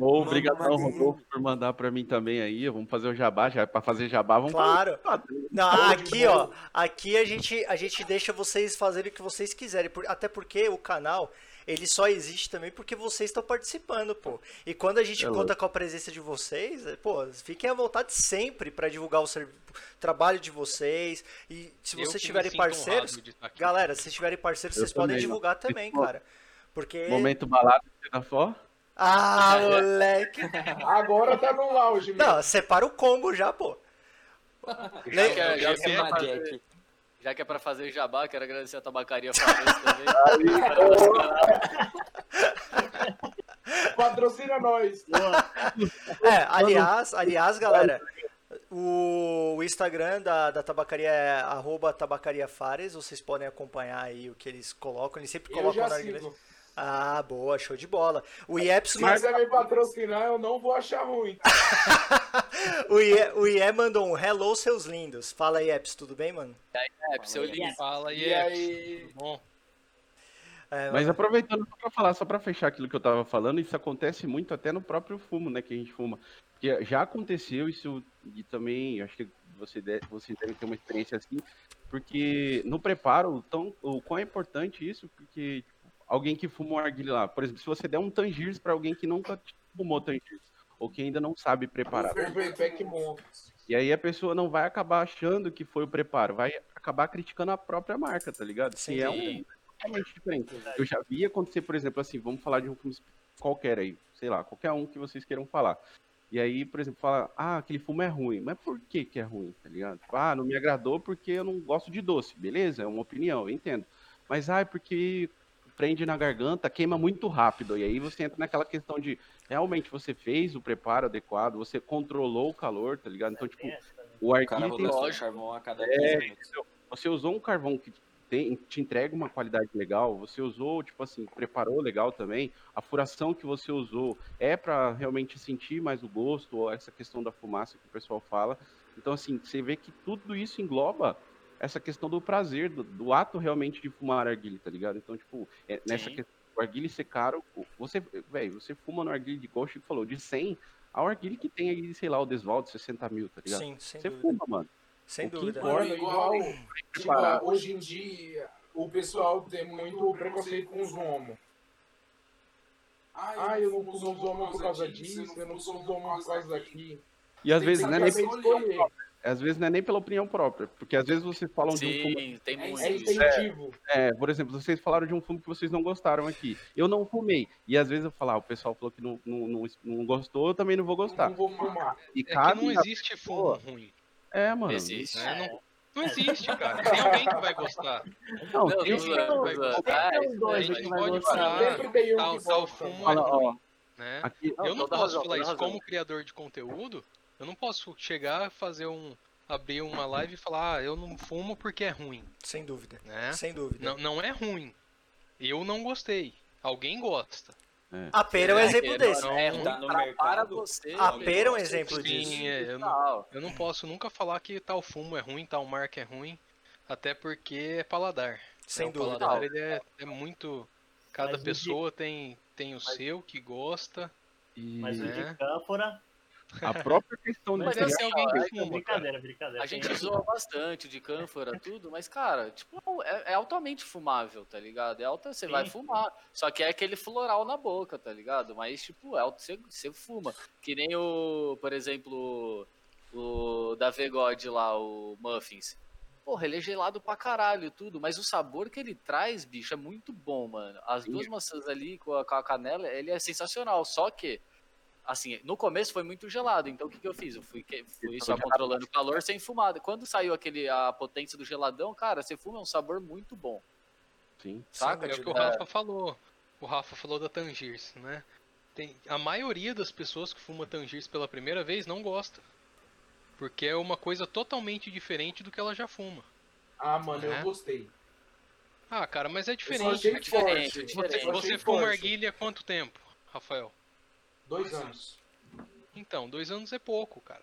Obrigadão, Rodolfo, por mandar pra mim também aí. Vamos fazer o jabá, já pra fazer jabá, vamos Claro. fazer. Não, aqui, ó. Aqui a gente, a gente deixa vocês fazerem o que vocês quiserem. por- Até porque o canal, ele só existe também porque vocês estão participando, pô. E quando a gente É conta lógico. com a presença de vocês, é, pô, fiquem à vontade sempre pra divulgar o trabalho de vocês. E se vocês tiverem parceiros, galera, se tiverem parceiros, Eu vocês podem divulgar também, Pô, cara. Porque. Momento balada da Fó. Ah, *laughs* moleque. Agora tá no auge, meu. Não, separa o combo já, pô. Já que, é- já, que é uma fazer, já que é pra fazer jabá, quero agradecer a tabacaria *laughs* também. *laughs* Patrocina nós. É, aliás, aliás, galera, o, Instagram da, da tabacaria é arroba tabacariafares, vocês podem acompanhar aí o que eles colocam, eles sempre colocam na inglês. Ah, boa, show de bola. O Ieps, Se ma- quiser me patrocinar, eu não vou achar ruim. *laughs* o, Ie, o Ie mandou um hello, seus lindos. Fala, Ieps, tudo bem, mano? É, pro seu link. Fala E aí, é. aí? Tudo bom? É, Mas aproveitando só pra falar, só pra fechar aquilo que eu tava falando, isso acontece muito até no próprio fumo, né, que a gente fuma. Porque já aconteceu isso, e também, acho que você deve, você deve ter uma experiência assim, porque no preparo, tão, o quão é importante isso, porque alguém que fuma um arguilha lá, por exemplo, se você der um tangiers pra alguém que nunca fumou tangiers, ou que ainda não sabe preparar, e aí a pessoa não vai acabar achando que foi o preparo, vai acabar criticando a própria marca, tá ligado? Sim, que é um totalmente diferente. Eu já vi acontecer, por exemplo, assim, vamos falar de um filme qualquer aí, sei lá, qualquer um que vocês queiram falar. E aí, por exemplo, fala, ah, aquele fumo é ruim. Mas por que que é ruim, tá ligado? Ah, não me agradou porque eu não gosto de doce. Beleza, é uma opinião, eu entendo. Mas, ah, é porque prende na garganta, queima muito rápido. E aí você entra naquela questão de, realmente você fez o preparo adequado, você controlou o calor, tá ligado? Então, tipo, o O cara arguilha tem carvão a cada É, 15 minutos. você usou um carvão que tem- te entrega uma qualidade legal, você usou, tipo assim, preparou legal também, a furação que você usou é para realmente sentir mais o gosto, ou essa questão da fumaça que o pessoal fala. Então, assim, você vê que tudo isso engloba essa questão do prazer, do, do ato realmente de fumar narguile, tá ligado? Então, tipo, é- nessa Sim. questão do arguile ser caro, você, velho, você fuma no arguile de o Chico falou, de 100 ao arguile que tem aí, sei lá, o desval de 60 mil, tá ligado? Sim, sem você dúvida. fuma, mano. Sem O que dúvida. importa- Mano, igual, tipo, hoje em dia, o pessoal tem muito preconceito com os homos. Ah, eu não uso os homens por causa disso, eu não uso os homens por causa daqui. E às Tem vezes que não é nem escolher. Às vezes não é nem pela opinião própria, porque às vezes vocês falam de um fumo Sim, tem muito É incentivo. É, por exemplo, vocês falaram de um fumo que vocês não gostaram aqui. Eu não fumei. E às vezes eu falo, ah, o pessoal falou que não, não, não, não gostou, eu também não vou gostar. Não vou fumar. E É que cabe não existe fumo ruim. É, mano. Existe. né? Não, não existe, cara. Tem alguém que vai gostar. Não, Não, tem zoando, tô vai gostar. A gente que pode falar, tal, que tal fumo é ruim, né? aqui, Não, Eu não posso razão, falar isso razão. como criador de conteúdo. Eu não posso chegar, fazer um. abrir uma live e falar, ah, eu não fumo porque é ruim, Sem dúvida. né? Sem dúvida. Não, não é ruim. Eu não gostei. Alguém gosta. A pera é um É, exemplo é, desse. não, é ruim tá pra- para você. A velho. pera é um exemplo sim, disso. é, eu não-. Eu não posso nunca falar que tal fumo é ruim, tal marca é ruim, até porque é paladar. Sem né? dúvida. O paladar ele é, é muito. Cada Mas o de- pessoa tem, tem o seu que gosta. e Mas o É. de cânfora. A própria questão de Mas Mas assim, alguém que ó, fuma. Brincadeira, brincadeira. A gente zoa bastante de cânfora, tudo, mas, cara, tipo, é, é altamente fumável, tá ligado? É alta, você Sim. vai fumar. Só que é aquele floral na boca, tá ligado? Mas, tipo, é alto, você, você fuma. Que nem o, por exemplo, o da Vegode lá, o Muffins. Porra, ele é gelado pra caralho e tudo, mas o sabor que ele traz, bicho, é muito bom, mano. As Sim. duas maçãs ali com a, com a canela, ele é sensacional. Só que, assim, no começo foi muito gelado, então o que, que eu fiz? Eu fui, fui só controlando o calor sem fumada. Quando saiu aquele, a potência do geladão, cara, você fuma é um sabor muito bom. Sim. Saca? É o que o Tipo, Rafa falou. O Rafa falou da Tangiers, né? Tem, a maioria das pessoas que fuma Tangiers pela primeira vez não gosta. Porque é uma coisa totalmente diferente do que ela já fuma. Ah, mano, É. eu gostei. Ah, cara, mas é Eu só diferente. achei é diferente, forte. é Você, diferente. Achei você fuma forte. arguilha há quanto tempo, Rafael? Dois anos. Então, dois anos é pouco, cara.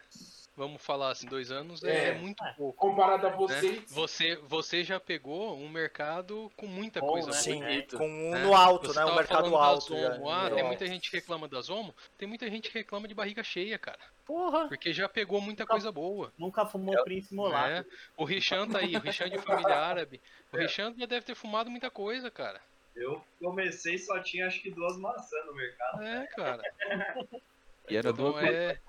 Vamos falar assim, dois anos é, É. é muito pouco. Comparado a né? vocês, Você, você já pegou um mercado com muita Bom, coisa né? boa. Sim, bonito, com um né? no alto, Você né? O tava mercado da alto. já. Ah, tem alto. muita gente que reclama da Zomo. Tem muita gente que reclama de barriga cheia, cara. Porra! Porque já pegou muita coisa boa. Nunca fumou Prince Molato. Né? O Richan tá aí, o Richan de família árabe. O Richan já deve ter fumado muita coisa, cara. Eu comecei e só tinha acho que duas maçãs no mercado. É, cara. E era Então duas é.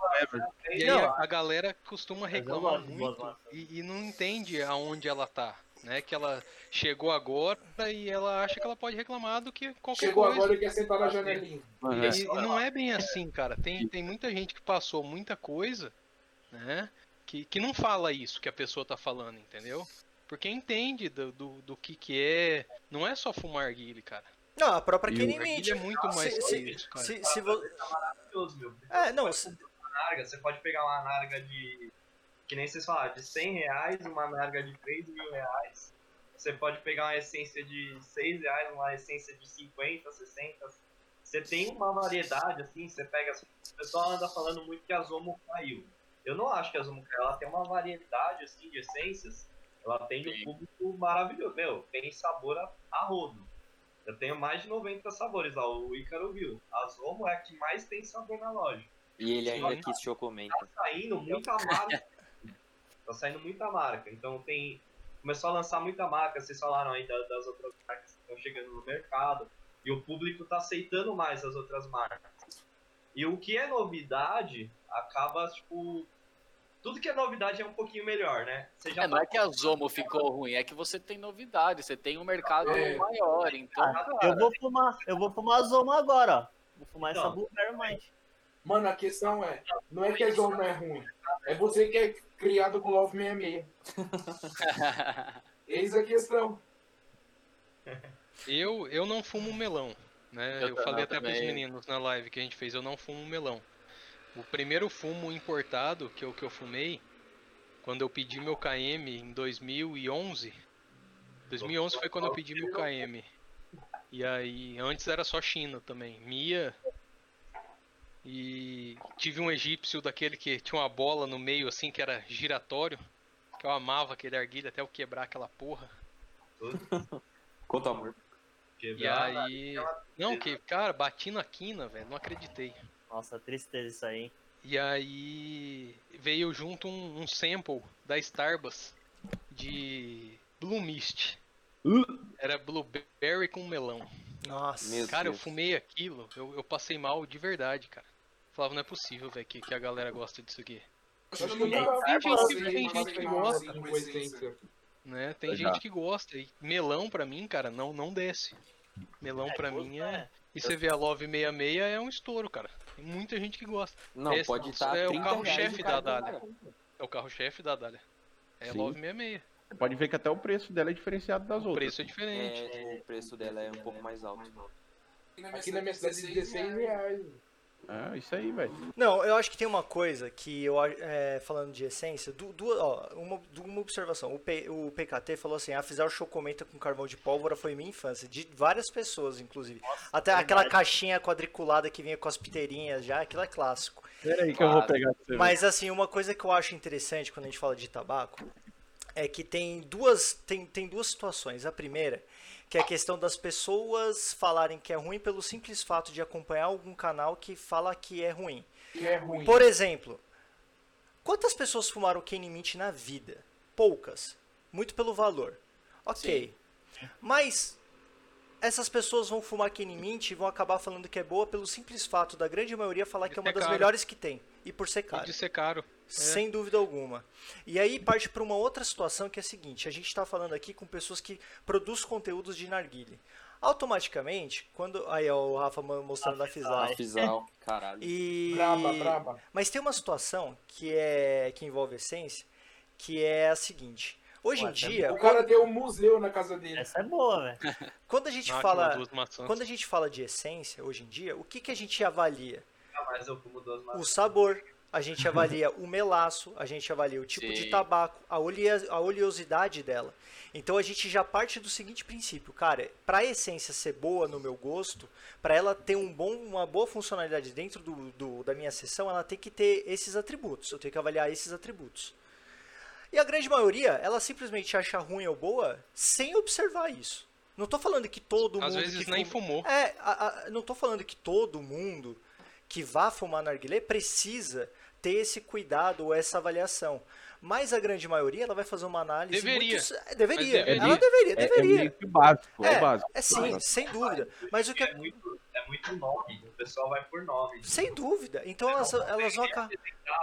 E aí Não, a, a galera costuma eu reclamar muito e, e não entende aonde ela tá. Né? Que ela chegou agora e ela acha que ela pode reclamar do que qualquer chegou coisa. agora e quer sentar na janelinha. Mano, E, é. e não é bem assim, cara. Tem, tem muita gente que passou muita coisa, né? Que, que não fala isso que a pessoa tá falando, entendeu? Porque entende do, do, do que que é. Não é só fumar arguile, cara. Não, a própria Kenny Arguile Mint. é muito mais se, que se, isso, cara. se, se vo- Maravilhoso, meu. É, não, se- narga, você pode pegar uma narga de. Que nem vocês falaram, de 100 reais, uma narga de 3 mil reais. Você pode pegar uma essência de 6 reais, uma essência de 50, 60. Você tem uma variedade, assim, você pega. O pessoal anda falando muito que a Zomo caiu. Eu não acho que a Zomo caiu, ela tem uma variedade, assim, de essências. Ela tem um público maravilhoso. Meu, tem sabor a, a rodo. Eu tenho mais de 90 sabores lá, o Ícaro viu. A Zomo é a que mais tem sabor na loja E ele ainda quis chocomenta. tá saindo muita marca. tá saindo muita marca. Então tem. Começou a lançar muita marca, vocês falaram aí da- das outras marcas que estão chegando no mercado. E o público tá aceitando mais as outras marcas. E o que é novidade acaba, tipo. Tudo que é novidade é um pouquinho melhor, né? Você já É, não é que a Zomo ficou ruim, é que você tem novidade, você tem um mercado É. maior, então, Ah, cara, eu vou fumar, eu vou fumar Zoma agora, ó. Vou fumar essa Então. Blueberry Mind. Mano, a questão é, não é que a zona é ruim. É você que é criado com Love 66. *laughs* Eis a questão. Eu, eu não fumo melão, né? Eu Eu, falei até pros também. meninos na live que a gente fez, eu não fumo melão. O primeiro fumo importado que eu, que eu fumei, quando eu pedi meu KM em 2011. 2011 foi quando eu pedi meu KM. E aí, antes era só China também. Mia. E tive um egípcio daquele que tinha uma bola no meio assim que era giratório. Que eu amava aquele arguilha até eu quebrar aquela porra. *laughs* Quanto amor. E aí. Não, que, cara, bati na quina, velho. Não acreditei. Nossa, tristeza isso aí. E aí veio junto um, um sample da Starbucks de Blue Mist. Era blueberry com melão. Nossa. Meu Cara, eu Deus. fumei aquilo, eu, eu passei mal de verdade, cara. Falava, não é possível, velho, que, que a galera gosta disso aqui. Tem gente tem gente que gosta. assim. Né? Tem gente que gosta. E melão pra mim, cara, não, não desce. Melão É, pra mim é. é. E você vê a Love 66 é um estouro, cara. Tem muita gente que gosta. Não, Esse pode isso estar é o 30 carro-chefe o da Dália. É o carro-chefe da Dália. É Sim. Love 66. Você pode ver que até o preço dela é diferenciado das O outras. preço é diferente. É, o preço dela é um pouco mais alto. Aqui na minha cidade, 16 reais. É, isso aí, velho. Não, eu acho que tem uma coisa que eu é, falando de essência, du- ó, uma, uma observação. O, P- o PKT falou assim: a Fisar Chocomenta com carvão de pólvora foi minha infância, de várias pessoas, inclusive. Até verdade. aquela caixinha quadriculada que vinha com as piteirinhas já, aquilo é clássico. Pera aí que eu vou Claro. pegar pra você ver. Mas assim, uma coisa que eu acho interessante quando a gente fala de tabaco é que tem duas, tem, tem duas situações. A primeira, que é a questão das pessoas falarem que é ruim pelo simples fato de acompanhar algum canal que fala que é ruim. Que é ruim. Por exemplo, quantas pessoas fumaram Kenny Mint na vida? Poucas. Muito pelo valor. Ok. Mas essas pessoas vão fumar Kenny Mint e vão acabar falando que é boa pelo simples fato da grande maioria falar que é uma É das caro. melhores que tem. E por ser E caro. de ser caro. Sem dúvida alguma. E aí parte para uma outra situação que é a seguinte: a gente está falando aqui com pessoas que produzem conteúdos de narguile. Automaticamente, quando. Aí ó, o Rafa mo- mostrando a Fisal. A Fisal, *laughs* caralho. E... Braba, braba. Mas tem uma situação que é que envolve essência, que é a seguinte. Hoje Ué, em dia, O cara deu um museu na casa dele. Essa é boa, velho. quando a gente Ah, fala, quando a gente fala de essência hoje em dia, o que que a gente avalia? Eu fumo duas O maçãs. sabor, a gente avalia o melaço, a gente avalia o tipo de Sim. tabaco, a, a oleosidade dela. Então a gente já parte do seguinte princípio, cara, para a essência ser boa no meu gosto, para ela ter um bom, uma boa funcionalidade dentro do, do- da minha sessão, ela tem que ter esses atributos. Eu tenho que avaliar esses atributos. E a grande maioria, ela simplesmente acha ruim ou boa sem observar isso. Não tô falando que todo Às mundo vezes que nem fuma- fumou. é, a- a- não tô falando que todo mundo que vá fumar narguilé precisa ter esse cuidado ou essa avaliação. Mas a grande maioria, ela vai fazer uma análise Deveria. muito... é, deveria. Mas deveria. Ela deveria, É, é deveria. meio que básico, é, É, o básico. É sim, sem dúvida. Mas o que É muito, é muito nome. O pessoal vai por nome. sem dúvida. Então elas, elas vão acabar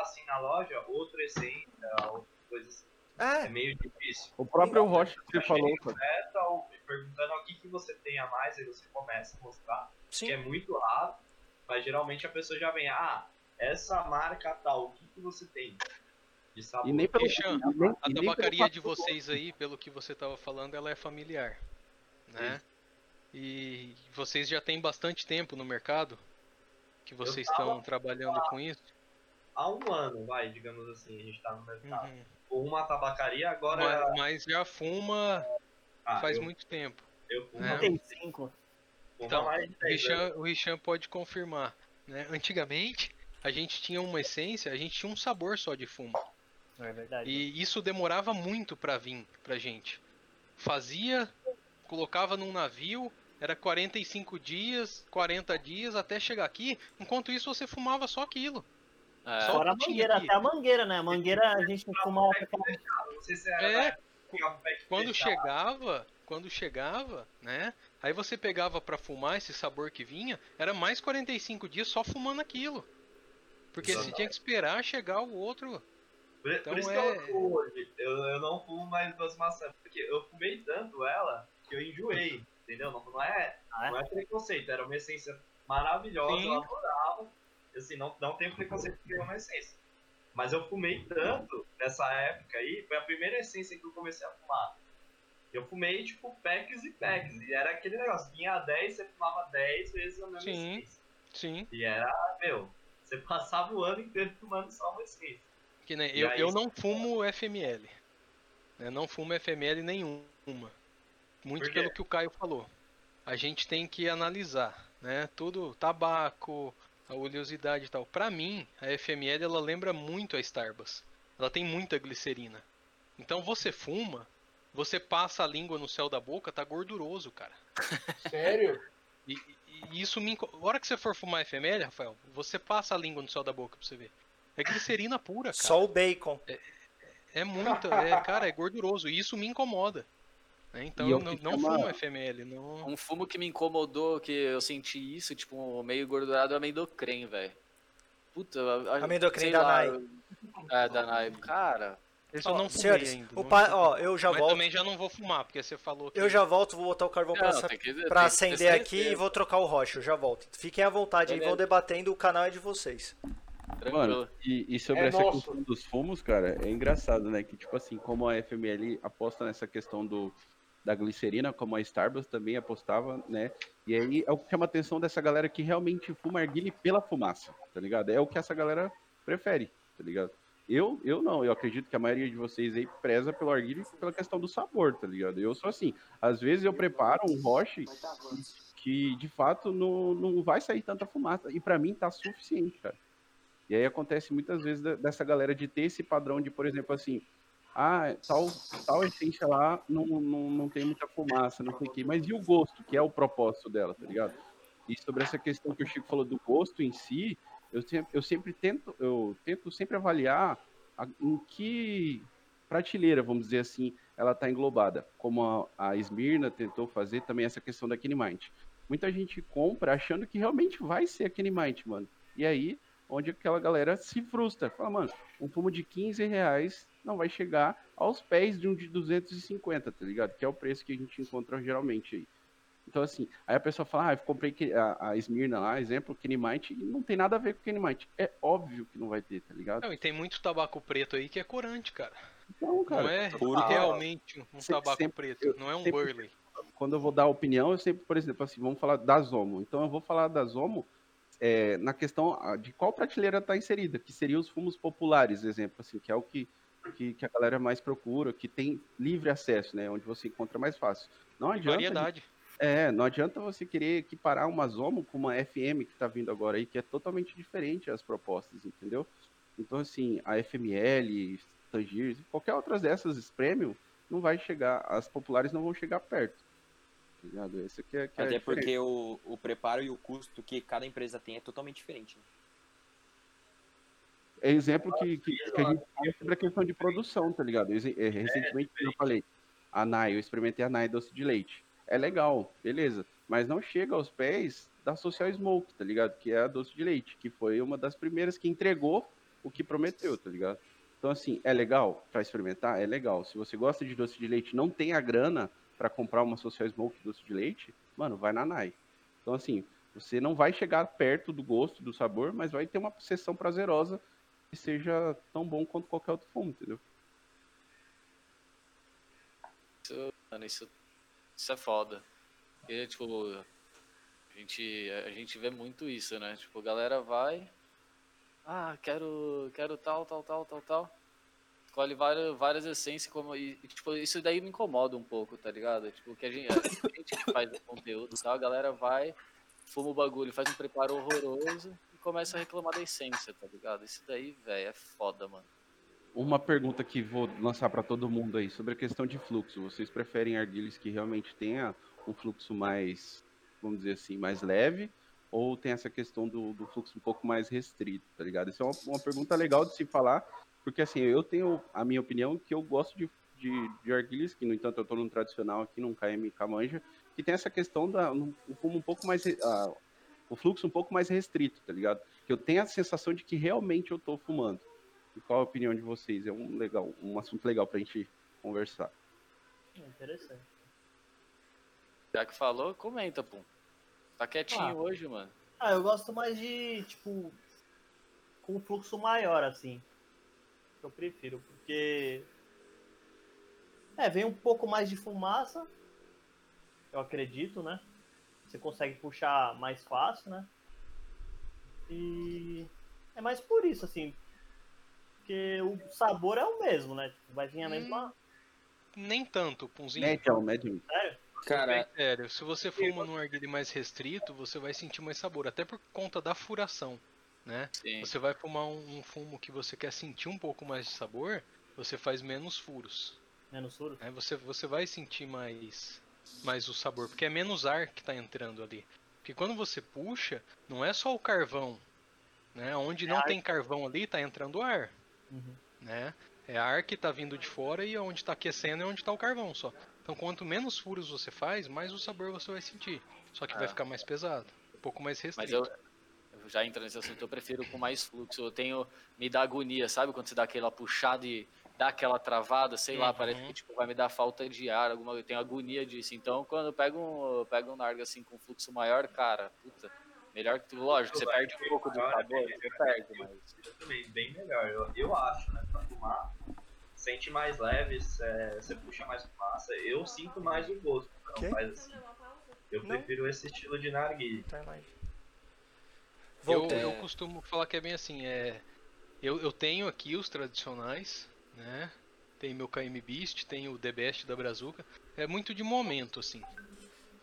assim na loja, outra essência, outra coisa assim. É É, meio difícil. O próprio Rocha que você falou, perguntando o que, que você tem a mais, aí você começa a mostrar. sim. Que é muito raro, mas geralmente a pessoa já vem, ah, essa marca tal, o que, que você tem? De sabor. E nem pelo. E nem- A tabacaria de vocês aí, pelo que você estava falando, ela é familiar, né? E vocês já têm bastante tempo no mercado que vocês estão trabalhando com isso. Há um ano, vai, digamos assim, a gente tá no mercado. Uhum. Ou uma tabacaria, agora. Mas, mas já fuma ah, faz eu, muito tempo. Eu fumo né? há 35. Então, O 10 Richan, o Richan pode confirmar. Né? Antigamente, a gente tinha uma essência, a gente tinha um sabor só de fumo. É verdade. E isso demorava muito pra vir pra gente. Fazia, colocava num navio, era 45 dias, 40 dias até chegar aqui. Enquanto isso, você fumava só aquilo. É, Só Fora a mangueira, aqui. até a mangueira, né? A mangueira a gente fumava É, Quando chegava, quando chegava, né? Aí você pegava pra fumar esse sabor que vinha, era mais 45 dias só fumando aquilo. Porque você Exatamente. tinha que esperar chegar o outro. Por, Então por isso é- que eu fumo hoje. Eu, eu não fumo mais duas maçãs. Porque eu fumei tanto ela que eu enjoei. Entendeu? Não, não, é, Ah, é? não é preconceito. Era uma essência maravilhosa. Sim. Eu adorava. Assim, não, não tenho preconceito porque é uma essência. Mas eu fumei tanto nessa época aí. Foi a primeira essência que eu comecei a fumar. Eu fumei, tipo, packs e packs. E era aquele negócio. Vinha a 10, você fumava 10 vezes a mesma Sim. Sim. E era, meu, você passava o ano inteiro *laughs* fumando só uma essência. Que nem, E eu, aí eu você- não fumo FML. Eu não fumo FML nenhuma. Muito pelo que o Caio falou. A gente tem que analisar, né? Tudo, tabaco, a oleosidade e tal. Pra mim, a FML ela lembra muito a Starbucks. Ela tem muita glicerina. Então você fuma, você passa a língua no céu da boca, tá gorduroso, cara. *laughs* Sério? E, e- isso me. A hora que você for fumar FML, Rafael, você passa a língua no céu da boca pra você ver. É glicerina pura, cara. Só o bacon. É muito, é, cara, é gorduroso. E isso me incomoda. né? Então E é o não, não fumo FML. Não... Um fumo que me incomodou, que eu senti isso, tipo, meio gordurado, é amendoim, velho. Puta, a- a- Amendoim sei da lá, Nai. eu- É, da Nai. Cara, Eu Ó, não fumei senhores, ainda. não pa- ó, eu já Mas volto. também já não vou fumar, porque você falou que. Eu já volto, vou botar o carvão pra, Não, tem que- pra acender aqui e vou trocar o rocha. Eu já volto. Fiquem à vontade aí, vão debatendo, o canal é de vocês. Mano, e, e sobre É essa nosso. questão dos fumos, cara, é engraçado, né? Que, tipo assim, como a FML aposta nessa questão do, da glicerina, como a Starbucks também apostava, né? E aí é o que chama a atenção dessa galera que realmente fuma arguile pela fumaça, tá ligado? É o que essa galera prefere, tá ligado? Eu, eu não, eu acredito que a maioria de vocês aí preza pelo arguile pela questão do sabor, tá ligado? Eu sou assim, às vezes eu preparo um roche que de fato não, não vai sair tanta fumaça. E pra mim tá suficiente, cara. E aí acontece muitas vezes dessa galera de ter esse padrão de, por exemplo, assim, ah, tal, tal essência lá não, não, não tem muita fumaça, não sei o quê. Mas e o gosto, que é o propósito dela, tá ligado? E sobre essa questão que o Chico falou do gosto em si, eu sempre, eu sempre tento, eu tento sempre avaliar a- em que prateleira, vamos dizer assim, ela está englobada. Como a, a Smirna tentou fazer também essa questão da Mind. Muita gente compra achando que realmente vai ser a Mind, mano. E aí, onde aquela galera se frustra. Fala, mano, um fumo de 15 reais não vai chegar aos pés de um de 250, tá ligado? Que é o preço que a gente encontra geralmente aí. Então, assim, aí a pessoa fala, ah, eu comprei que- a, a Smirna lá, exemplo, Kenimite, e não tem nada a ver com Kenimite. É óbvio que não vai ter, tá ligado? Não, e tem muito tabaco preto aí que é corante, cara. Então, cara, não é puro. realmente um Sempre- tabaco sempre- preto, eu não é um sempre- burley. quando eu vou dar opinião, eu sempre, por exemplo, assim, vamos falar da Zomo. Então eu vou falar da Zomo é, na questão ah, de qual prateleira está inserida, que seriam os fumos populares, exemplo, assim, que é o que, que, que a galera mais procura, que tem livre acesso, né? Onde você encontra mais fácil. Não adianta. variedade. É, não adianta você querer equiparar uma Zomo com uma FM que está vindo agora aí, que é totalmente diferente as propostas, entendeu? Então, assim, a FML, Tangiers, qualquer outras dessas premium, não vai chegar, as populares não vão chegar perto. Tá ligado? Esse aqui é, que é a Até diferença. porque o, o preparo e o custo que cada empresa tem é totalmente diferente. né? É exemplo que, que, que a gente tinha sobre a questão de produção, tá ligado? É, Recentemente, como eu falei, a NAI, eu experimentei a NAI doce de leite. É legal, beleza. Mas não chega aos pés da Social Smoke, tá ligado? Que é a doce de leite, que foi uma das primeiras que entregou o que prometeu, tá ligado? Então, assim, é legal pra experimentar? É legal. Se você gosta de doce de leite não tem a grana pra comprar uma Social Smoke doce de leite, mano, vai na NAI. Então, assim, você não vai chegar perto do gosto, do sabor, mas vai ter uma sessão prazerosa que seja tão bom quanto qualquer outro fumo, entendeu? Isso, mano, isso, isso é foda. Porque, tipo, a gente, a gente vê muito isso, né? Tipo, a galera vai. Ah, quero, quero tal, tal, tal, tal, tal. Escolhe várias, várias essências como. E, e, tipo, isso daí me incomoda um pouco, tá ligado? Tipo, que a gente, a gente que faz conteúdo e tal, a galera vai, fuma o bagulho, faz um preparo horroroso e começa a reclamar da essência, tá ligado? Isso daí, velho, é foda, mano. Uma pergunta que vou lançar para todo mundo aí sobre a questão de fluxo. Vocês preferem arguilhas que realmente tenha um fluxo mais, vamos dizer assim, mais leve? Ou tem essa questão do, do fluxo um pouco mais restrito, tá ligado? Isso é uma, uma pergunta legal de se falar, porque assim, eu tenho a minha opinião que eu gosto de, de, de arguilhas, que no entanto eu estou num tradicional aqui, num KM Camanja, que tem essa questão da um, um pouco mais. o fluxo um pouco mais restrito, tá ligado? Que eu tenho a sensação de que realmente eu tô fumando. E qual a opinião de vocês? É um legal, um assunto legal pra gente conversar. Interessante. Já que falou, comenta, pô. Tá quietinho Ah. hoje, mano. Ah, eu gosto mais de, tipo, com um fluxo maior, assim. Eu prefiro, porque. É, vem um pouco mais de fumaça. Eu acredito, né? Você consegue puxar mais fácil, né? E. É mais por isso, assim. Porque o sabor é o mesmo, né? Tipo, vai vir a mesma. Nem tanto, Punzinho. Médium, médium. Sério? Cara, Sério, se você fuma num arguile mais restrito, você vai sentir mais sabor, até por conta da furação, né? Sim. Você vai fumar um, um fumo que você quer sentir um pouco mais de sabor, você faz menos furos. Menos furo. Aí você, você vai sentir mais, mais o sabor, porque é menos ar que tá entrando ali. Porque quando você puxa, não é só o carvão. Né? Onde não tem carvão ali, tá entrando ar. Uhum. Né? É ar que tá vindo de fora e onde tá aquecendo é onde tá o carvão só. Então quanto menos furos você faz, mais o sabor você vai sentir. Só que vai Ah. ficar mais pesado. Um pouco mais Mas restrito. eu, eu já entrando nesse assunto, eu prefiro com mais fluxo. Eu tenho. Me dá agonia, sabe? Quando você dá aquela puxada e dá aquela travada, sei lá, Uhum. parece que tipo, vai me dar falta de ar, alguma eu tenho agonia disso. Então, quando eu pego um, eu pego um narga assim com fluxo maior, cara, puta, melhor que tu, lógico, você perde um pouco do sabor, né? você perde, mas Eu também, bem melhor, eu, eu acho, né? Pra fumar, sente mais leve, é, você puxa mais fumaça. Eu sinto mais o gosto, quando Quê? faz assim. Eu Não. prefiro esse estilo de narguilha. Tá. Eu, eu costumo falar que é bem assim, é. Eu, eu tenho aqui os tradicionais, né? Tem meu KM Beast, tem o The Best da Brazuca. É muito de momento, assim.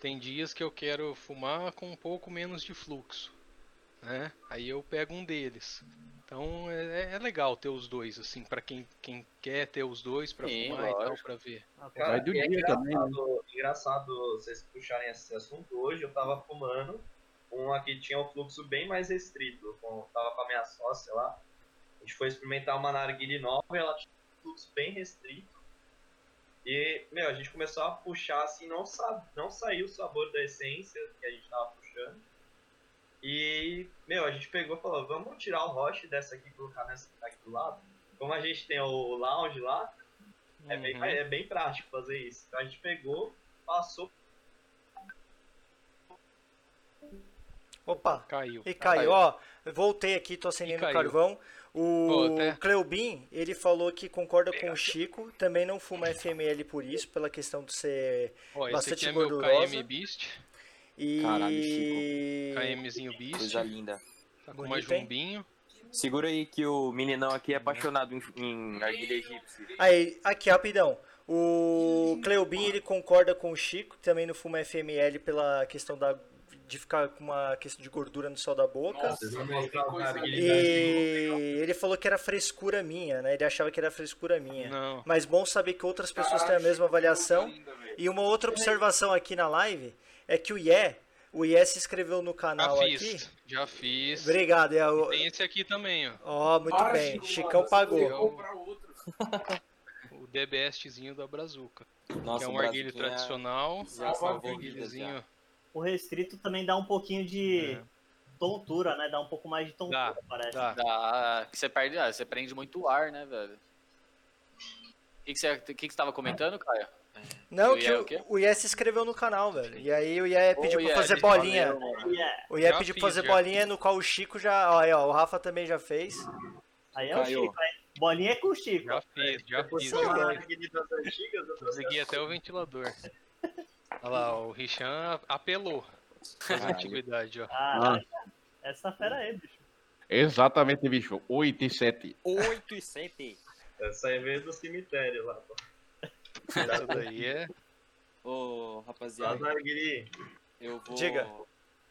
Tem dias que eu quero fumar com um pouco menos de fluxo, né? Aí eu pego um deles. Então é, é legal ter os dois, assim, pra quem, quem quer ter os dois pra Sim, fumar e tal, lógico. pra ver. Ah, pô, Cara, Vai do é dia também, né? engraçado, engraçado vocês puxarem esse assunto. Hoje eu tava fumando um aqui tinha um fluxo bem mais restrito. Com, tava com a minha sócia lá. A gente foi experimentar uma narguile nova e ela tinha um fluxo bem restrito. E, meu, a gente começou a puxar assim, não, sa não saiu o sabor da essência que a gente tava puxando. E, meu, a gente pegou e falou, vamos tirar o roche dessa aqui e colocar nessa aqui do lado. Como a gente tem o lounge lá, é, bem, Uhum. é bem prático fazer isso. Então a gente pegou, passou Opa, Caiu. e caiu. Ó, eu voltei aqui, tô acendendo o caiu. carvão. O Pô, Cleubin, ele falou que concorda com o Chico, também não fuma FML por isso, pela questão de ser Ó, esse bastante aqui é meu gordurosa. KM Beast, E. Caralho, Chico. KMzinho Beast, Coisa linda. tá com mais Bonito, hein? jumbinho. Segura aí que o meninão aqui é apaixonado em, em argila egípcia. Aí, aqui, rapidão. O Cleubin, ele concorda com o Chico, também não fuma FML pela questão da, de ficar com uma questão de gordura no céu da boca. O E ele falou que era frescura minha, né? Ele achava que era frescura minha. Não. Mas bom saber que outras pessoas têm a mesma avaliação. E uma outra observação aqui na live é que o Ié, o Ié se inscreveu no Já canal aqui. fiz, já fiz. Obrigado, é o- Tem esse aqui também, ó. Ó, muito Para, bem. Chico, Chicão pagou. *laughs* O The Bestzinho da Brazuca. Nossa, que é um o arguilho tradicional. Já Um vidas já. arguilhozinho. O restrito também dá um pouquinho de É. tontura, né? Dá um pouco mais de tontura, Dá, parece. Dá. Dá, que você perde, ah, você prende muito ar, né, velho? O que, que, você, que, que você tava comentando, Caio? Não, O que o, o o Ié se inscreveu no canal, velho. E aí o Ié pediu Ô, pra fazer bolinha. O Ié pediu pra fazer bolinha, no qual o Chico já. Ó, aí, ó, o Rafa também já fez. Aí é o Caiu. Chico, hein? Bolinha é com o Chico. Já fiz, já fiz. Consegui até o ventilador. Olha lá, o Richan apelou. Faz Caralho. antiguidade, ó. Caralho, essa fera aí, bicho. Exatamente, bicho. 8 e 7. 8 e 7. essa aí veio do cemitério lá. pô. Essa daí é. Ô, As rapaziada, narguilé. eu vou. Diga.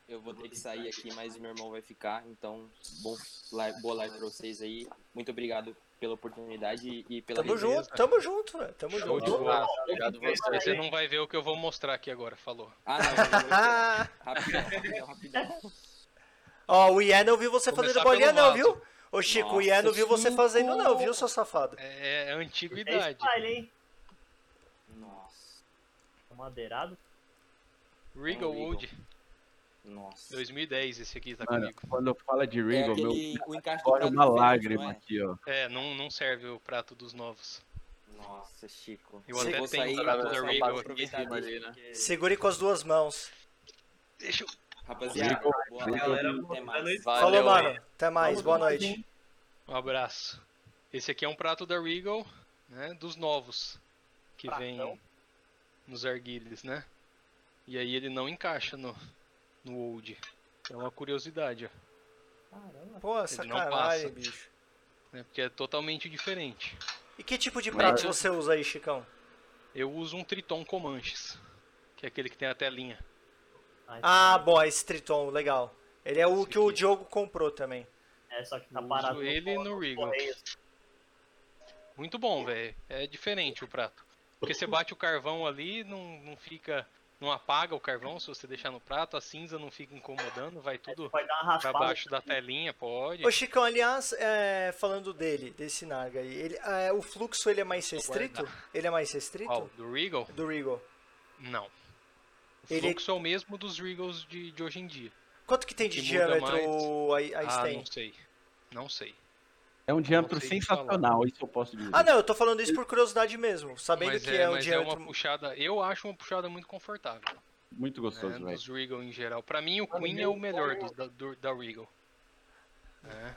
Eu vou ter que sair aqui, mas meu irmão vai ficar. Então, bom, live, boa live pra vocês aí. Muito obrigado pela oportunidade e- pela Tamo resenha. junto, tamo junto, velho. Tamo Show junto. de bola. Obrigado você. Você não vai ver o que eu vou mostrar aqui agora, falou. Ah, não, *laughs* rapidão, rapidão, rapidão. ó, o Ié não viu você Começar fazendo bolinha, não, viu? Ô, Chico, o Ié não Nossa, viu você Chico. fazendo, não, viu, seu safado? É, é É antiguidade. style, hein? Nossa, Madeirado. Regal Regal. Wood, nossa. 2010, esse aqui tá Mano, comigo. quando fala de É Regal, meu, aquele, o encaixe do olha prato uma lágrima não é? aqui, ó. É, não, não serve o prato dos novos. Nossa, Chico. Eu até vou tenho sair, o prato da pra aqui né? porque- Segure com as duas mãos. Deixa eu... Rapaziada, boa live, Galera, até mais. boa noite. Falou, Valeu, mano. hein? Até mais, boa noite. Um abraço. Esse aqui é um prato da Regal, né? Dos novos. Que vem Pratão. nos arguilhos, né? E aí ele não encaixa no, no old. É uma curiosidade, ó. Caramba. Pô, não sacanagem, passa. bicho. Né? Porque é totalmente diferente. E que tipo de prato Mas- você usa aí, Chicão? Eu uso um Triton Comanches. Que é aquele que tem a telinha. Ah, bom, esse Triton, legal. Ele é o Esse que o aqui. Diogo comprou também. É, só que tá Uso parado. ele no- no Regal. Correios. Muito bom, velho. É diferente o prato. Porque você bate o carvão ali, não, não fica. Não apaga o carvão se você deixar no prato, a cinza não fica incomodando, vai tudo Vai dar uma pra baixo da telinha, pode. Ô Chicão, aliás, é, falando dele, desse Naga aí, ele, é, o fluxo ele é mais restrito? Ele é mais restrito? Qual? Do Regal? Do Regal. Não. O Ele- fluxo é o mesmo dos Regals de, de hoje em dia. Quanto que tem de que diâmetro a, a ah, não sei. Não sei. É um diâmetro sensacional, isso eu posso dizer. Ah, não, eu tô falando isso por curiosidade mesmo, sabendo mas que é, é, um mas é diâmetro... uma puxada. Eu acho uma puxada muito confortável. Muito Né, gostoso, velho. dos Regal em geral. Pra mim, o Mano, Queen é meu o melhor dos da, do- da Regal. É.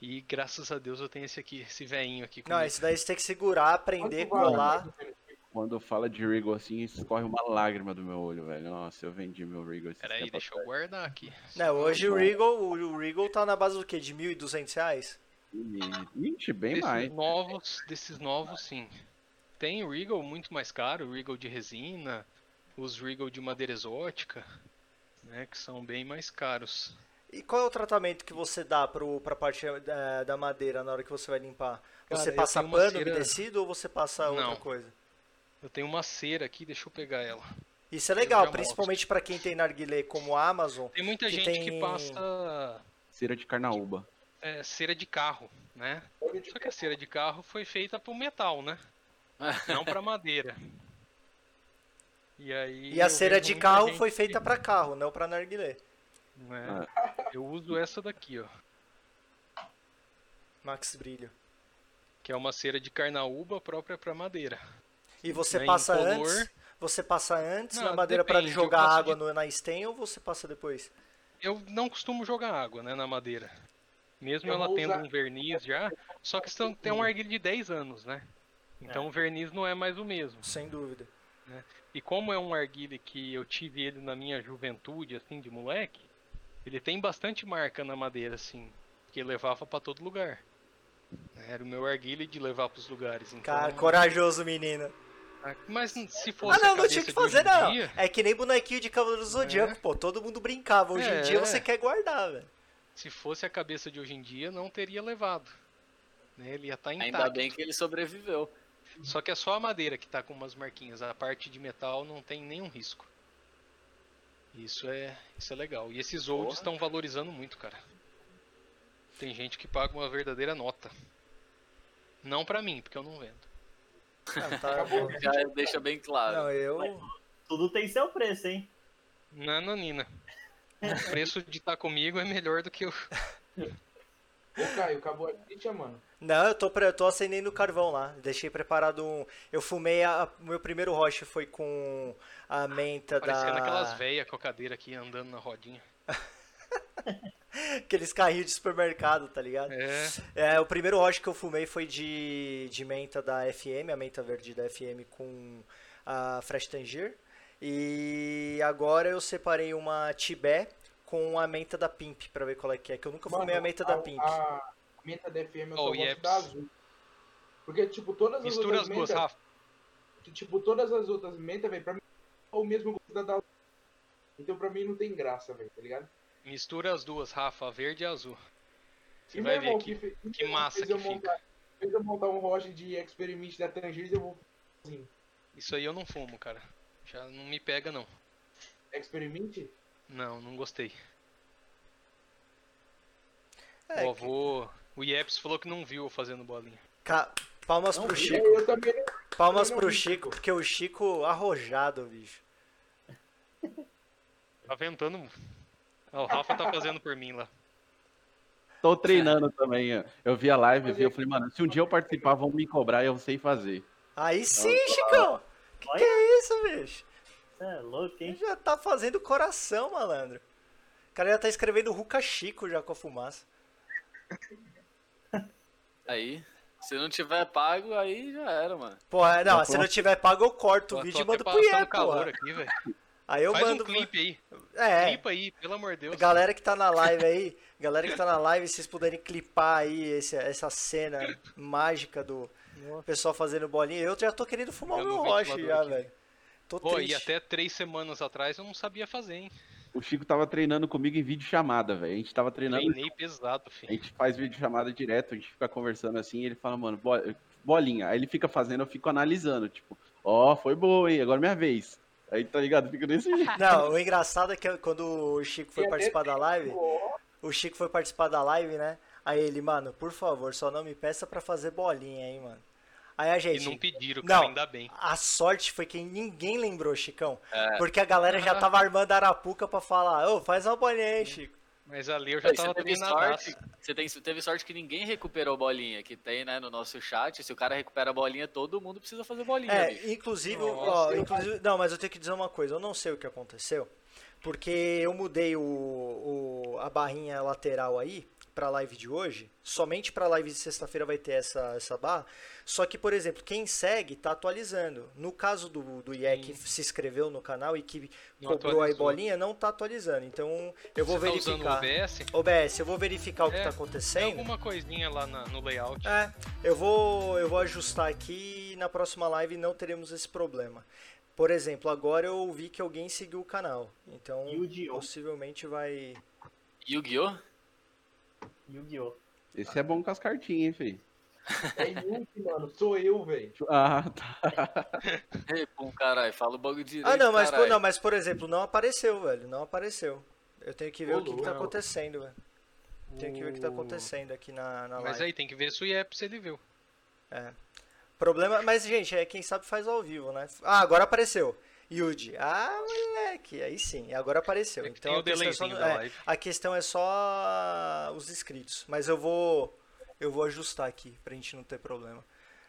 E graças a Deus eu tenho esse aqui, esse veinho aqui Não, comigo. esse daí você tem que segurar, aprender, colar. Quando fala de Regal assim, escorre uma lágrima do meu olho, velho. Nossa, eu vendi meu Regal esses Peraí, deixa eu guardar aqui. Não, hoje o Regal, o Regal tá na base do quê? De 1.200 reais? E- Ixi, bem desses mais. novos, desses novos, sim. Tem o Regal muito mais caro, o Regal de resina, os Regal de madeira exótica, né, que são bem mais caros. E qual é o tratamento que você dá pro, pra parte eh, da madeira na hora que você vai limpar? Cara, Você passa pano cera- umedecido ou você passa outra Não. coisa? Eu tenho uma cera aqui, deixa eu pegar ela. Isso é legal, principalmente para quem tem narguilé como a Amazon. Tem muita Que gente tem- que passa Cera de carnaúba. É, cera de carro, né? Só que a cera de carro foi feita pro metal, né? *laughs* Não pra madeira. E aí. E a cera de carro gente foi feita para carro, não para narguilé. né? Eu uso essa daqui, ó. Max Brilho. Que é uma cera de carnaúba própria pra madeira. E você Né, passa incolor. antes? Você passa antes Não, na madeira para jogar água de- no, na stem ou você passa depois? Eu não costumo jogar água, né, na madeira. Mesmo Eu ela tendo usar- um verniz já, só que são, tem um arguilho de 10 anos, né? Então o verniz não é mais o mesmo. Sem dúvida. E como é um arguilho que eu tive ele na minha juventude, assim, de moleque, ele tem bastante marca na madeira, assim, que levava pra todo lugar. Era o meu arguilho de levar pros lugares. Então, Cara, corajoso menino. Mas se fosse Ah, não, não tinha que fazer, em não. dia, É que nem bonequinho de Cavaleiro do Zodíaco, pô. Todo mundo brincava. Hoje em É. dia você quer guardar, velho. Se fosse a cabeça de hoje em dia, não teria levado. Né? Ele ia estar intacto. Ainda bem que ele sobreviveu. Só que é só a madeira que tá com umas marquinhas. A parte de metal não tem nenhum risco. Isso é, isso é legal. E esses olds estão valorizando muito, cara. Tem gente que paga uma verdadeira nota. Não pra mim, porque eu não vendo. Ah, tá. *laughs* Já deixa bem claro. Não, eu. Tudo tem seu preço, hein? Nananina. O preço de estar comigo é melhor do que o. Ô, Caio, acabou a ficha, mano. Não, eu tô, eu tô acendendo o carvão lá. Deixei preparado um. Eu fumei. A... O meu primeiro roche foi com a menta Parecendo da. aquelas velhas com a cadeira aqui andando na rodinha. *laughs* Aqueles carrinhos de supermercado, tá ligado? É. É, o primeiro roche que eu fumei foi de, de menta da FM, a menta verde da FM com a Fresh Tangier. E agora eu separei uma Tibé com a menta da Pimp pra ver qual é que é, que eu nunca fumei a menta da Pimp. A menta da FM eu só Oh, gosto Yeps. da azul. Porque, tipo, todas as Mistura outras as duas, mentas... Rafa. Tipo, todas as outras mentas, velho, pra mim é o mesmo gosto da da azul. Então pra mim não tem graça, velho, tá ligado? Mistura as duas, Rafa, verde e azul. Você E vai ver que, fe- que massa que fica. montar, fez eu montar um roche de experiment da Tangiers, eu vou assim. Isso aí eu não fumo, cara. Já não me pega, não. Experiment? Não, não gostei. É, o avô. O Yeps falou que não viu eu fazendo bolinha. Ca- Palmas Não, pro vi, Chico. eu também não. Palmas eu pro vi, Chico, porque o Chico arrojado, bicho. Tá ventando. O Rafa tá fazendo por mim lá. Tô treinando também. Eu vi a live, vi, eu falei, mano, se um dia eu participar, vão me cobrar e eu sei fazer. Aí sim, Chicão! Que, que é isso, bicho? É louco, Ele hein? já tá fazendo coração, malandro. O cara já tá escrevendo Ruca Chico já com a fumaça. *laughs* Aí, se não tiver pago, aí já era, mano. Porra, não, Já se tô- não tiver pago, eu corto o Tô- vídeo e mando pro Ian, calor porra. aqui, velho. Aí eu Faz mando. um clipe aí. É, Clipa aí, pelo amor de Deus. galera que tá na live aí, galera que tá na live, se vocês puderem clipar aí esse- essa cena mágica do pessoal fazendo bolinha. Eu já tô querendo fumar o meu o roche já, aqui. velho. Tô Pô, triste. e até três semanas atrás eu não sabia fazer, hein? O Chico tava treinando comigo em vídeo chamada, velho. A gente tava treinando. Treinei pesado, A filho. gente faz vídeo chamada direto, a gente fica conversando assim, e ele fala, mano, bo- bolinha. Aí ele fica fazendo, eu fico analisando, tipo, ó, foi boa, hein? Agora é minha vez. Aí, tá ligado? Fica desse jeito. *laughs* Não, o engraçado é que quando o Chico foi é participar da live, Ó, o Chico foi participar da live, né? Aí ele, mano, por favor, só não me peça pra fazer bolinha, hein, mano. Aí a E gente. não pediram, Não. cara, ainda bem. A sorte foi que ninguém lembrou, Chicão. É. Porque a galera já tava *laughs* armando a arapuca pra falar, ô, faz uma bolinha aí, Chico. Mas ali eu já Aí tava você teve sorte, você tem, teve sorte que ninguém recuperou bolinha, que tem, né, no nosso chat. Se o cara recupera a bolinha, todo mundo precisa fazer bolinha, É, bicho. inclusive, Nossa, ó, inclusive, não, mas eu tenho que dizer uma coisa, eu não sei o que aconteceu, porque eu mudei o, o- a barrinha lateral aí pra live de hoje, somente pra live de sexta-feira vai ter essa, essa barra, só que, por exemplo, quem segue tá atualizando. No caso do, do IE que se inscreveu no canal e que Não cobrou aí atualizou. bolinha, não tá atualizando, então eu vou Você tá usando o verificar. OBS? OBS, eu vou verificar o que É, tá Tem acontecendo. alguma coisinha lá na- no layout. É, eu vou, eu vou ajustar aqui e na próxima live não teremos esse problema. Por exemplo, agora eu vi que alguém seguiu o canal, então Yu-Gi-Oh! possivelmente vai. Yu-Gi-Oh! Yu-Gi-Oh! Esse é bom com as cartinhas, hein, filho? É Yuki, mano. Sou eu, velho. Ah, tá. *laughs* Ei, pum, caralho, fala o bagulho direito, Ah, não, mas por, não, mas por exemplo, não apareceu, velho, não apareceu. Eu tenho que ver Ô, o que, que tá acontecendo, velho. Tenho que ver o que tá acontecendo aqui na, na Mas live. aí tem que ver se o IEP se ele viu. Problema, mas gente, é quem sabe faz ao vivo, né? Ah, agora apareceu. Yuji. Ah, moleque, aí sim, agora apareceu. É então a questão, é só, é, a questão é só os inscritos, mas eu vou eu vou ajustar aqui pra gente não ter problema.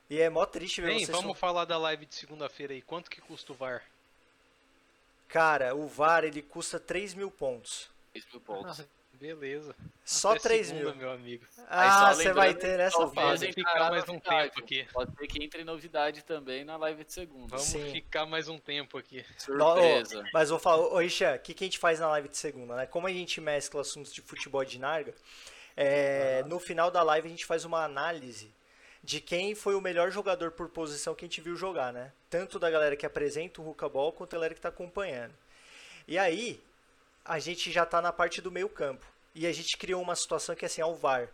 E é mó triste ver Bem, vocês. vamos falar da live de segunda-feira aí. Quanto que custa o VAR? Cara, o VAR ele custa 3 mil pontos. 3 mil pontos. Beleza. Só Até 3 segunda, mil. meu amigo. Ah, você vai ter nessa talvez fase. Vamos ficar mais um tempo aqui. Pode ser que entre novidade também na live de segunda. Vamos Sim. ficar mais um tempo aqui. Surpresa. Mas vou falar, ô Richard, o que, que a gente faz na live de segunda, né? Como a gente mescla assuntos de futebol de narga, é, no final da live a gente faz uma análise de quem foi o melhor jogador por posição que a gente viu jogar, né? Tanto da galera que apresenta o Ball quanto da galera que tá acompanhando. E aí, a gente já tá na parte do meio campo. E a gente criou uma situação que é assim, é o VAR.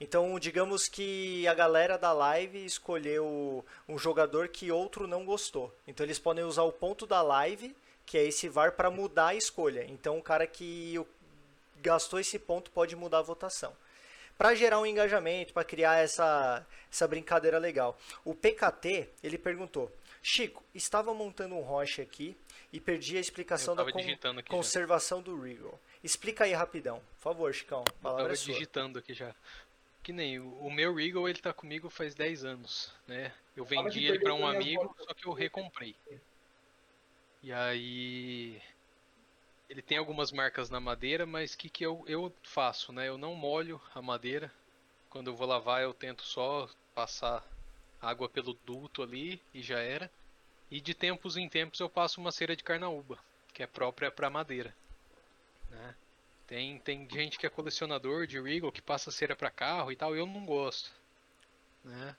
Então, digamos que a galera da live escolheu um jogador que outro não gostou. Então, eles podem usar o ponto da live, que é esse VAR, para mudar a escolha. Então, o cara que gastou esse ponto pode mudar a votação. Para gerar um engajamento, para criar essa, essa brincadeira legal. O PKT, ele perguntou: Chico, estava montando um roche aqui e perdi a explicação da con- aqui já. conservação do Regal. Explica aí rapidão, por favor, Chicão. A Eu palavra tava é sua. digitando aqui já. Que nem o, o meu Regal, ele tá comigo faz 10 anos, né? Eu vendi ele perdeu um amigo, só que eu recomprei. E aí ele tem algumas marcas na madeira, mas o que, que eu, eu faço, né? Eu não molho a madeira. Quando eu vou lavar, eu tento só passar água pelo duto ali e já era. E de tempos em tempos eu passo uma cera de carnaúba, que é própria para madeira. Né? Tem, tem gente que é colecionador de Regal que passa cera para carro e tal, eu não gosto. Né?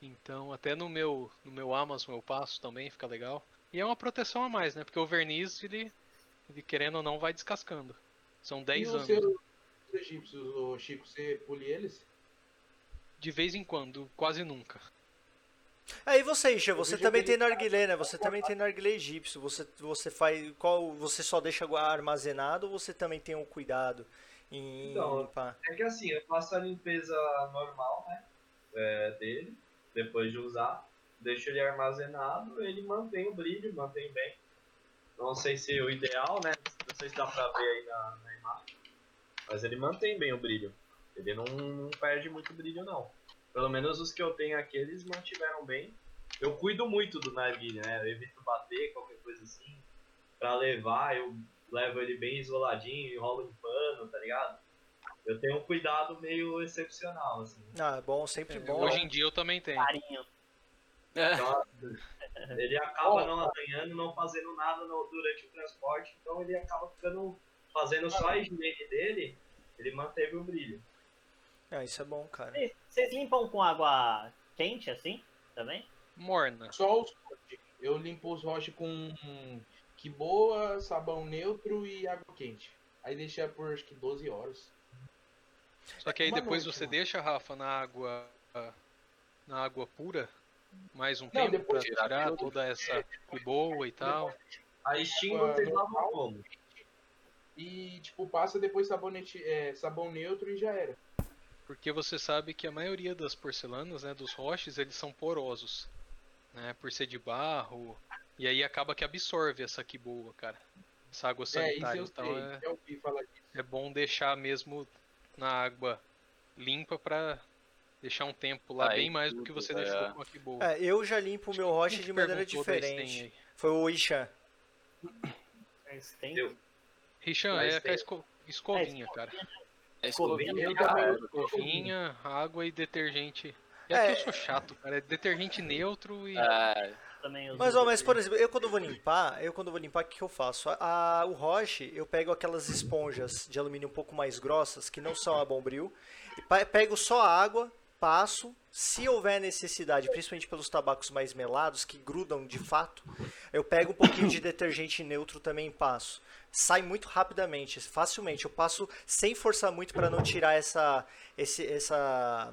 Então, até no meu, no meu Amazon eu passo também, fica legal. E é uma proteção a mais, né? Porque o verniz, ele, ele querendo ou não, vai descascando. São 10 e anos. os egípcios, Chico, você pule eles? De vez em quando, quase nunca. Aí você, Isha, você vejo também tem narguilé, né? Você também tem narguilé egípcio. Você, você faz. Qual. Você só deixa armazenado ou você também tem um cuidado em Então, limpar? É que assim, eu faço a limpeza normal, né? é, dele, depois de usar. Deixo ele armazenado, ele mantém o brilho, mantém bem. Não sei se o ideal, né? Não sei se dá pra ver aí na, na imagem. Mas ele mantém bem o brilho. Ele não, não perde muito brilho, não. Pelo menos os que eu tenho aqui, eles mantiveram bem. Eu cuido muito do narguilha, né? Eu evito bater, qualquer coisa assim. Pra levar, eu levo ele bem isoladinho, enrolo em pano, tá ligado? Eu tenho um cuidado meio excepcional, assim. Ah, é bom, sempre bom. Hoje em dia eu também tenho. Carinho. É. Então, ele acaba não arranhando, não fazendo nada no- durante o transporte, então ele acaba ficando fazendo só a higiene dele, ele manteve o brilho. Ah, isso é bom, cara. Vocês- limpam com água quente assim? Também? Morna. Só os roches. Eu limpo os roches com que boa, sabão neutro e água quente. Aí deixa por acho que 12 horas. Só que aí Uma depois noite, você mano. deixa, Rafa, na água na água pura mais um Não, tempo depois pra tirar toda essa boa e tal. A Steam Ah, vocês normal. lavam como? E, tipo, passa depois sabonete, é, sabão neutro e já era. Porque você sabe que a maioria das porcelanas, né, dos roches, eles são porosos, né, por ser de barro, e aí acaba que absorve essa aqui boa, cara. Essa água É, isso sanitária. eu então sei. é, falar disso. é bom deixar mesmo na água limpa pra deixar um tempo lá Aí bem mais do que tudo, você é. deixou com a que boa. É, eu já limpo o meu roche de que maneira diferente. Foi o Ishan. Richan, Mas é com a escovinha, cara. É Escovinha, escovinha, eu cara. Escovinha, água e detergente. É, É. que eu sou chato, cara. É detergente neutro e. É, Mas, ó, mas isso por exemplo, eu quando vou limpar, eu quando vou limpar, o que, que eu faço? A, a- o roche, eu pego aquelas esponjas de alumínio um pouco mais grossas, que não são a bombril, e pego só a água, passo, se houver necessidade, principalmente pelos tabacos mais melados, que grudam de fato, eu pego um pouquinho de detergente neutro também e passo. Sai muito rapidamente, facilmente. Eu passo sem forçar muito para não tirar essa, esse, essa,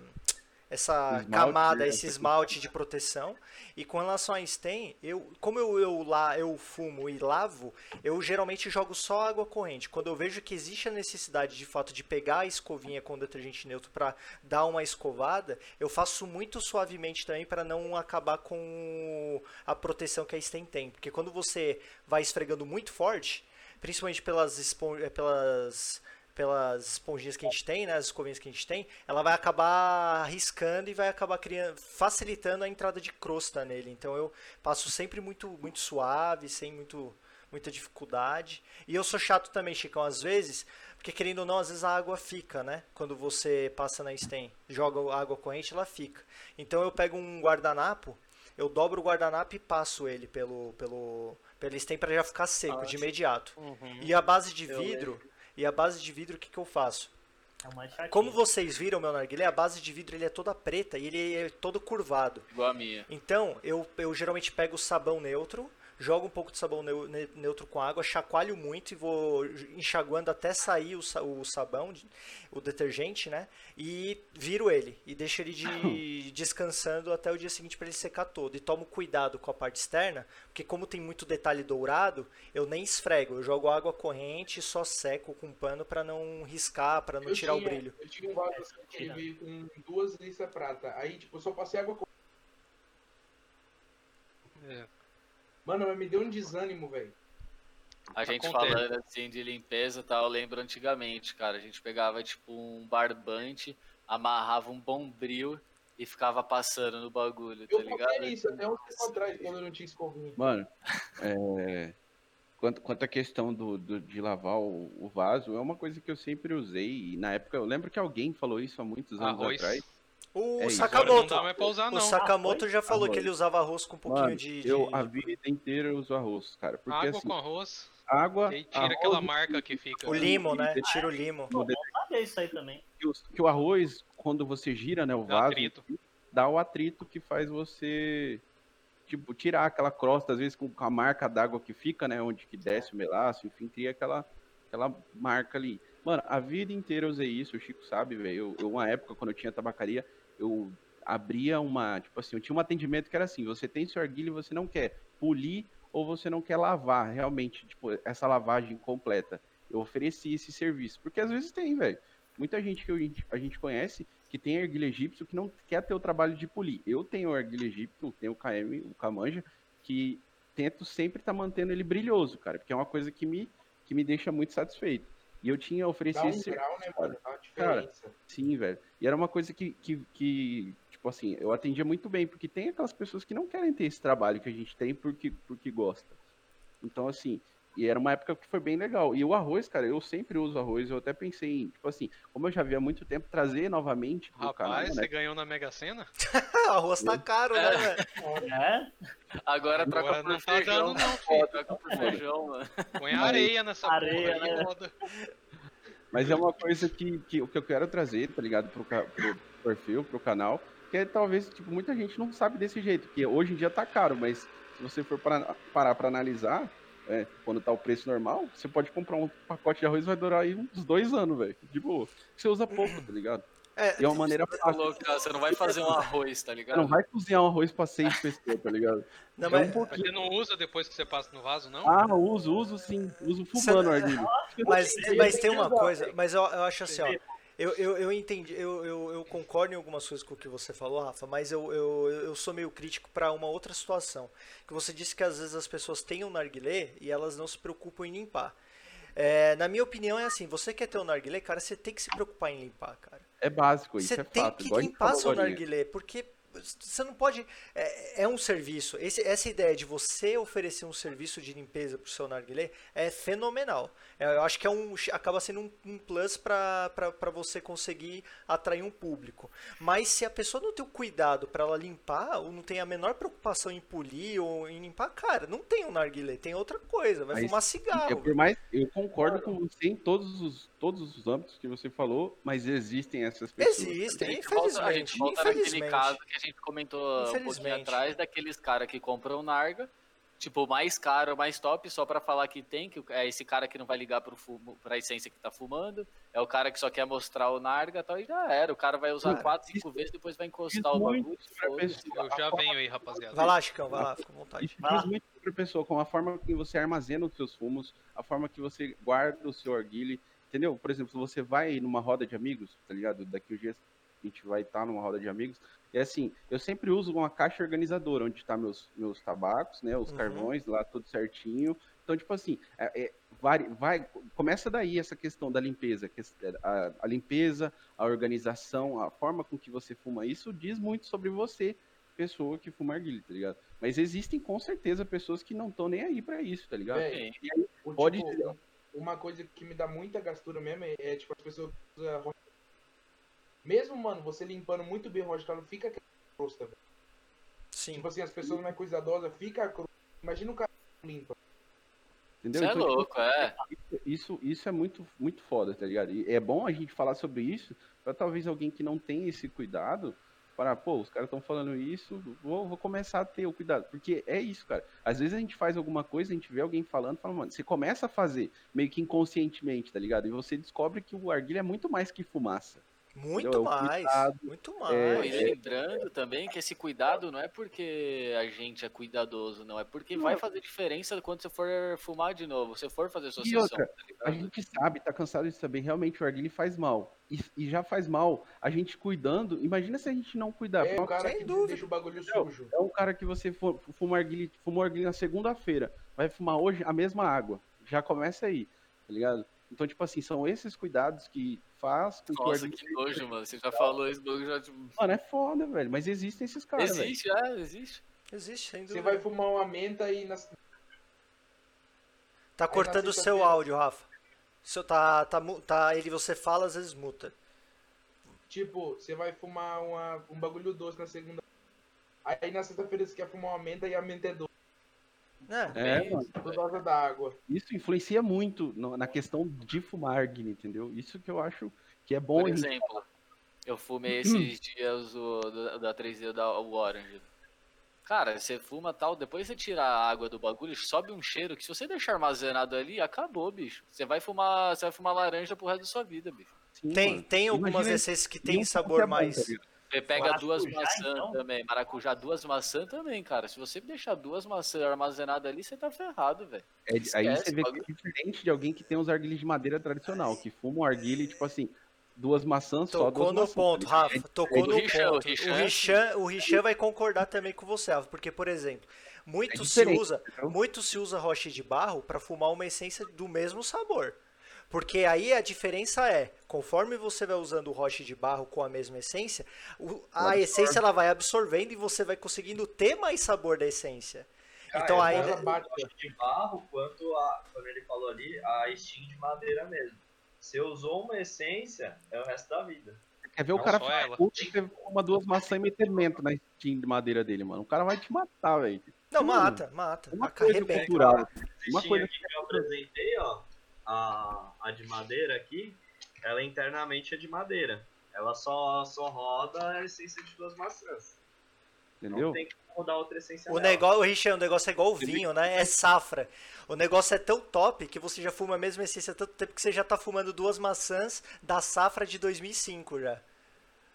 essa Esmalte, camada, né? esse esmalte de proteção. E com relação a stain, eu, como eu, eu, lá, eu fumo e lavo, eu geralmente jogo só água corrente. Quando eu vejo que existe a necessidade de fato de pegar a escovinha com detergente neutro para dar uma escovada, eu faço muito suavemente também para não acabar com a proteção que a stain tem. Porque quando você vai esfregando muito forte, principalmente pelas, pelas pelas esponjinhas que a gente tem, né, as escovinhas que a gente tem, ela vai acabar riscando e vai acabar criando, facilitando a entrada de crosta nele. Então eu passo sempre muito, muito suave, sem muito, muita dificuldade. E eu sou chato também, Chicão, às vezes, porque querendo ou não, às vezes a água fica, né? Quando você passa na stem, joga água corrente, ela fica. Então eu pego um guardanapo, eu dobro o guardanapo e passo ele pelo, pelo, pelo stem para já ficar seco de imediato. Uhum. E a base de Eu vidro, e a base de vidro, o que, que eu faço? É. Como vocês viram, meu narguilé, a base de vidro ele é toda preta e ele é todo curvado. igual a minha. Então, eu, eu geralmente pego o sabão neutro, jogo um pouco de sabão neu- ne- neutro com água, chacoalho muito e vou enxaguando até sair o, sa- o sabão, o detergente, né? E viro ele e deixo ele de, *coughs* descansando até o dia seguinte para ele secar todo. E tomo cuidado com a parte externa, porque como tem muito detalhe dourado, eu nem esfrego, eu jogo água corrente e só seco com pano para não riscar, para não Eu tirar o tinha- brilho. Eu tive um vaso que eu tive com duas listas prata. Aí, tipo, eu só passei água com. É. Mano, mas me deu um desânimo, velho. A gente Acontece. falando assim de limpeza e tal, eu lembro antigamente, cara. A gente pegava tipo um barbante, amarrava um bombril e ficava passando no bagulho, tá Eu ligado? comprei isso até um tempo atrás, quando eu não tinha escovinha. Mano, é, quanto, quanto à questão do, do- de lavar o, o vaso, é uma coisa que eu sempre usei. E na época, eu lembro que alguém falou isso há muitos anos Arroz. atrás. O É. Agora não Sakamoto, dá mais pra usar, o não. Sakamoto já falou Arroz. que ele usava arroz com um pouquinho Mano, de, de- eu a vida inteira eu uso arroz, cara. Porque Água assim, com arroz, água, e tira arroz, aquela marca que fica. o limo, né? Tira o limo. de- Sabe isso aí também. que o- que o arroz, quando você gira, né, o Dá vaso, atrito. dá o atrito que faz você, tipo, tirar aquela crosta, às vezes com a marca d'água que fica, né, onde que desce o melaço, enfim, cria aquela, aquela marca ali. Mano, a vida inteira eu usei isso, o Chico sabe, velho. Eu, eu, uma época, quando eu tinha tabacaria, eu abria uma, tipo assim, eu tinha um atendimento que era assim, você tem seu arguilho e você não quer polir ou você não quer lavar, realmente, tipo, essa lavagem completa. Eu ofereci esse serviço, porque às vezes tem, velho. Muita gente que eu- a gente conhece que tem erguilha egípcio que não quer ter o trabalho de polir. Eu tenho erguilha egípcio, tenho o KM, o Camanja, que tento sempre estar mantendo ele brilhoso, cara, porque é uma coisa que me, que me deixa muito satisfeito. E eu tinha Dá oferecido um esse grau, né, mano? Dá uma Cara, diferença. Sim, velho. E era uma coisa que, que, que, tipo assim, eu atendia muito bem, porque tem aquelas pessoas que não querem ter esse trabalho que a gente tem porque, porque gosta. Então, assim, e era uma época que foi bem legal. E o arroz, cara, eu sempre uso arroz, eu até pensei em, tipo assim, como eu já vi há muito tempo, trazer novamente pro Rapaz, canal, você né? ganhou na Mega Sena? *laughs* Arroz tá caro, né, velho? É? Agora troca Agora por não tá feijão. dando, não, filho. Troca por feijão, mano. Põe areia nessa Areia, porra né? roda. Mas é uma coisa que, que, o que eu quero trazer, tá ligado, pro, pro perfil, pro canal, que é talvez, tipo, muita gente não sabe desse jeito, que hoje em dia tá caro, mas se você for para, parar pra analisar, é, quando tá o preço normal, você pode comprar um pacote de arroz e vai durar aí uns dois anos, velho, de boa. Você usa pouco, tá ligado? É, E é uma maneira Você fácil. você não vai fazer um arroz, tá Você ligado? não vai cozinhar um arroz pra seis pessoas, tá ligado? *laughs* não, É mas, um pouquinho. Você não usa depois que você passa no vaso, não? Ah, uso, uso sim. Uso fumando, Você- Arguilho. mas, *laughs* mas tem uma coisa, mas eu, eu acho assim, ó. Eu, eu, eu entendi, eu, eu, eu concordo em algumas coisas com o que você falou, Rafa, mas eu, eu, eu sou meio crítico para uma outra situação. Que você disse que às vezes as pessoas têm um narguilé e elas não se preocupam em limpar. É, na minha opinião é assim, você quer ter um narguilé, cara, você tem que se preocupar em limpar, cara. É básico, isso Você é tem fato. que a gente limpar seu narguilé, porque você não pode. É, é um serviço. Esse- essa ideia de você oferecer um serviço de limpeza para o seu narguilé é fenomenal. É, eu acho que é um, acaba sendo um, um plus para você conseguir atrair um público. Mas se a pessoa não tem o cuidado para ela limpar, ou não tem a menor preocupação em polir ou em limpar, cara, não tem um narguilé, tem outra coisa. Vai Mas fumar Eu, cigarro. por mais, eu concordo com você em todos os, todos os âmbitos que você falou, mas existem essas pessoas. A Existem, gente volta, a infelizmente. gente volta naquele infelizmente. caso que a gente comentou um pouquinho Infelizmente. atrás, daqueles caras que compram Narga, tipo, mais caro, mais top, só pra falar que tem, que é esse cara que não vai ligar pro fumo, pra essência que tá fumando, é o cara que só quer mostrar o Narga e tal, e já era. O cara vai usar Cara, 4, 5 vezes, depois vai encostar o bagulho. Eu já venho aí, rapaziada. Vai lá, Chicão, vai lá, fica à vontade. Isso diz muito sobre a pessoa, como a forma que você armazena os seus fumos, a forma que você guarda o seu arguile, entendeu? Por exemplo, se você vai numa roda de amigos, tá ligado? Daqui uns dias a gente vai estar numa roda de amigos, é assim, eu sempre uso uma caixa organizadora, onde tá meus, meus tabacos, né, os Uhum. carvões lá, tudo certinho. Então, tipo assim, é, é, vai, vai, começa daí essa questão da limpeza, que- a, a limpeza, a organização, a forma com que você fuma, isso diz muito sobre você, pessoa que fuma arguilha, tá ligado? Mas existem com certeza pessoas que não estão nem aí pra isso, tá ligado? Sim. o, Pode tipo, um- uma coisa que me dá muita gastura mesmo é, é, tipo, as pessoas usam Mesmo, mano, você limpando muito bem o não fica aquela crosta, velho. Sim. Tipo assim, as pessoas mais cuidadosas, fica a crosta. Imagina o cara limpa. Entendeu? Você é Então, tipo, louco, é. Isso, isso é muito, muito foda, tá ligado? E é bom a gente falar sobre isso pra talvez alguém que não tem esse cuidado para, pô, os caras estão falando isso, vou, vou começar a ter o cuidado. Porque é isso, cara. Às vezes a gente faz alguma coisa, a gente vê alguém falando, fala, mano, você começa a fazer meio que inconscientemente, tá ligado? E você descobre que o arguilha é muito mais que fumaça. Muito? É mais. cuidado, Muito mais. é- Não, e lembrando também que esse cuidado não é porque a gente é cuidadoso, não. É porque vai fazer diferença quando você for fumar de novo. Se for fazer associação, outra, tá A gente sabe, tá cansado de saber, realmente o arguilha faz mal. E, e já faz mal. A gente cuidando, imagina se a gente não cuidar. É o cara sem que dúvida. deixa o bagulho sujo. É um cara que você fu- fuma arguilha, fumou arguilha na segunda-feira, vai fumar hoje a mesma água. Já começa aí, tá ligado? Então, tipo assim, são esses cuidados que faz Nossa, que nojo, mano. Você já falou isso, eu já. Tipo... Mano, é foda, velho. Mas existem esses caras, velho. Existe, é, existe. Existe, sem Você vai fumar uma menta e na... Tá cortando o seu áudio, Rafa. Seu, tá, tá, tá, ele você fala, às vezes muta. Tipo, você vai fumar uma, um bagulho doce na segunda. Aí na sexta-feira você quer fumar uma menta e a menta é doce. É, É, mano. Por causa da água. Isso influencia muito no- na questão de fumar arguilha, entendeu? Isso que eu acho que é bom Por exemplo, eu fumei esses dias o do- da 3D da o Orange. Cara, você fuma tal, depois você tira a água do bagulho, sobe um cheiro que se você deixar armazenado ali, acabou, bicho. Você vai fumar, você vai fumar laranja pro resto da sua vida, bicho. Sim, tem, mano. tem algumas Imagina essências que E tem um sabor é bom, mais. Você pega Maracujá, duas maçãs então? também, maracujá, duas maçãs também, cara. Se você deixar duas maçãs armazenadas ali, você tá ferrado, velho. É, aí você vê que é diferente de alguém que tem os arguilhas de madeira tradicional, que fuma um arguilha, tipo assim, duas maçãs só, duas Tocou no maçãs. ponto? Rafa. Tocou o no ponto. O é Richan, o Richan vai concordar também com você, Rafa, porque, por exemplo, muito É se usa, entendeu? muito se usa rocha de barro para fumar uma essência do mesmo sabor. Porque aí a diferença é, conforme você vai usando o roche de barro com a mesma essência, o- a absorve. essência ela vai absorvendo e você vai conseguindo ter mais sabor da essência. Então Ah, é aí ela bate. tanto de barro quanto a, como ele falou ali, a steam de madeira mesmo. Você usou uma essência, é o resto da vida. Quer ver o Não cara só ficar puto e fuma duas maçãs e meter mento na steam de madeira dele, mano. O cara vai te matar, velho. não Mano, mata, mata, Uma coisa arrebenta. cultural. Uma Uma coisa que eu apresentei, ó, a, a de madeira aqui, ela internamente é de madeira. Ela só, só roda a essência de duas maçãs. entendeu? Não tem que rodar outra essência O nela. negócio, o Richard, o negócio é igual o vinho, né? É safra. O negócio é tão top que você já fuma a mesma essência há tanto tempo que você já tá fumando duas maçãs da safra de 2005 já.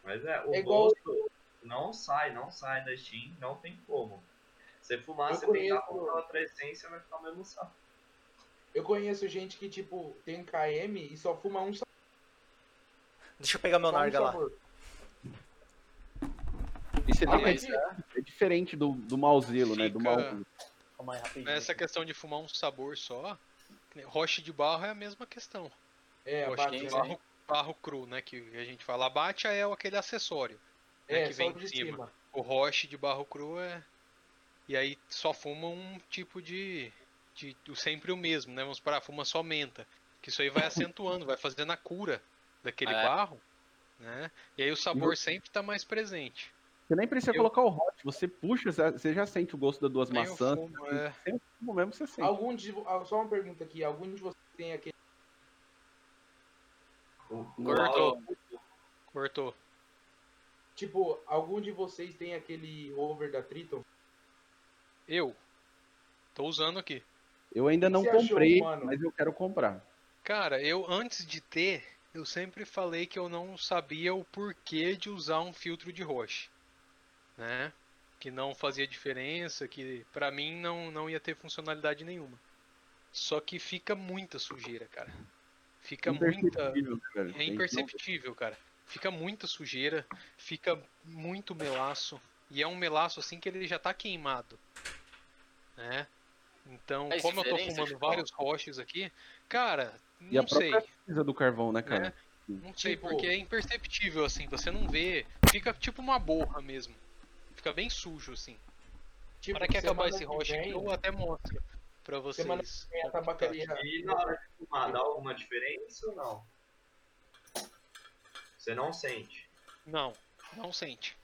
Mas é, o É igual- gosto não sai, não sai da Steam, não tem como. Você fumar, Eu você tentar conheço- comprar outra essência, vai ficar o mesmo saco. Eu conheço gente que, tipo, tem KM e só fuma um, sa- Deixa eu pegar meu só um narga lá. sabor. E você Ah, mas que é diferente do, do mauzelo, né? Do Fica- mau Calma aí, rapidinho. Nessa questão de fumar um sabor só, roche de barro é a mesma questão. É, roche de né? barro, barro cru, né? Que a gente fala. Abate é aquele acessório né, É, que vem de em cima. cima. O roche de barro cru é. E aí só fuma um tipo de. De o- sempre o mesmo, né? Vamos parar, fuma só menta. Que isso aí vai *laughs* acentuando, vai fazendo a cura daquele É. barro, né? E aí o sabor sempre tá mais presente. Você nem precisa Eu- colocar o hot, você puxa, você- você já sente o gosto das duas maçãs. fumo, é. Sempre fumo mesmo você sente. Algum de, ah, só uma pergunta aqui. Algum de vocês tem aquele. O- o Cortou. Cortou. Tipo, algum de vocês tem aquele over da Triton? Eu. Tô usando aqui. Eu ainda não você achou, comprei, mano? mas eu quero comprar. Cara, eu antes de ter, eu sempre falei que eu não sabia o porquê de usar um filtro de roche, né? Que não fazia diferença, que pra mim não, não ia ter funcionalidade nenhuma. Só que fica muita sujeira, cara. Fica muita. Imperceptível, né? É imperceptível, cara. Fica muita sujeira, fica muito melaço. E é um melaço assim que ele já tá queimado. Né? Então, como eu tô fumando Chupão? vários roches aqui, cara, E a não sei. cinza do carvão, né, cara? Né? Não sei, Tipo- porque é imperceptível, assim, você não vê. Fica tipo uma borra mesmo. Fica bem sujo, assim. Tipo, Para que acabar esse roche aqui, eu até mostro pra vocês. Semana vem a tabacaria. E na hora de fumar, dá alguma diferença ou não? Você não sente. Não, não sente.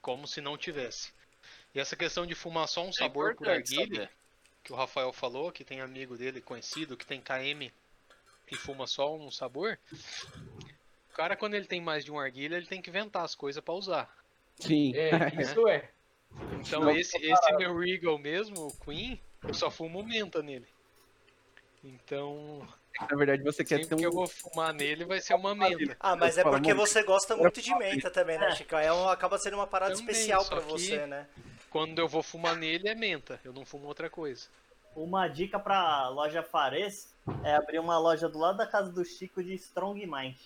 Como se não tivesse. E essa questão de fumar só um É sabor por arguilha, saber. Que o Rafael falou, que tem amigo dele conhecido, que tem KM e fuma só um sabor. O cara, quando ele tem mais de um arguilha, ele tem que inventar as coisas pra usar. Sim. É, isso é. Então Não, esse, esse meu Regal mesmo, o Queen, eu só fumo menta nele. Então, Na verdade, você quer sempre ter que eu um. vou fumar nele vai ser uma menta. Ah, mas é porque você gosta muito de menta também, né, É. Chico? É um, acaba sendo uma parada Também, especial que- você, né? Quando eu vou fumar nele é menta, eu não fumo outra coisa. Uma dica pra loja Fares é abrir uma loja do lado da casa do Chico de Strong Mind.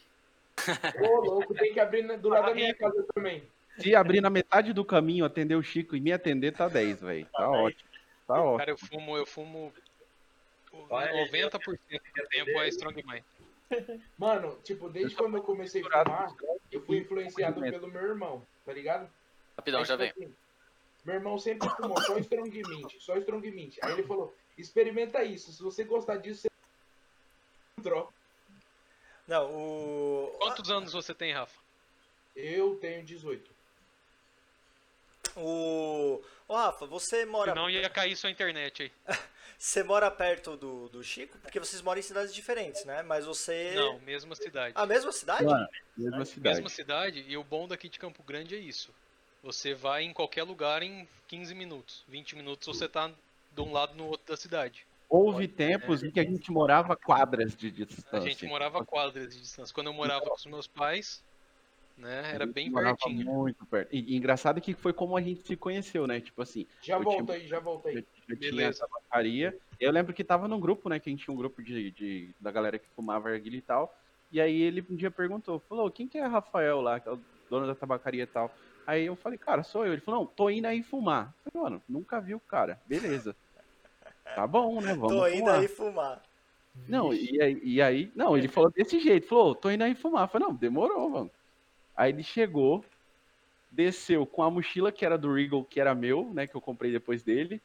*laughs* Ô, louco, tem que abrir na- do lado da minha casa também. Se abrir na metade do caminho, atender o Chico e me atender, tá 10, velho. Tá Tá 10. ótimo. Tá ótimo. Cara, eu fumo, eu fumo o- Olha, 90% do tempo é Strong Mind. *laughs* Mano, tipo, desde quando eu comecei a fumar, eu fui influenciado pelo meu irmão, tá ligado? Rapidão, Aí, já tipo vem. assim, Meu irmão sempre fumou só Strong Mint, só Strong Mint. Aí ele falou, experimenta isso, se você gostar disso, você *laughs* droga. Não, o. Quantos anos você tem, Rafa? Eu tenho 18. O. Ô, Rafa, você mora. Senão ia cair sua internet aí. *laughs* Você mora perto do, do Chico? Porque vocês moram em cidades diferentes, né? Mas você. Não, mesma cidade. A mesma cidade? Mano, mesma cidade. Mesma cidade, e o bom daqui de Campo Grande é isso. Você vai em qualquer lugar em 15 minutos. 20 minutos você tá de um lado no outro da cidade. Houve tempos em que a gente morava a quadras de A distância. gente morava a quadras de distância. Quando eu morava com os meus pais, né, era bem pertinho. Muito perto. E, e engraçado que foi como a gente se conheceu, né? Tipo assim, Já Eu volta tinha- aí, já já, aí. já tinha Beleza. a tabacaria. Eu lembro que tava num grupo, né? Que a gente tinha um grupo de, de- da galera que fumava arguilha e tal. E aí ele um dia perguntou, falou, quem que é Rafael lá, que é o dono da tabacaria e tal? Aí eu falei, cara, sou eu. Ele falou, não, tô indo aí fumar. Eu falei, mano, nunca vi o cara. Beleza. Tá bom, né? Vamos Tô indo fumar. aí fumar. Não, e aí, e aí- não, ele falou desse jeito, falou, tô indo aí fumar. Eu falei, não, demorou, mano. Aí ele chegou, desceu com a mochila que era do Regal, que era meu, né, que eu comprei depois dele,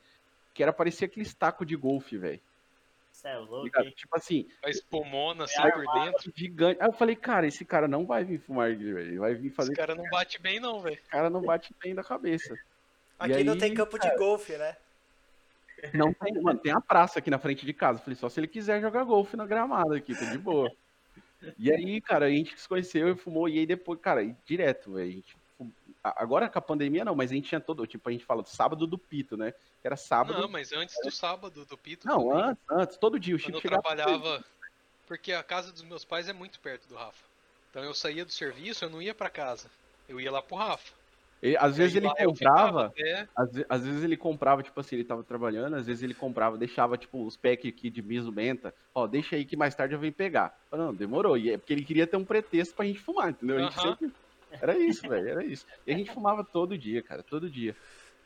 que era parecia aquele taco de golfe, velho. É louco? Tipo assim, A espumona assim É por dentro. gigante. Aí eu falei, cara, esse cara não vai vir fumar velho. Ele vai vir fazer. Esse cara não bate bem não, velho. Esse cara não bate bem da cabeça. Aqui E não aí, tem campo de golfe, né? Não tem, mano, tem a praça aqui na frente de casa. Eu Falei, só se ele quiser jogar golfe na gramada aqui, tá de boa. E aí, cara, a gente se conheceu e fumou, e aí depois, cara, e direto, velho. a gente Agora com a pandemia não, mas a gente tinha todo, tipo, a gente fala do sábado do pito, né? Era sábado. Não, mas antes do sábado do Pito. Não, também, antes, antes, todo dia o Quando Chico eu chegava. trabalhava. Porque a casa dos meus pais é muito perto do Rafa. Então eu saía do serviço, eu não ia pra casa. eu ia lá pro Rafa. Ele- às vezes ele ficava comprava, até- às, às vezes ele comprava, tipo assim, ele tava trabalhando, às vezes ele comprava, deixava, tipo, os packs aqui de miso menta, ó, deixa aí que mais tarde eu venho pegar. Falei, não, demorou, e é porque ele queria ter um pretexto pra gente fumar, entendeu? A gente sempre... Era isso, velho, era isso. E a gente fumava todo dia, cara, todo dia.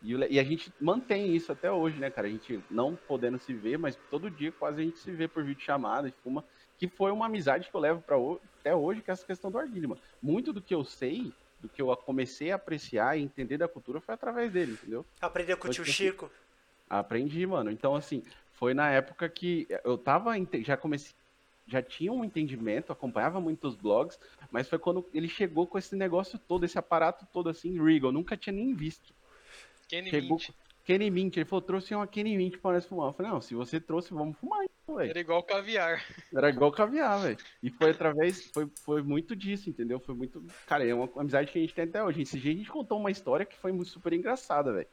E, e a gente mantém isso até hoje, né, cara? A gente não podendo se ver, mas todo dia quase a gente se vê por vídeo chamada e fuma, que foi uma amizade que eu levo para até hoje, que é essa questão do arguilho, mano. Muito do que eu sei, do que eu comecei a apreciar e entender da cultura foi através dele, entendeu? Aprendeu com o tio ser. Chico. Aprendi, mano. Então, assim, foi na época que eu tava, já comecei, já tinha um entendimento, acompanhava muitos blogs, mas foi quando ele chegou com esse negócio todo, esse aparato todo assim, Regal, nunca tinha nem visto. Kenny Chegou Mint. Kenny Mint, ele falou, trouxe uma Kenny Mint pra nós fumar. Eu falei, não, se você trouxe, vamos fumar então. Era igual caviar. Era igual caviar, velho. E foi através, foi, foi muito disso, entendeu? Foi muito. Cara, é uma amizade que a gente tem até hoje. Esse dia a gente contou uma história que foi muito super engraçada, velho.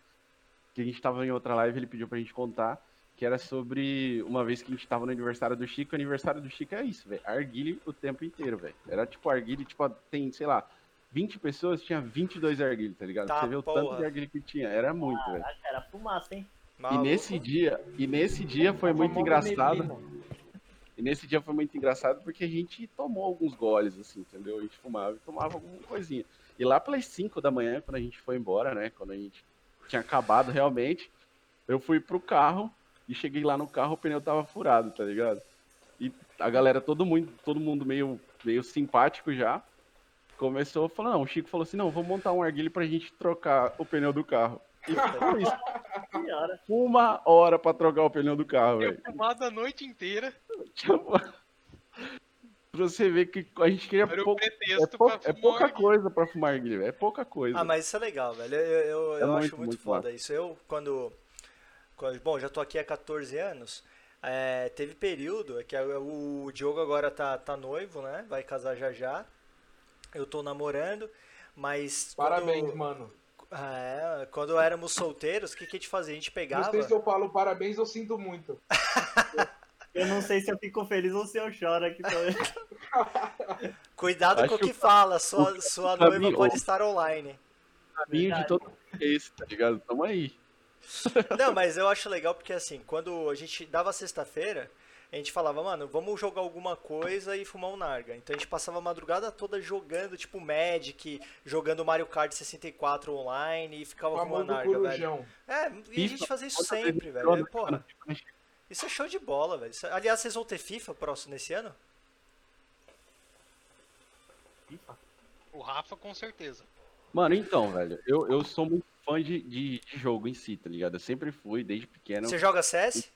Que a gente tava em outra live, ele pediu pra gente contar, que era sobre uma vez que a gente tava no aniversário do Chico. O aniversário do Chico é isso, velho. Arguile o tempo inteiro, velho. Era tipo arguile, tipo, tem, sei lá, 20 pessoas, tinha 22 arguile, tá ligado? Tá, Você vê o tanto de arguile que tinha. Era muito, velho. Caraca, era fumaça, hein? E Maluco. nesse dia, e nesse dia foi A muito engraçado. E nesse dia foi muito engraçado porque a gente tomou alguns goles, assim, entendeu? A gente fumava e tomava alguma coisinha. E lá pelas 5 da manhã, quando a gente foi embora, né? Quando a gente tinha acabado realmente, eu fui pro carro e cheguei lá no carro, o pneu tava furado, tá ligado? E a galera, todo mundo, todo mundo meio, meio simpático já, começou a falar, não, o Chico falou assim, não, vamos montar um arguilho pra gente trocar o pneu do carro. E foi isso, uma hora pra trocar o pneu do carro, velho. fumado a noite inteira. Pra você ver que a gente queria Era o pouco, pretexto é, pou- é fumar pouca coisa pra fumar arguilha, é pouca coisa. Ah, mas isso é legal, velho. Eu, eu, É eu muito, acho muito, muito foda isso. Eu, quando, quando- Bom, já tô aqui há 14 anos. é, teve período é que o, o Diogo agora tá, tá noivo, né? Vai casar já já. Eu tô namorando, mas. quando- Parabéns, mano. É, quando éramos solteiros, o que, que a gente fazia? A gente Não pegava. sei se eu falo parabéns ou sinto muito. *laughs* Eu não sei se eu fico feliz ou se eu choro aqui também. *laughs* Cuidado Acho com o que que fala, sua, sua caminho- noiva pode estar online. caminho de todo é esse, tá ligado? Tamo aí. Não, mas eu acho legal porque assim, quando a gente dava sexta-feira, a gente falava, mano, vamos jogar alguma coisa e fumar um narga. Então a gente passava a madrugada toda jogando, tipo Magic, jogando Mario Kart 64 online e ficava fumando famoso narga, velho. corujão. É, e a gente fazia isso sempre, velho. É, ando porra, isso é show de bola, velho. Isso- Aliás, vocês vão ter FIFA próximo nesse ano? O Rafa, com certeza. Mano, então, velho, eu, eu sou muito fã de, de, de jogo em si, tá ligado? Eu sempre fui, desde pequeno. Você joga CS?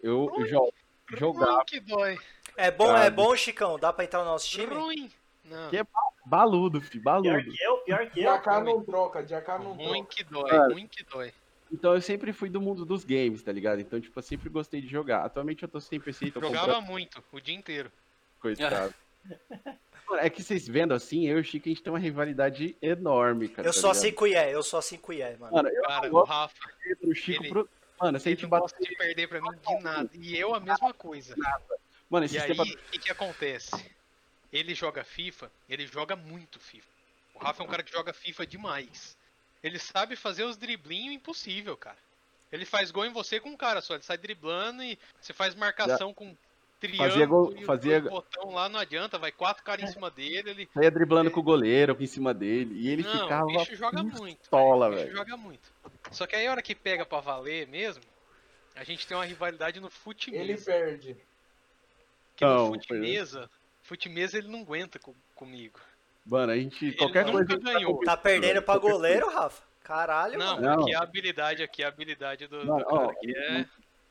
Eu, eu jo- jogava Ruim que dói. É bom, é bom, Chicão? Dá pra entrar no nosso time? Ruim. Não. Que é baludo, fi, Pior baludo. que eu, pior que De eu. AK não troca, de AK não Ruim troca. que dói, Cara. ruim que dói. Então eu sempre fui do mundo dos games, tá ligado? Então, tipo, eu sempre gostei de jogar. Atualmente eu tô sem PC, tô Jogava comprando muito, o dia inteiro. coitado. *laughs* Mano, é que vocês vendo assim, eu e o Chico, a gente tem uma rivalidade enorme, cara. Eu tá sou ligado? assim com o Ié, eu sou assim com o Ié, mano. Mano, eu Cara, o Rafa, Chico ele- pro... Mano, gente não gosta de perder pra mim de nada. E eu a mesma coisa. Mano, E esses aí, o que, que acontece? Ele joga FIFA, ele joga muito FIFA. O Rafa é um cara que joga FIFA demais. Ele sabe fazer os driblinhos impossível, cara. Ele faz gol em você com um cara só, ele sai driblando e você faz marcação com triângulo Fazia gol- e fazia- botão lá, não adianta, vai quatro caras em cima dele, ele... Saía driblando com o goleiro em cima dele. E ele não, ficava o bicho joga muito. bicho velho. joga muito. Só que aí a hora que pega pra valer mesmo, a gente tem uma rivalidade no fute Ele perde. Que no Não, fute foi- mesa, fute mesa ele não aguenta co- comigo. Mano, a gente... Ele Qualquer nunca coisa... ganhou. Tá perdendo pra Qualquer goleiro, Rafa? Caralho, Não, mano. Não. aqui é a habilidade, aqui é a habilidade do, do Mano, cara, ó, que é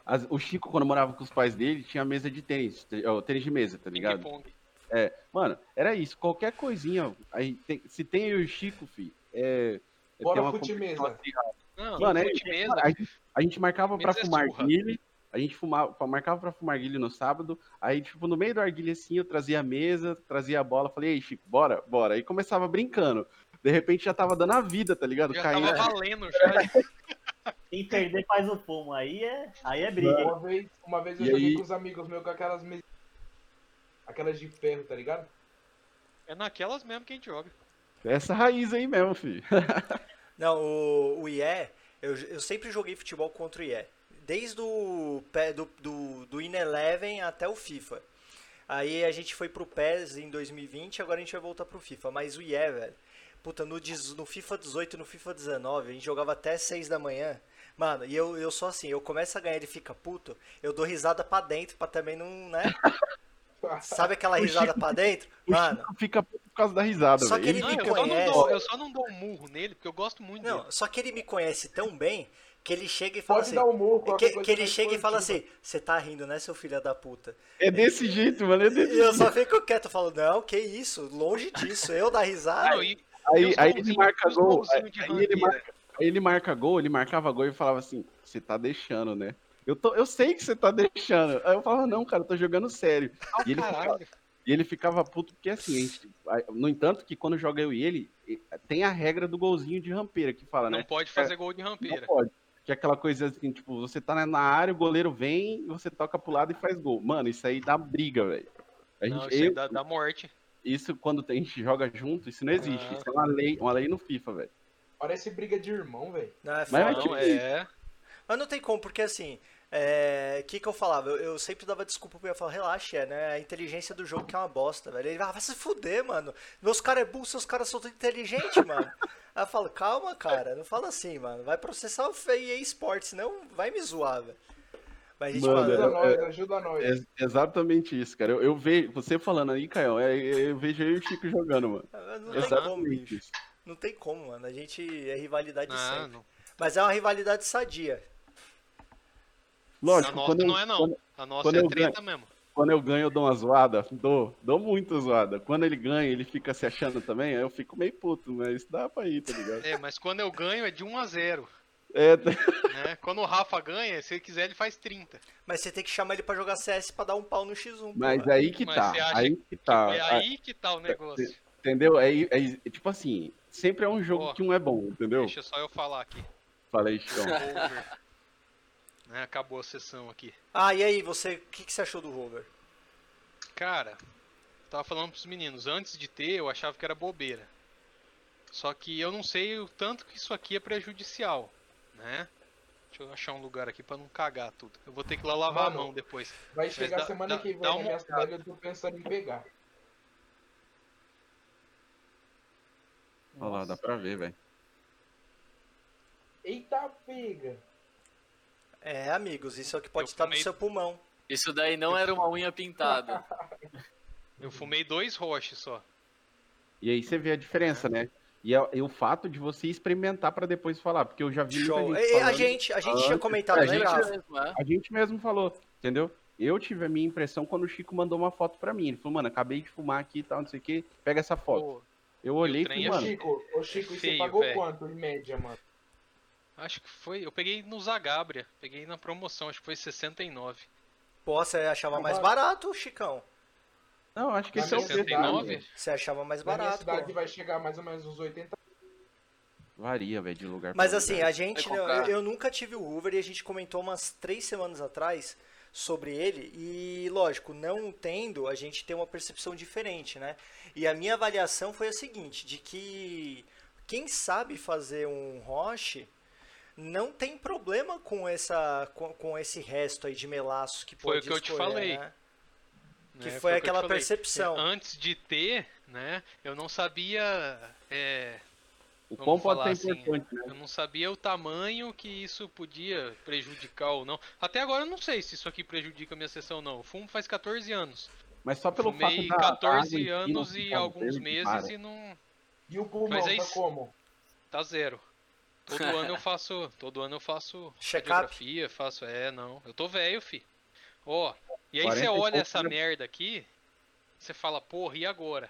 As- o Chico, quando morava com os pais dele, tinha mesa de tênis, ó, tênis de mesa, tá ligado? ping-pong. Mano, era isso. Qualquer coisinha. Aí tem- se tem eu e o Chico, fi, é. é Bora uma fute mesa. acirrada. Não, Mano, no é- fute mesa, Mano, a, gente, a gente marcava pra Mesa é fumar arguilha. A gente fumava, pra- marcava pra fumar arguilha no sábado. Aí, tipo, no meio do arguilha assim, eu trazia a mesa, trazia a bola. Falei, ei, Chico, bora, bora. Aí começava brincando. De repente já tava dando a vida, tá ligado? já Caindo. tava valendo já. *laughs* Quem perder faz o fumo. Aí é, aí é briga. Uma vez, uma vez eu E joguei aí? com os amigos meus com aquelas mesas. Aquelas de ferro, tá ligado? É naquelas mesmo que a gente joga. Essa raiz aí mesmo, filho. *laughs* Não, o, o IE, eu, eu sempre joguei futebol contra o IE. Desde o pé- do, do, do In Eleven até o FIFA. Aí a gente foi pro PES em 2020, agora a gente vai voltar pro FIFA. Mas o IE, velho, puta, no, no FIFA 18 e no FIFA 19, a gente jogava até 6 da manhã. Mano, e eu, eu sou assim, eu começo a ganhar, ele fica puto, eu dou risada pra dentro, pra também não, né? *laughs* Sabe aquela risada Chico- pra dentro? Mano, fica puto por causa da risada, Só que ele Não, me eu só, não conhece. dou, eu só não dou um murro nele, porque eu gosto muito dele. Não, só que ele me conhece tão bem que ele chega e fala Pode assim. dar um murro, que, que ele chega e fala assim: Você tá rindo, né, seu filho da puta? É desse jeito, mano. É desse E eu jeito. só fico quieto, eu falo: Não, que isso, longe disso, eu dar risada. Não, e- Aí, aí ele marca gol. Aí, aí ele marca, aí ele marca gol, ele marcava gol e falava assim: Você tá deixando, né? Eu, tô, eu sei que você tá deixando. Aí eu falava, não, cara, eu tô jogando sério. Ah, E ele, ficava, e ele ficava puto porque assim, gente- no entanto, que quando joga eu e ele, tem a regra do golzinho de rampeira que fala, Não né? pode fazer gol de Não rampeira. pode. Que é aquela coisa assim, tipo, você tá na- área, o goleiro vem, você toca pro lado e faz gol. Mano, isso aí dá briga, velho. Não, gente, isso aí eu- dá, dá morte. Isso quando a gente joga junto, isso não existe. Ah. Isso é uma lei, uma lei no FIFA, velho. Parece briga de irmão, velho. Não, é Mas é foda. tipo Não, é. Mas não tem como, porque assim, o que que eu falava? Eu, eu sempre dava desculpa pra ele, eu falava, relaxa, é, né? A inteligência do jogo que é uma bosta, velho. Ele, ah, vai se fuder, mano. Meus caras é burro, seus caras são tão inteligentes, mano. *laughs* Aí eu falo, calma, cara, não fala assim, mano. Vai processar o EA Sports, senão vai me zoar, velho. Mas a gente, Mano, mano, Ajuda é- nós, ajuda nós. É exatamente isso, cara. Eu, eu vejo, você falando aí, Caio, é, eu vejo eu e o Chico jogando, mano. não tem como, Exatamente bicho. isso. Não tem como, mano. A gente é rivalidade Não, sempre. Não. Mas é uma rivalidade sadia. Lógico, a nossa quando eu, não é não. Quando, A nossa é treta mesmo. quando eu ganho, eu dou uma zoada. Dou, dou muito zoada. Quando ele ganha, ele fica se achando também, aí eu fico meio puto, mas dá pra ir, tá ligado? É, mas quando eu ganho é de 1 a 0 É, né? *laughs* Quando o Rafa ganha, se ele quiser, ele faz 30. Mas você tem que chamar ele pra jogar CS pra dar um pau no X1. mas aí que Mas tá, aí que tá. é aí que tá o negócio. Entendeu? É, é- tipo assim, sempre é um jogo Ó, que um é bom, entendeu? Deixa só eu falar aqui. Falei, Chicão. Over. Né, acabou a sessão aqui. Ah, e aí, você, o que, que você achou do Rover? Cara, tava falando pros meninos, antes de ter eu achava que era bobeira. Só que eu não sei o tanto que isso aqui é prejudicial, né? Deixa eu achar um lugar aqui pra não cagar tudo. Eu vou ter que ir lá lavar Mano, a mão depois. Vai chegar dá- semana dá- que vem na uma minha cidade, eu tô pensando em pegar. Olha lá, dá pra ver, velho. Eita, pega. É, amigos, isso é o que pode Eu estar no fumei- seu pulmão. Isso daí não era uma unha pintada. Eu fumei dois roches só. E aí você vê a diferença, né? E, é- e o fato de você experimentar pra depois falar, porque eu já vi Show. muita gente e a falando, gente, a gente tinha comentado, a né, gente-? Mesmo, é? a gente mesmo falou, entendeu? Eu tive a minha impressão quando o Chico mandou uma foto pra mim. Ele falou, mano, acabei de fumar aqui e tal, não sei o que, pega essa foto. Pô, Eu olhei e falei, Ô, mano, Chico, ô, Chico, e você feio, pagou velho. quanto em média, mano? acho que foi. Eu peguei no Zagabria. Peguei na promoção, acho que foi 69. Pô, você achava mais Barato. barato, Chicão? Não, acho que esse é o preço. cidade, 69? Você achava mais Na minha barato, cidade pô. vai chegar mais ou menos uns 80 Varia, velho, de lugar Mas pra assim, lugar. a gente, Vai eu, eu nunca tive o Hoover e a gente comentou umas três semanas atrás sobre ele e, lógico, não tendo, a gente tem uma percepção diferente, né? E a minha avaliação foi a seguinte, de que quem sabe fazer um roche não tem problema com essa com, com esse resto aí de melaço que Foi o pode que eu te falei. né? Que né? foi te aquela falei. percepção. Antes de ter, né? Eu não sabia. é, O pão pode ser assim, importante, né? Eu não sabia o tamanho que isso podia prejudicar ou não. Até agora eu não sei se isso aqui prejudica a minha sessão ou não. Eu fumo faz 14 anos. Mas só pelo Fumei fato da, da 14 água em si não anos e alguns meses para. e não. E o pulmão Mas é tá como? Tá zero. Todo ano eu faço. Todo ano eu faço *laughs* Check-up? radiografia, faço. É, não. Eu tô velho, fi. Ó. e aí 40 você olha essa né? merda aqui. Você fala, porra, e agora?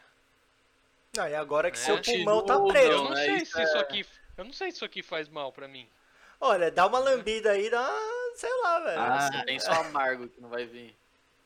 Não, e agora que É. seu pulmão tá preto. Eu não é sei isso, se isso aqui. Eu não sei se isso aqui faz mal pra mim. Olha, dá uma lambida aí, dá, sei lá, velho. Ah, Nossa, tem só *laughs* amargo que não vai vir.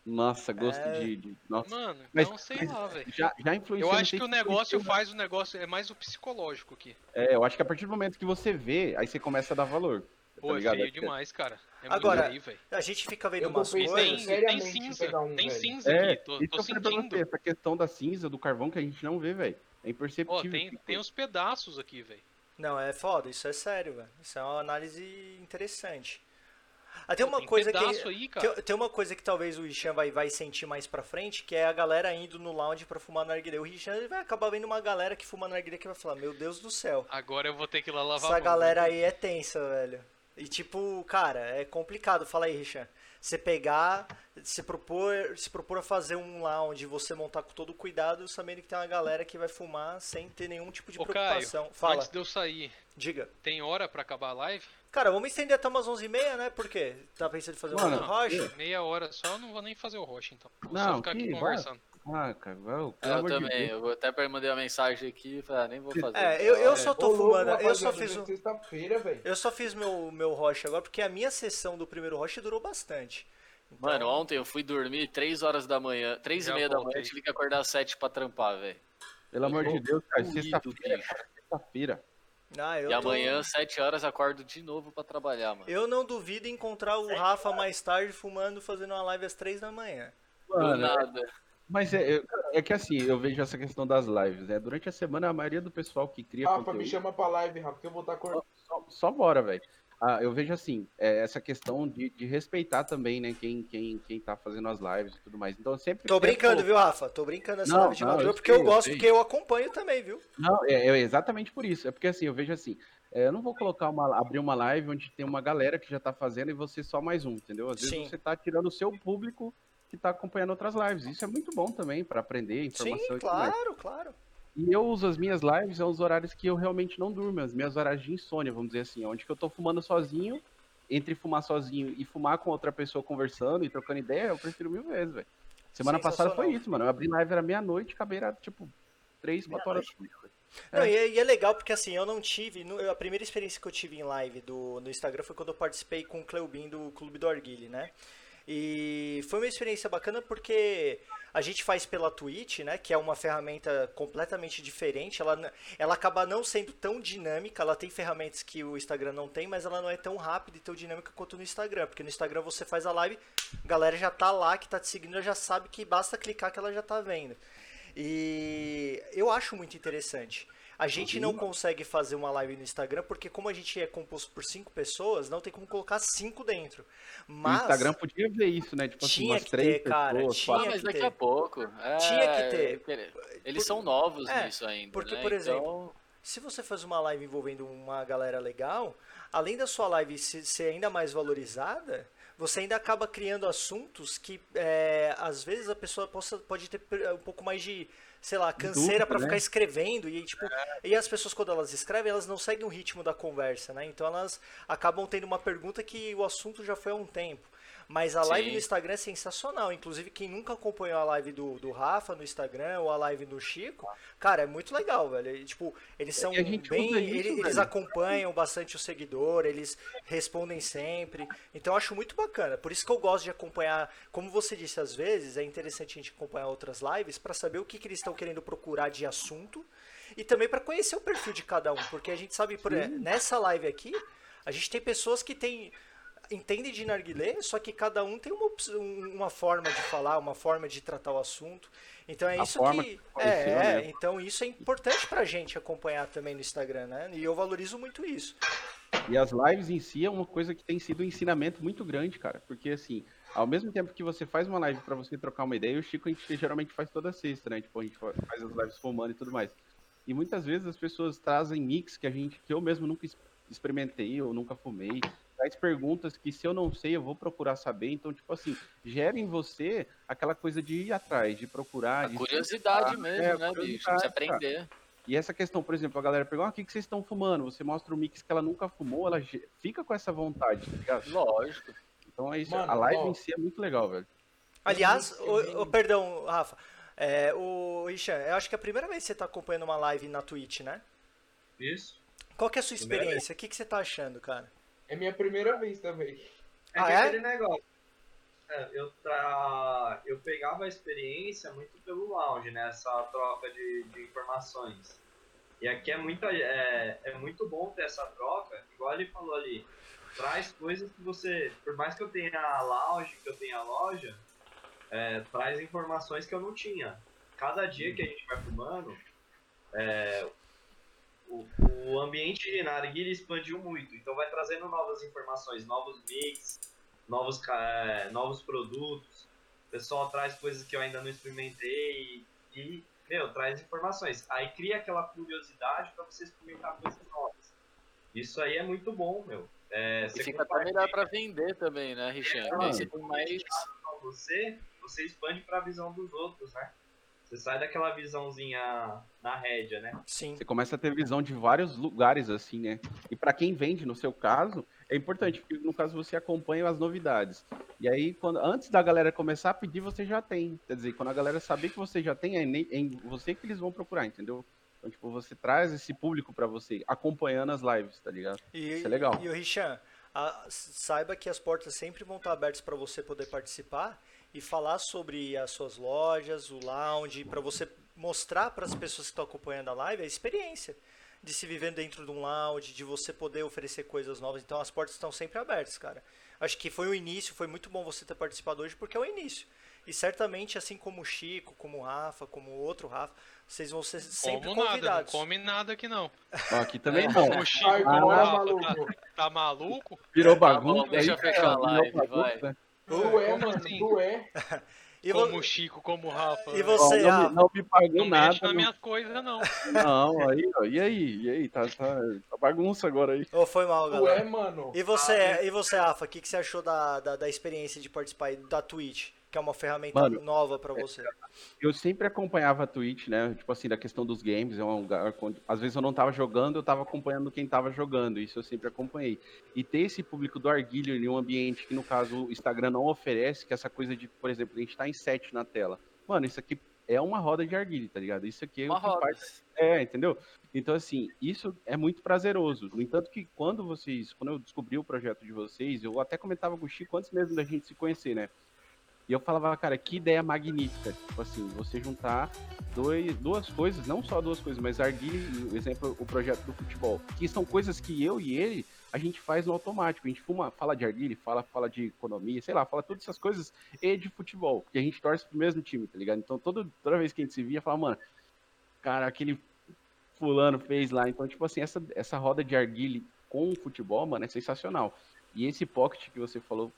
Nossa, gosto É. de, de- Nossa, Mano, Mas- então sei mas- lá, velho. já, já influencia. Eu não acho que o negócio influencia, faz o negócio. É mais o psicológico aqui. É, eu acho que a partir do momento que você vê, aí você começa a dar valor. Pô, tá é ligado? feio É- demais, cara. É Agora, velho. A gente fica vendo Eu tô umas tem, coisas. tem seriamente em cinza, um, tem cinza É, aqui, tô, tô pra sentindo. você, essa questão da cinza, do carvão que a gente não vê, velho. É Ó, imperceptível. tem, tem uns pedaços aqui, velho. Não, é foda, isso é sério, velho. Isso é uma análise interessante. Ah, tem uma tem coisa que. pedaço aí, cara. Tem, tem uma coisa que talvez o Ishan vai, vai sentir mais pra frente, que é a galera indo no lounge pra fumar narguilé. O Ishan ele vai acabar vendo uma galera que fuma narguilé que vai falar, meu Deus do céu. Agora eu vou ter que ir lá lavar Essa a mão, galera né? aí é tensa, velho. E tipo, cara, é complicado. Fala aí, Richard. Você pegar, se propor, se propor a fazer um lounge, você montar com todo cuidado, sabendo que tem uma galera que vai fumar sem ter nenhum tipo de Ô, Caio, preocupação. Fala, antes de eu sair, diga. tem hora pra acabar a live? Cara, vamos estender até umas 11h30, né? Por quê? Tá pensando em fazer Mano, um outro rocha? Meia hora só, eu não vou nem fazer o rocha, então. Vou Não, só ficar aqui que vai. Ah, cara, É, eu também. Eu até mandei uma mensagem aqui e falei, ah, nem vou fazer. É, eu, eu É. só Ô, tô louco, fumando, eu só fiz é um, eu só fiz meu, meu rocha agora porque a minha sessão do primeiro rocha durou bastante. Então, Mano, ontem eu fui dormir 3 horas da manhã, 3 e meia da manhã, tive que acordar às 7 pra trampar, velho. Pelo amor de Deus, cara. Sexta-feira. Sexta-feira. ah, eu E tô- amanhã, 7 horas, acordo de novo pra trabalhar, mano. Eu não duvido encontrar o Rafa mais tarde fumando, fazendo uma live às 3 da manhã. Do Mano, nada. Mas é, é, é que assim, eu vejo essa questão das lives, né? Durante a semana, a maioria do pessoal que cria Rafa, me conteúdo... chama pra live, Rafa, que eu vou estar acordando. Só, só bora, velho. Ah, eu vejo assim, é, essa questão de, de respeitar também, né, quem, quem, quem tá fazendo as lives e tudo mais. Então eu sempre. Tô brincando, viu, Rafa? Tô brincando essa Não, live de não, madrugada eu porque sei, eu eu gosto, sei. porque eu acompanho também, viu? Não, é, é exatamente por isso. É porque assim, eu vejo assim, é, eu não vou colocar uma, abrir uma live onde tem uma galera que já tá fazendo e você só mais um, entendeu? Às vezes Sim. você tá tirando o seu público que tá acompanhando outras lives. Isso é muito bom também pra aprender informação Sim, e claro, claro. E eu uso as minhas lives, são os horários que eu realmente não durmo, as minhas horários de insônia, vamos dizer assim, onde que eu tô fumando sozinho, entre fumar sozinho e fumar com outra pessoa conversando e trocando ideia, eu prefiro mil vezes, velho. Semana passada foi isso, mano. Eu abri live, era meia-noite, acabei era tipo três, quatro horas. Não, e, é, e é legal porque assim, eu não tive. a primeira experiência que eu tive em live do, no Instagram foi quando eu participei com o Cleubin do Clube do Arguile, né? E foi uma experiência bacana porque a gente faz pela Twitch, né? Que é uma ferramenta completamente diferente. Ela, ela acaba não sendo tão dinâmica. Ela tem ferramentas que o Instagram não tem, mas ela não é tão rápida e tão dinâmica quanto no Instagram. Porque no Instagram você faz a live, a galera já tá lá que tá te seguindo, já sabe que basta clicar que ela já tá vendo. E eu acho muito interessante. A gente não consegue fazer uma live no Instagram porque como a gente é composto por cinco pessoas, não tem como colocar cinco dentro. O Mas Instagram podia ver isso, né? Tipo assim, Tinha umas que três ter, cara, pessoas, tinha Ah, mas que daqui ter. a pouco. É, Tinha que ter. Eles Por- são novos É, nisso ainda. porque, né? por exemplo, Então, se você faz uma live envolvendo uma galera legal, além da sua live se- ser ainda mais valorizada, você ainda acaba criando assuntos que é, às vezes a pessoa possa, pode ter um pouco mais de, sei lá, canseira pra né? ficar escrevendo e tipo, e as pessoas quando elas escrevem, elas não seguem o ritmo da conversa, né? Então elas acabam tendo uma pergunta que o assunto já foi há um tempo. Mas a live Sim. no Instagram é sensacional. Inclusive, quem nunca acompanhou a live do, do Rafa no Instagram ou a live do Chico, cara, é muito legal, velho. E, tipo, eles são bem. isso, ele- eles velho. acompanham bastante o seguidor, eles respondem sempre. Então eu acho muito bacana. Por isso que eu gosto de acompanhar. Como você disse, às vezes é interessante a gente acompanhar outras lives para saber o que, que eles estão querendo procurar de assunto. E também para conhecer o perfil de cada um. Porque a gente sabe, por exemplo, nessa live aqui, a gente tem pessoas que têm entendem de narguilé, só que cada um tem uma, um- uma forma de falar, uma forma de tratar o assunto. Então é A isso que. que É, é, né? então isso é importante pra gente acompanhar também no Instagram, né? E eu valorizo muito isso. E as lives em si é uma coisa que tem sido um ensinamento muito grande, cara. Porque assim, ao mesmo tempo que você faz uma live pra você trocar uma ideia, o Chico a gente geralmente faz toda sexta, né? Tipo, a gente fa- faz as lives fumando e tudo mais. E muitas vezes as pessoas trazem mix que a gente, que eu mesmo nunca experimentei ou nunca fumei. Traz perguntas que se eu não sei, eu vou procurar saber. Então, tipo assim, gera em você aquela coisa de ir atrás, de procurar. a de curiosidade é, mesmo, né, bicho? Você aprender. E essa questão, por exemplo, a galera pergunta, ah, o que, que vocês estão fumando? Você mostra o mix que ela nunca fumou, ela fica com essa vontade, tá ligado? Lógico. Então é isso, Mano, a live ó. em si é muito legal, velho. Aliás, o, o- perdão, Rafa. É, o Richan, eu acho que é a primeira vez que você tá acompanhando uma live na Twitch, né? Isso. Qual que é a sua experiência? O que, que você tá achando, cara? É minha primeira vez também. É Ah, que é? aquele negócio. é, eu, tra... eu pegava a experiência muito pelo lounge, né? Essa troca de, de informações. E aqui é, muita, é, é muito bom ter essa troca, igual ele falou ali. Traz coisas que você, por mais que eu tenha a lounge, que eu tenha a loja, é, traz informações que eu não tinha. Cada dia que a gente vai fumando, é, o, o ambiente na Arguilha expandiu muito, então vai trazendo novas informações, novos mix, novos, é, novos produtos. O pessoal traz coisas que eu ainda não experimentei e, meu, traz informações. Aí cria aquela curiosidade para você experimentar coisas novas. Isso aí é muito bom, meu. É, E você fica até melhor pra vender também, né? Porque aí você tem mais. você, você expande para a visão dos outros, né? Você sai daquela visãozinha na rédea, né? Sim. Você começa a ter visão de vários lugares, assim, né? E para quem vende, no seu caso, é importante, porque no caso você acompanha as novidades. E aí, quando, antes da galera começar a pedir, você já tem. Quer dizer, quando a galera saber que você já tem, é é em você que eles vão procurar, entendeu? Então, tipo, você traz esse público para você, acompanhando as lives, tá ligado? E, Isso é legal. E o Richan, a- saiba que as portas sempre vão estar abertas para você poder participar e falar sobre as suas lojas, o lounge, para você mostrar para as pessoas que estão acompanhando a live a experiência de se viver dentro de um lounge, de você poder oferecer coisas novas. Então as portas estão sempre abertas, cara. Acho que foi o início, foi muito bom você ter participado hoje porque é o início. E certamente, assim como o Chico, como o Rafa, como o outro Rafa, vocês vão ser sempre Como nada, não convidados. come nada aqui não. Ó, aqui também não. O Chico, Ai, o como é Rafa, maluco. tá, tá maluco? Virou Tá bagunça. bom, deixa aí, eu fechar a live, bagunça. vai. Tu é, Como mano, assim? tu é. *laughs* E, Como o Chico, como o Rafa. E né? você, Ó, não, não me pagou Não nada. mexe nas não- minhas coisas, não. Não, aí, ó, e aí? E aí? Tá, tá, tá bagunça agora aí. Ô, foi mal, Tu galera. é, mano. E você, e você, Rafa, o que, que você achou da, da, da experiência de participar aí da Twitch? Que é uma ferramenta Mano, nova pra você. Eu sempre acompanhava a Twitch, né? Tipo assim, da questão dos games, é um lugar onde, às vezes eu não tava jogando, eu tava acompanhando quem tava jogando, isso eu sempre acompanhei. E ter esse público do Arguilho em um ambiente que, no caso, o Instagram não oferece, que é essa coisa de, por exemplo, a gente tá em set na tela. Mano, isso aqui é uma roda de Arguilho, tá ligado? Isso aqui é Uma o que roda. faz É, entendeu? Então, assim, isso é muito prazeroso. No entanto, que quando vocês, quando eu descobri o projeto de vocês, eu até comentava com o Chico antes mesmo da gente se conhecer, né? E eu falava, cara, que ideia magnífica. Tipo assim, você juntar dois, duas coisas, não só duas coisas, mas Arguile, exemplo, o projeto do futebol. Que são coisas que eu e ele, a gente faz no automático. A gente fuma, fala de Arguile, fala, fala de economia, sei lá, fala todas essas coisas e de futebol. Porque a gente torce pro mesmo time, tá ligado? Então, todo, toda vez que a gente se via, fala, mano, cara, aquele fulano fez lá. Então, tipo assim, essa, essa roda de Arguile com o futebol, mano, é sensacional. E esse pocket que você falou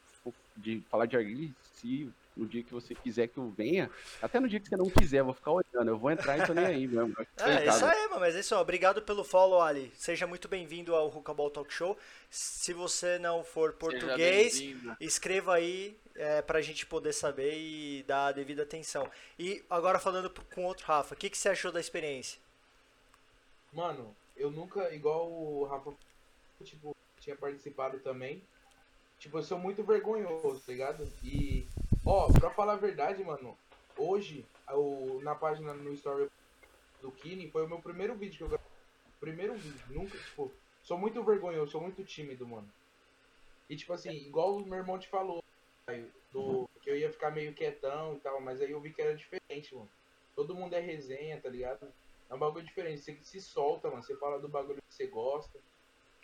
de falar de Arguile, se no dia que você quiser que eu venha, até no dia que você não quiser, eu vou ficar olhando, eu vou entrar e tô nem aí mesmo. É, isso aí, mano. Mas é isso, ó. Obrigado pelo follow, Ali. Seja muito bem-vindo ao Hookaball Talk Show. Se você não for português, escreva aí é, pra gente poder saber e dar a devida atenção. E agora falando com outro Rafa, o que, que você achou da experiência? Mano, eu nunca, igual o Rafa, tipo, tinha participado também. Tipo, eu sou muito vergonhoso, tá ligado? E, ó, pra falar a verdade, mano, hoje, o, na página, no story do Kini, foi o meu primeiro vídeo que eu gravei. Primeiro vídeo, nunca, tipo, sou muito vergonhoso, sou muito tímido, mano. E, tipo assim, igual o meu irmão te falou, do, que eu ia ficar meio quietão e tal, mas aí eu vi que era diferente, mano. Todo mundo é resenha, tá ligado? É um bagulho diferente. Você se solta, mano. Você fala do bagulho que você gosta.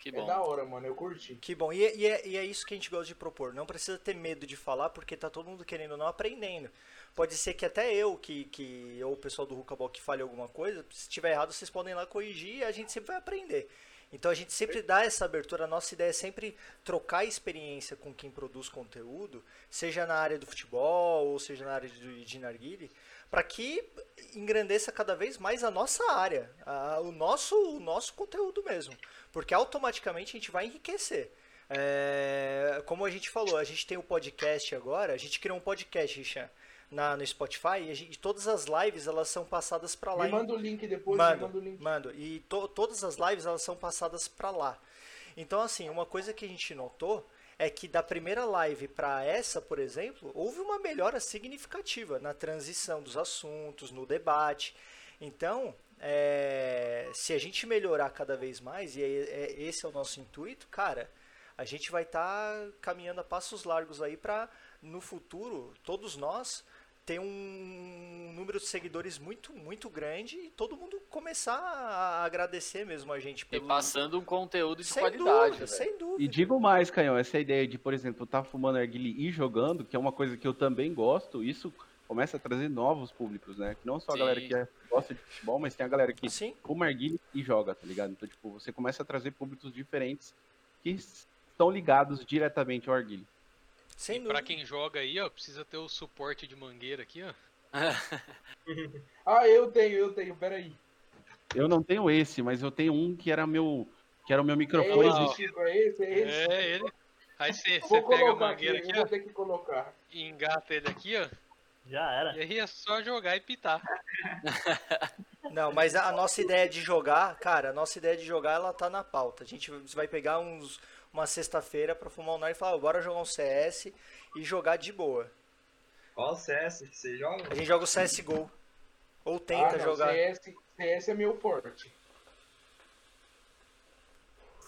Que É bom. da hora, mano. Eu curti. Que bom. E, é- e é, e é isso que a gente gosta de propor. Não precisa ter medo de falar, porque tá todo mundo querendo ou não aprendendo. Pode ser que até eu, que, que ou o pessoal do Hookaball que fale alguma coisa, se estiver errado, vocês podem ir lá corrigir e a gente sempre vai aprender. Então a gente sempre dá essa abertura. A nossa ideia é sempre trocar experiência com quem produz conteúdo, seja na área do futebol ou seja na área de, de narguile, para que engrandeça cada vez mais a nossa área, a- o, nosso, o nosso conteúdo mesmo. Porque automaticamente a gente vai enriquecer. É, como a gente falou, a gente tem o podcast agora, a gente criou um podcast, Richan, na, no Spotify, e gente- todas as lives elas são passadas para lá. Me manda o link depois, Mando, manda o link. mando. E to- todas as lives elas são passadas para lá. Então, assim, uma coisa que a gente notou é que da primeira live para essa, por exemplo, houve uma melhora significativa na transição dos assuntos, no debate. Então, é, se a gente melhorar cada vez mais, e é- é- esse é o nosso intuito, cara, a gente vai estar caminhando a passos largos aí para, no futuro, todos nós ter um número de seguidores muito, muito grande e todo mundo começar a agradecer mesmo a gente E pelo... passando um conteúdo de sem qualidade, dúvida, sem dúvida. E digo mais, Canhão, essa ideia de, por exemplo, estar fumando arguile e jogando, que é uma coisa que eu também gosto, isso começa a trazer novos públicos, né? Que não só a galera que é- gosta de futebol, mas tem a galera que Sim. fuma arguile e joga, tá ligado? Então, tipo, você começa a trazer públicos diferentes que estão ligados diretamente ao arguile. Sem E pra dúvida. quem joga aí, ó, precisa ter o suporte de mangueira aqui, ó. *laughs* Ah, eu tenho, eu tenho, peraí. Eu não tenho esse, mas eu tenho um que era meu, que era o meu microfone. É esse, Chico, é esse, é esse. É ele. Aí você Vou pega a aqui, mangueira aqui, vou ó, que colocar. e engata ele aqui, ó. Já era. E aí é só jogar e pitar. *laughs* Não, mas a nossa ideia de jogar, cara, a nossa ideia de jogar, ela tá na pauta. A gente vai pegar uns, uma sexta-feira pra fumar um nar e falar, "Ó, bora jogar um CS e jogar de boa. Qual CS que você joga? A gente joga o CSGO. Ou tenta ah, não, jogar. CS, CS é meu forte.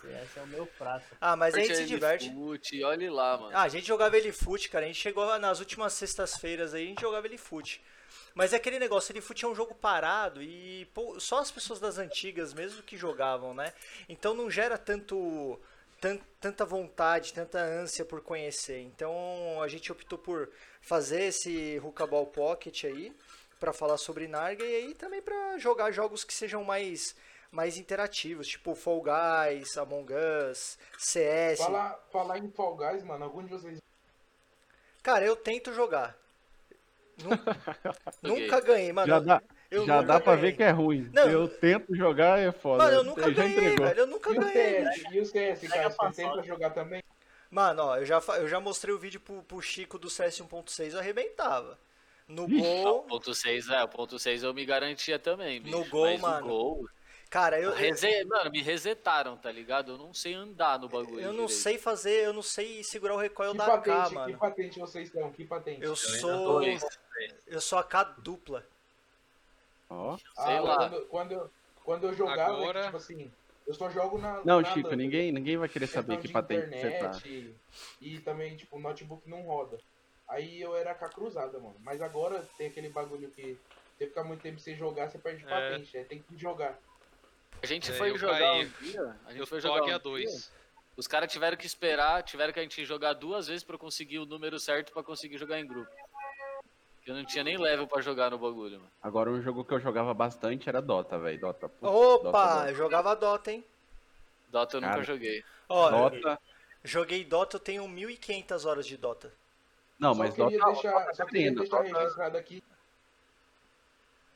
Esse é o meu prato. Ah, mas a gente se diverte. Fute, olhe lá, mano. Ah, a gente jogava ele fute, cara. A gente chegou nas últimas sextas-feiras aí, a gente jogava ele fute. Mas é aquele negócio, ele fute é um jogo parado e pô, só as pessoas das antigas mesmo que jogavam, né? Então não gera tanto tan- tanta vontade, tanta ânsia por conhecer. Então a gente optou por fazer esse Hookaball Pocket aí pra falar sobre Narga e aí também pra jogar jogos que sejam mais mais interativos, tipo Fall Guys, Among Us, CS. Falar, falar em Fall Guys, mano, algum de vocês. Cara, eu tento jogar. *laughs* Nunca ganhei, mano. já dá, eu já dá pra ganhei. ver que é ruim. Não, eu tento jogar é foda. Mano, eu nunca já ganhei, velho. Eu nunca E o ganhei. CS? E o CS, cara? Você tenta jogar também? Mano, ó, eu já, eu já mostrei o vídeo pro, pro Chico do CS 1.6, eu arrebentava. No Ixi. gol, Ponto 6, é, o ponto 6 eu me garantia também, bicho. No gol, mas mano. No gol, cara, eu, eu, rese... mano, me resetaram, tá ligado? Eu não sei andar no bagulho. eu não direito. sei fazer, eu não sei segurar o recoil Que da AK, patente, que mano. patente vocês estão? Que patente? Eu ainda sou. Eu sou AK dupla. Ó. sei ah, lá. Quando, quando, eu- quando eu jogava, Agora- tipo assim, eu só jogo na. Não, na Chico, ninguém, ninguém vai querer saber que patente você tá. internet E também, tipo, o notebook não roda. Aí eu era com a cruzada, mano. Mas agora tem aquele bagulho que você fica muito tempo sem jogar, você perde É. patente. Aí tem que jogar. A gente É, foi jogar caí. um dia. A gente Eu foi jogar a um dia, 2. Os caras tiveram que esperar, tiveram que a gente jogar duas vezes pra conseguir o número certo pra conseguir jogar em grupo. Eu não tinha nem level pra jogar no bagulho, mano. Agora um jogo que eu jogava bastante era Dota, velho. Dota. Putz, Opa, Dota, eu jogava Dota, hein? Dota eu nunca Cara. joguei. Ó, Dota. joguei Dota, eu tenho 1.500 horas de Dota. Não, só mas queria Dota. deixar, Dota só queria deixar registrado aqui.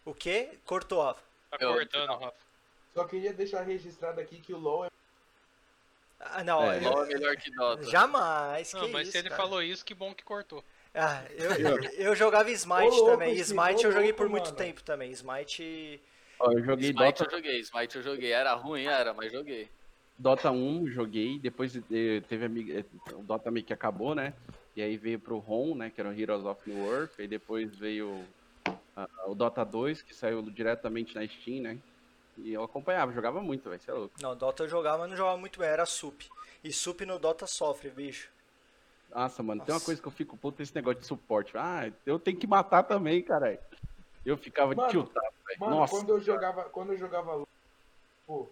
O quê? Cortou, Rafa. Tá cortando, Rafa. Só queria deixar registrado aqui que o LoL é. Ah, não, É. eu- LOL é melhor que Dota. jamais. Não, que mas isso, se ele cara. falou isso, que bom que cortou. Ah, eu, eu jogava Smite Ô, também. Smite ô, eu joguei por muito mano. tempo também. Smite. Ó, eu joguei Smite Dota, eu joguei, Smite eu joguei. Era ruim, era, mas joguei. Dota 1, joguei. Depois eh, teve a, eh, o Dota meio que acabou, né? E aí veio pro ROM, né? Que era o Heroes of New Earth. E depois veio ah, o Dota 2, que saiu diretamente na Steam, né? E eu acompanhava, jogava muito, velho. Você é louco. Não, Dota eu jogava, mas não jogava muito bem. Era sup. E sup no Dota sofre, bicho. Nossa, mano, tem uma Nossa. coisa que eu fico puto esse negócio de suporte. Ah, eu tenho que matar também, caralho. Eu ficava Mano, tiltado, velho. Mano, Nossa, quando eu jogava. Quando eu jogava pô.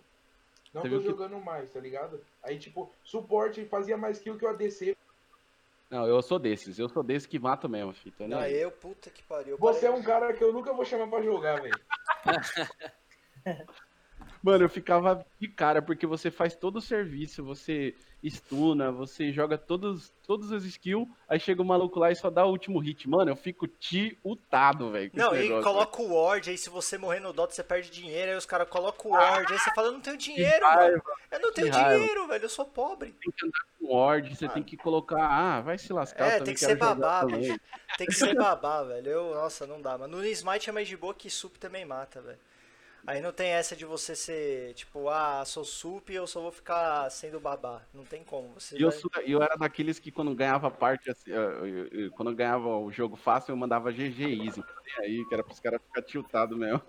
Não Você tô viu que- jogando mais, tá ligado? Aí, tipo, suporte fazia mais kill que o ADC. não, eu sou desses. Eu sou desses que mato mesmo, filho. Nem Não, eu, puta que pariu. Você é parei- um cara que eu nunca vou chamar pra jogar, velho. *laughs* Mano, eu ficava de cara, porque você faz todo o serviço, você stuna, você joga todos, todos os skills, aí chega o maluco lá e só dá o último hit. Mano, eu fico tiltado, velho. Não, e coloca o ward, aí se você morrer no Dota, você perde dinheiro, aí os caras colocam o ward, aí você fala, eu não tenho dinheiro, Ah, raiva, mano. Eu não tenho dinheiro, velho, eu sou pobre. Tem que andar com ward, você tem que colocar. Ah, vai se lascar. É, tem que ser babá, bicho. Tem que ser babá, velho. Eu, nossa, não dá, mano. No Smite é mais de boa que sup também mata, velho. Aí não tem essa de você ser, tipo, ah, sou sup e eu só vou ficar sendo babá. Não tem como. Você E eu, vai- sou- eu era daqueles que quando ganhava parte, assim, eu- eu- eu- quando ganhava o jogo fácil, eu mandava GG Easy. Aí, que era pros caras ficar tiltados mesmo.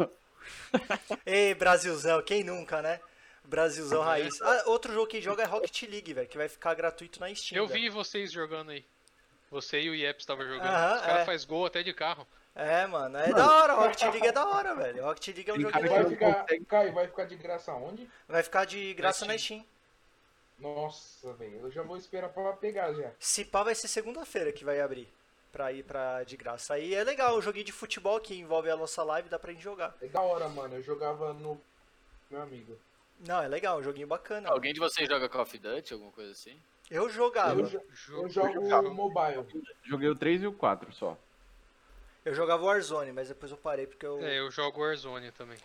*laughs* Ei, Brasilzão, quem nunca, né? Brasilzão É. raiz. Ah, outro jogo que joga é Rocket League, velho, que vai ficar gratuito na Steam. Eu velho. vi vocês jogando aí. Você e o Iep estavam jogando. Aham, Os caras é. faz gol até de carro. É, mano, é da hora, Rocket League é da hora, velho. Rocket League é um jogo. Vai ficar. Caio, vai ficar de graça onde? Vai ficar de graça Na na Steam. Nossa, velho. Eu já vou esperar pra pegar já. Se pá, vai ser segunda-feira que vai abrir. pra ir pra de graça. Aí é legal, um joguinho de futebol que envolve a nossa live, dá pra gente jogar. É da hora, mano. Eu jogava no. Meu amigo. Não, é legal, um joguinho bacana. Alguém de vocês joga Call of Duty, alguma coisa assim? Eu jogava. Eu, jo- Jogo- eu jogo jogava. mobile. Joguei o 3 e o 4 só. Eu jogava Warzone, mas depois eu parei porque eu. É, eu jogo Warzone também.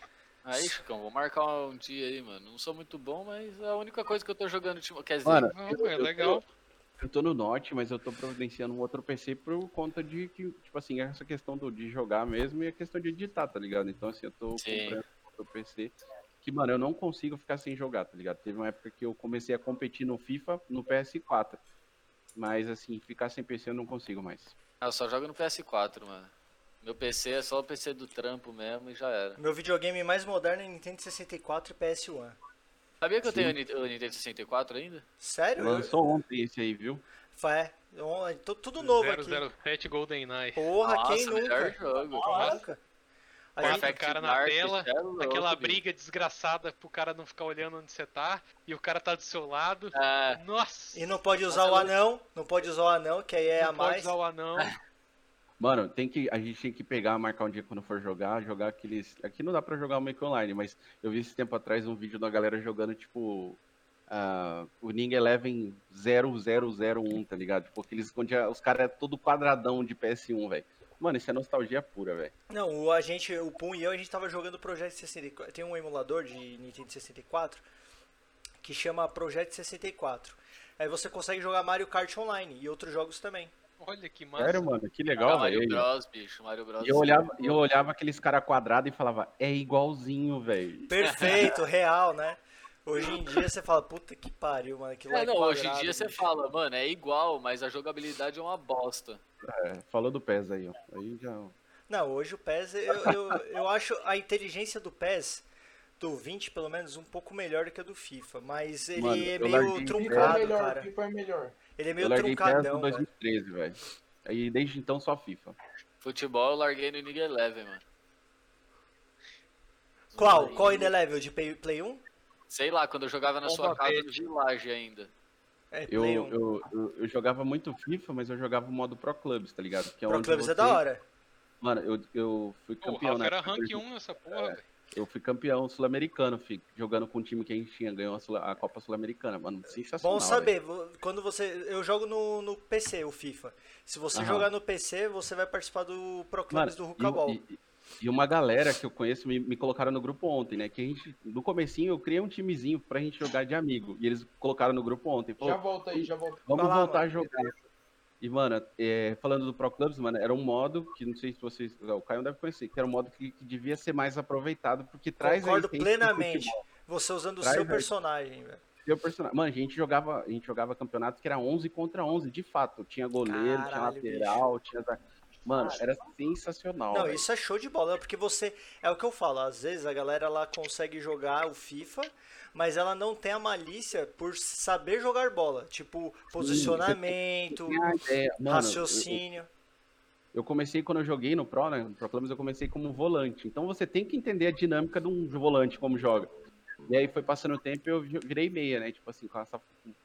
Aí, Chicão, vou marcar um dia aí, mano. Não sou muito bom, mas é a única coisa que eu tô jogando. ultima- Quer dizer, Mano, Não, eu- é eu- legal. Eu tô no Norte, mas eu tô providenciando um outro PC por conta de que, tipo assim, essa questão do, de jogar mesmo e a questão de editar, tá ligado? Então, assim, eu tô Sim. comprando outro PC que, mano, eu não consigo ficar sem jogar, tá ligado? Teve uma época que eu comecei a competir no FIFA no PS4. Mas, assim, ficar sem PC eu não consigo mais. Ah, eu só jogo no PS4, mano. Meu PC é só o PC do trampo mesmo e já era. Meu videogame mais moderno é Nintendo 64 e PS1. Sabia que eu Sim. tenho o Ni- o Nintendo 64 ainda? Sério? Lançou ontem esse aí, viu? É, tô- tudo novo aqui. 007 GoldenEye. Porra, Nossa, quem nunca? jogo. Quem nunca? A Quatro gente- Perfect cara na Dark, tela, é louco, Aquela bicho. briga desgraçada pro cara não ficar olhando onde você tá e o cara tá do seu lado. É, Nossa! E não pode usar Nossa, o anão, não pode usar o anão, que aí é não a pode mais. usar o anão. *laughs* Mano, tem que, a gente tem que pegar, marcar um dia quando for jogar, jogar aqueles. Aqui não dá pra jogar o Make Online, mas eu vi esse tempo atrás um vídeo da galera jogando, tipo. ah, o Ning Eleven 0001, tá ligado? Tipo, aqueles onde os caras é todo quadradão de PS1, velho. Mano, isso é nostalgia pura, velho. Não, o, a gente, o Pum e eu, a gente tava jogando Project 64. Tem um emulador de Nintendo 64 que chama Project 64. Aí você consegue jogar Mario Kart Online e outros jogos também. Olha que massa. Sério, mano, que legal, Mario velho. Bros, bicho. Mario Bros. E eu olhava, e eu olhava aqueles caras quadrados e falava, é igualzinho, velho. *laughs* Perfeito, real, né? Hoje em dia você fala, puta que pariu, mano. Aquilo É, é não, hoje em quadrado, dia você bicho. fala, mano, é igual, mas a jogabilidade é uma bosta. É, falou do PES aí, ó. Aí já. Não, hoje o PES, eu, eu, eu acho a inteligência do PES, do 20 pelo menos, um pouco melhor do que a do FIFA. Mas ele Mano, é meio larguei- é truncado, melhor, cara. FIFA é melhor. Ele é Eu meio larguei PES truncadão, em velho. 2013, velho. Aí desde então só FIFA. Futebol eu larguei no League Eleven, mano. Qual? Aí, Qual ainda level? De Play, Play 1? Sei lá, quando eu jogava na sua casa no Village ainda. É, Eu, Play 1. eu, eu, eu jogava muito FIFA, mas eu jogava o modo Pro Clubs, tá ligado? Que é Pro onde Clubs você... é da hora. Mano, eu, eu fui campeão, Rafa né? era rank 1 nessa porra, velho. Eu fui campeão sul-americano, fi, jogando com o time que a gente tinha, ganhou a, Sul- a Copa Sul-Americana, mano. Sensacional. Bom saber, vo- quando você. Eu jogo no, no PC, o FIFA. Se você Aham. jogar no PC, você vai participar do Pro do e, Rucabol. e- e uma galera que eu conheço me, me colocaram no grupo ontem, né? Que a gente, no comecinho, eu criei um timezinho pra gente jogar de amigo. E eles colocaram no grupo ontem. Pô, Já volta aí, já volta. Vamos lá, voltar mano. a jogar. E, mano, é, falando do Pro Clubs, mano, era um modo que não sei se vocês. O Caio deve conhecer, que era um modo que, que devia ser mais aproveitado, porque traz. a Concordo plenamente. Você usando o seu personagem, velho. seu personagem. Mano, a gente jogava, a gente jogava campeonato que era 11 contra 11, de fato. Tinha goleiro, tinha Caralho, lateral, tinha. Mano, era sensacional. Não, velho. isso é show de bola, porque você. É o que eu falo, às vezes a galera ela consegue jogar o FIFA, mas ela não tem a malícia por saber jogar bola. Tipo, posicionamento. Mano, eu- raciocínio. Eu comecei quando eu joguei no Pro, né? No Pro Clubs eu comecei como volante. Então você tem que entender a dinâmica de um volante, como joga. E aí foi passando o tempo e eu vi- virei meia, né? Tipo assim, com essa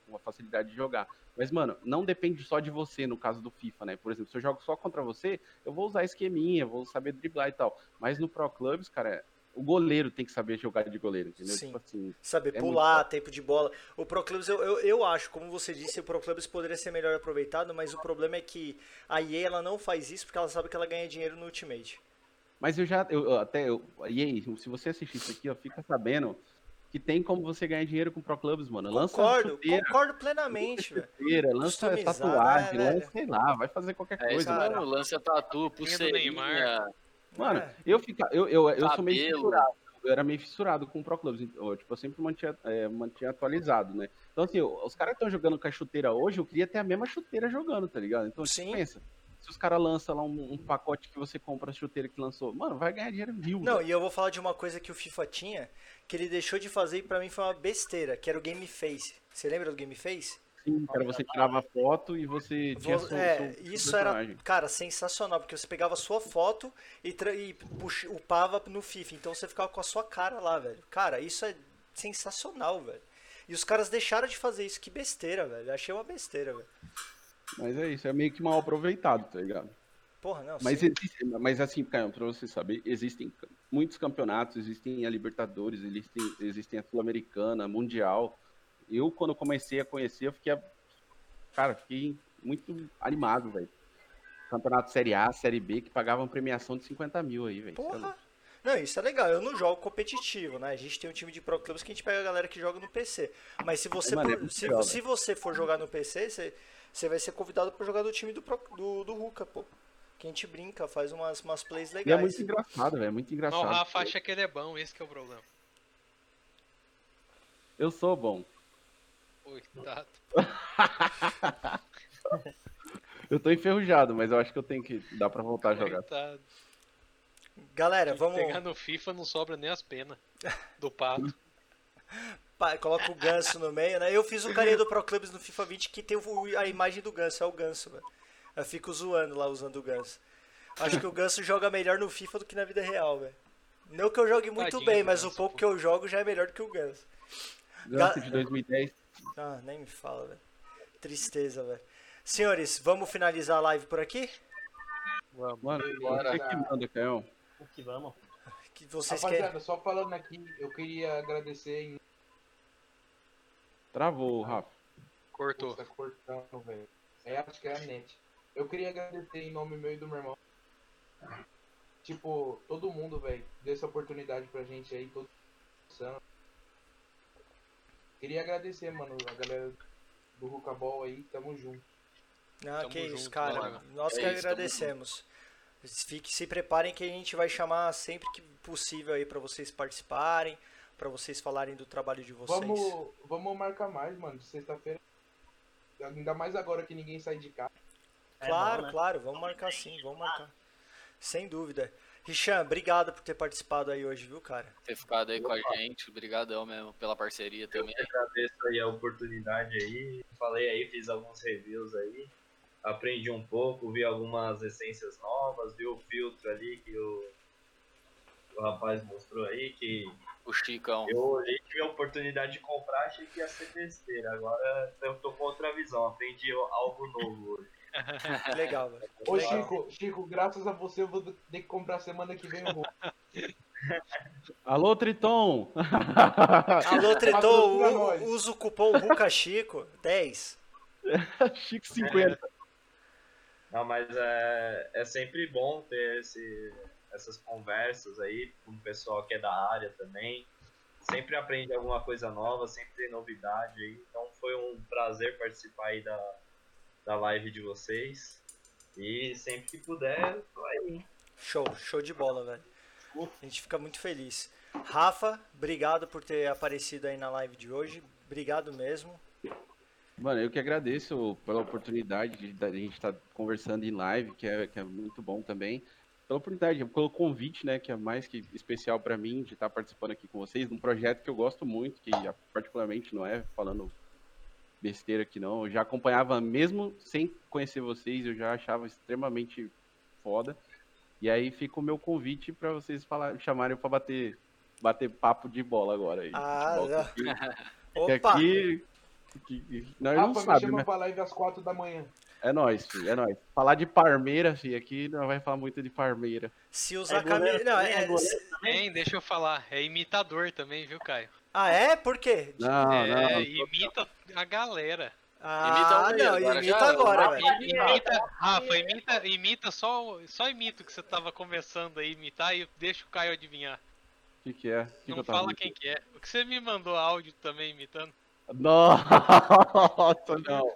com a facilidade de jogar. Mas, mano, não depende só de você no caso do FIFA, né? Por exemplo, se eu jogo só contra você, eu vou usar esqueminha, vou saber driblar e tal. Mas no Pro Clubs, cara, o goleiro tem que saber jogar de goleiro, entendeu? Sim. Tipo assim, Saber É pular, tempo de bola. O Pro Clubs, eu, eu, eu acho, como você disse, o Pro Clubs poderia ser melhor aproveitado, mas o problema é que a EA ela não faz isso porque ela sabe que ela ganha dinheiro no Ultimate. Mas eu já, eu, até, eu, e aí, se você assistir isso aqui, ó, fica sabendo que tem como você ganhar dinheiro com Pro Clubs, mano. Lança Concordo, chuteira, concordo plenamente, velho. chuteira, lança Customizar, tatuagem, né, lança, sei lá, vai fazer qualquer É coisa. cara. mesmo, lança tatu, pulseirinha. Neymar. Mano, É. eu, fica, eu, eu, eu sou meio fissurado. Eu era meio fissurado com o Pro Clubs. então, Eu, tipo, eu sempre mantinha, é, mantinha atualizado, né? Então, assim, os caras que estão jogando com a chuteira hoje, eu queria ter a mesma chuteira jogando, tá ligado? Então, Sim. Sim. pensa. Se os caras lançam lá um, um pacote que você compra a chuteira que lançou, mano, vai ganhar dinheiro mil. Não, e eu vou falar de uma coisa que o FIFA tinha, que ele deixou de fazer e pra mim foi uma besteira, que era o Game Face. Você lembra do Game Face? Sim, cara, você tirava foto e você tinha Vo- seu- é, seu isso era, personagem. cara, sensacional, porque você pegava a sua foto e, e puxa- upava no FIFA, então você ficava com a sua cara lá, velho. Cara, isso é sensacional, velho. E os caras deixaram de fazer isso, que besteira, velho. Eu achei uma besteira, velho. Mas é isso, é meio que mal aproveitado, tá ligado? Porra, não. Mas, existe, mas assim, Caio, pra você saber, existem muitos campeonatos, existem a Libertadores, existem, existem a Sul-Americana, Mundial. Eu, quando comecei a conhecer, eu fiquei, cara, fiquei muito animado, velho. Campeonato Série A, Série B, que pagavam premiação de 50 mil aí, velho. É. Porra. Não, isso é legal. Eu não jogo competitivo, né? A gente tem um time de Pro Clubs que a gente pega a galera que joga no PC. Mas se você, Mano, é for- se, legal, se você for jogar no PC, você, você vai ser convidado pra jogar do time do, do, do Ruka, pô. Que a gente brinca, faz umas, umas plays E é legais. muito engraçado, velho, é muito engraçado. o Rafa acha que ele é bom, esse que é o problema. Eu sou bom. Coitado. *laughs* Eu tô enferrujado, mas eu acho que eu tenho que dar pra voltar a jogar. Coitado. Galera, vamos. Pegar no FIFA não sobra nem as penas do pato. *laughs* Coloca o ganso no meio, né? Eu fiz o carinha do Pro Clubs no FIFA 20 que tem o- a imagem do ganso, é o ganso, velho. Eu fico zoando lá usando o ganso. Acho que o ganso joga melhor no FIFA do que na vida real, velho. Não que eu jogue muito Tadinho bem, mas o Ganso, pouco pô. que eu jogo já é melhor do que o ganso. Ganso Ga- de 2010. Ah, nem me fala, velho. Tristeza, velho. Senhores, vamos finalizar a live por aqui? Mano, Bora. você que manda, Caio. O que vamos? Que vocês querem. Rapaziada, só falando aqui, eu queria agradecer em. Travou, Rafa. Cortou. Tá cortando, velho. É, acho que é a net. Eu queria agradecer em nome meu e do meu irmão. Tipo, todo mundo, velho, deu essa oportunidade pra gente aí, todo mundo. Queria agradecer, mano, a galera do Rucabol aí, tamo junto. Ah, Tamo que isso, junto, cara. mano. Nós É que isso, agradecemos. Fique, se preparem que a gente vai chamar sempre que possível aí pra vocês participarem, pra vocês falarem do trabalho de vocês. Vamos, vamos marcar mais, mano, de sexta-feira. Ainda mais agora que ninguém sai de casa. É Claro, bom, né? claro, vamos marcar sim, vamos marcar. Sem dúvida. Richan, obrigado por ter participado aí hoje, viu, cara? Ter ficado aí com a gente. Obrigadão mesmo pela parceria Eu também. que agradeço aí a oportunidade aí. Falei aí, fiz alguns reviews aí. Aprendi um pouco, vi algumas essências novas, vi o filtro ali que o, o rapaz mostrou aí, que O Chicão. eu olhei tive a oportunidade de comprar, achei que ia ser besteira. Agora eu tô com outra visão, aprendi algo novo hoje. *laughs* Legal, velho. Ô, Legal. Chico, Chico, graças a você eu vou ter que comprar semana que vem o. *laughs* Alô, Triton! *laughs* Alô, Triton, usa o cupom RUCACHICO 10. Chico 50. Não, mas é, é sempre bom ter esse, essas conversas aí com o pessoal que é da área também. Sempre aprende alguma coisa nova, sempre tem novidade aí. Então foi um prazer participar aí da, da live de vocês. E sempre que puder, tô aí. Show, show de bola, velho. A gente fica muito feliz. Rafa, obrigado por ter aparecido aí na live de hoje. Obrigado mesmo. Mano, eu que agradeço pela oportunidade de da gente estar conversando em live, que é, que é muito bom também. Pela oportunidade, pelo convite, né, que é mais que especial para mim de estar participando aqui com vocês, num projeto que eu gosto muito, que ah, particularmente não é falando besteira aqui não. Eu já acompanhava, mesmo sem conhecer vocês, eu já achava extremamente foda. E aí fica o meu convite para vocês falar, chamarem para bater, bater papo de bola agora aí. Ah, futebol, não. que- *laughs* Opa! aqui, que- que- nós não Rafa, me sabe, chama né? pra live às quatro da manhã. É nóis, filho, é nóis. Falar de Parmeira, filho, aqui não vai falar muito de Parmeira. Se usar É camisa. Não, também, é... é Hein, deixa eu falar. É imitador também, viu, Caio? Ah, é? Por quê? Não, é, não. imita a galera. Ah, Imita não, agora, imita já- agora, velho. Imita, Rafa, imita, imita só, só imita o que você tava começando aí, imitar e deixa o Caio adivinhar. O que, que é? Que que Não tava fala quem que é. O que você me mandou áudio também imitando? Nossa, *laughs* não.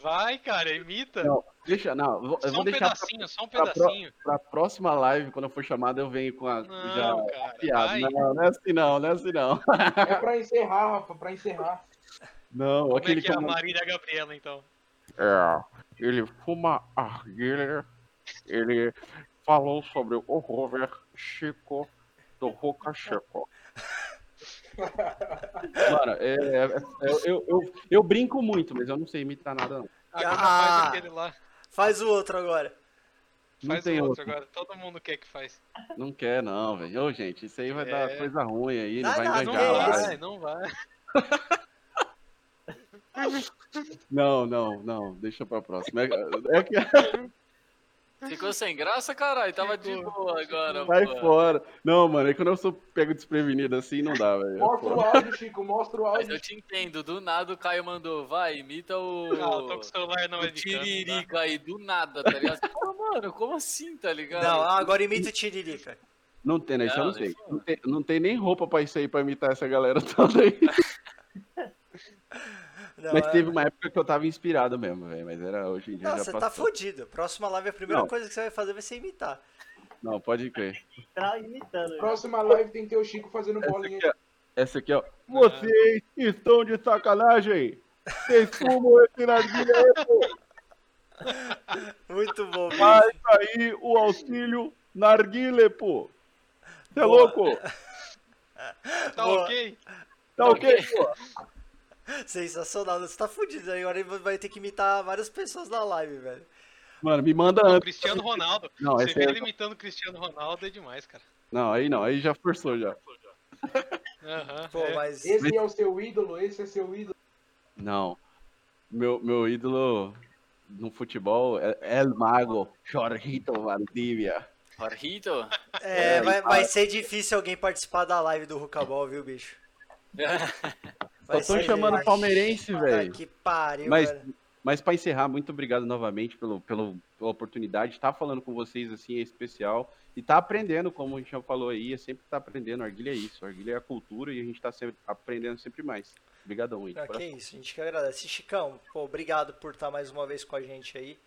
Vai, cara, imita. Não, Deixa, não, vou, eu só vou um deixar pra, pedacinho, só um pra pedacinho. pra próxima live, quando eu for chamado, eu venho com a Não, já cara, piada. vai. Não, não é assim não, não é assim não. É pra encerrar, Rafa, pra encerrar. Não, Como aquele é que é a Marília Gabriela, então? É, ele fuma arguilha, ele falou sobre o Robert Chico do Roca Chico. Mano, é, é- é- eu, eu, eu brinco muito, mas eu não sei imitar nada não. Agora Ah. faz aquele lá. Faz o outro agora. Não Faz tem o outro outro. agora. Todo mundo quer que faz. Não quer não, velho. Ô, gente, isso aí vai dar É. coisa ruim aí, ele Não, vai não, enganjar não. Vai, não vai. *laughs* Não, não, não, deixa pra próxima. É, é que *laughs* Ficou sem graça, caralho? Tava de boa agora, sai pô. fora. Não, mano, é que quando eu sou pego desprevenido assim, não dá, velho. É Mostra o áudio, Chico, mostra o Mas áudio. eu te entendo, do nada o Caio mandou, vai, imita o. Ah, eu tô com o celular na o não dá. Tiririca aí, do nada, tá ligado? Fala, mano, como assim, tá ligado? Não, ah, agora imita o Tiririca. Não tem, né? Isso eu Não, não sei. Não tem, não tem nem roupa pra isso aí, pra imitar essa galera toda aí. *laughs* Não, Mas é- teve uma época que eu tava inspirado mesmo, velho. Mas era hoje em dia Não, já você passou. tá fudido. Próxima live, a primeira Não. coisa que você vai fazer vai ser imitar. Não, pode crer. Tá imitando. já. Próxima live tem que ter o Chico fazendo Essa bolinha. aqui, ó. Essa aqui, ó. Vocês estão de sacanagem! Vocês fumam esse narguilha aí, pô! Muito bom. Vai sair o auxílio narguile, pô! Você é louco? *laughs* Tá Boa. ok? Tá ok, pô? Sensacional. Você tá fudido. Agora ele vai ter que imitar várias pessoas na live, velho. Mano, me manda O antes. Cristiano Ronaldo. *laughs* Não, Você vê aí- ele imitando o Cristiano Ronaldo é demais, cara. Não, aí não, aí já forçou já. Aham. Pô, é. mas. Esse é o seu ídolo, esse é seu ídolo. Não. Meu, meu ídolo no futebol é El Mago, Jorgito Valdivia. Jorgito? É, vai, vai ser difícil alguém participar da live do Rucabol, viu, bicho? *laughs* Só tão chamando palmeirense, velho. que pariu, Mas, velho. mas para encerrar, muito obrigado novamente pelo, pelo, pela oportunidade. Estar falando com vocês assim é especial. E tá aprendendo, como a gente já falou aí, é sempre tá aprendendo. Arguilha é isso, arguilha é a cultura e a gente tá sempre aprendendo sempre mais. Obrigadão, de Ah, que isso, a gente que agradece. Chicão, pô, obrigado por estar mais uma vez com a gente aí.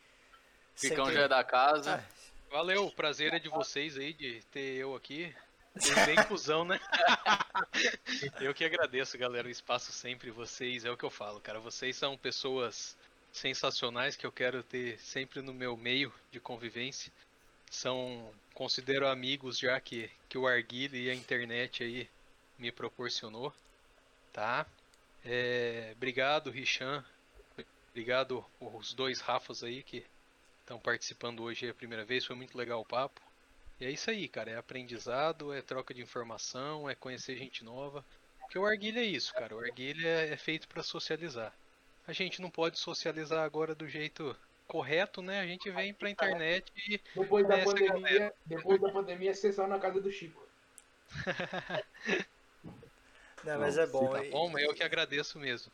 Ficão Sempre- já é da casa. Ah, Valeu, o prazer é de vocês aí, de ter eu aqui. Bem cuzão, né? *laughs* eu que agradeço, galera, o espaço sempre. Vocês, é o que eu falo, cara. Vocês são pessoas sensacionais que eu quero ter sempre no meu meio de convivência. São, considero amigos já que, que o Arguile e a internet aí me proporcionou, tá? É, obrigado, Richan. Obrigado os dois Rafas aí que estão participando hoje é a primeira vez, foi muito legal o papo. E é isso aí, cara, é aprendizado, é troca de informação, é conhecer gente nova. Porque o Arguilha é isso, cara, o Arguilha é, é feito para socializar. A gente não pode socializar agora do jeito correto, né? A gente vem pra internet e Depois da pandemia, depois da pandemia, sessão na casa do Chico. *laughs* Não, mas é bom. tá bom, mas eu que agradeço mesmo.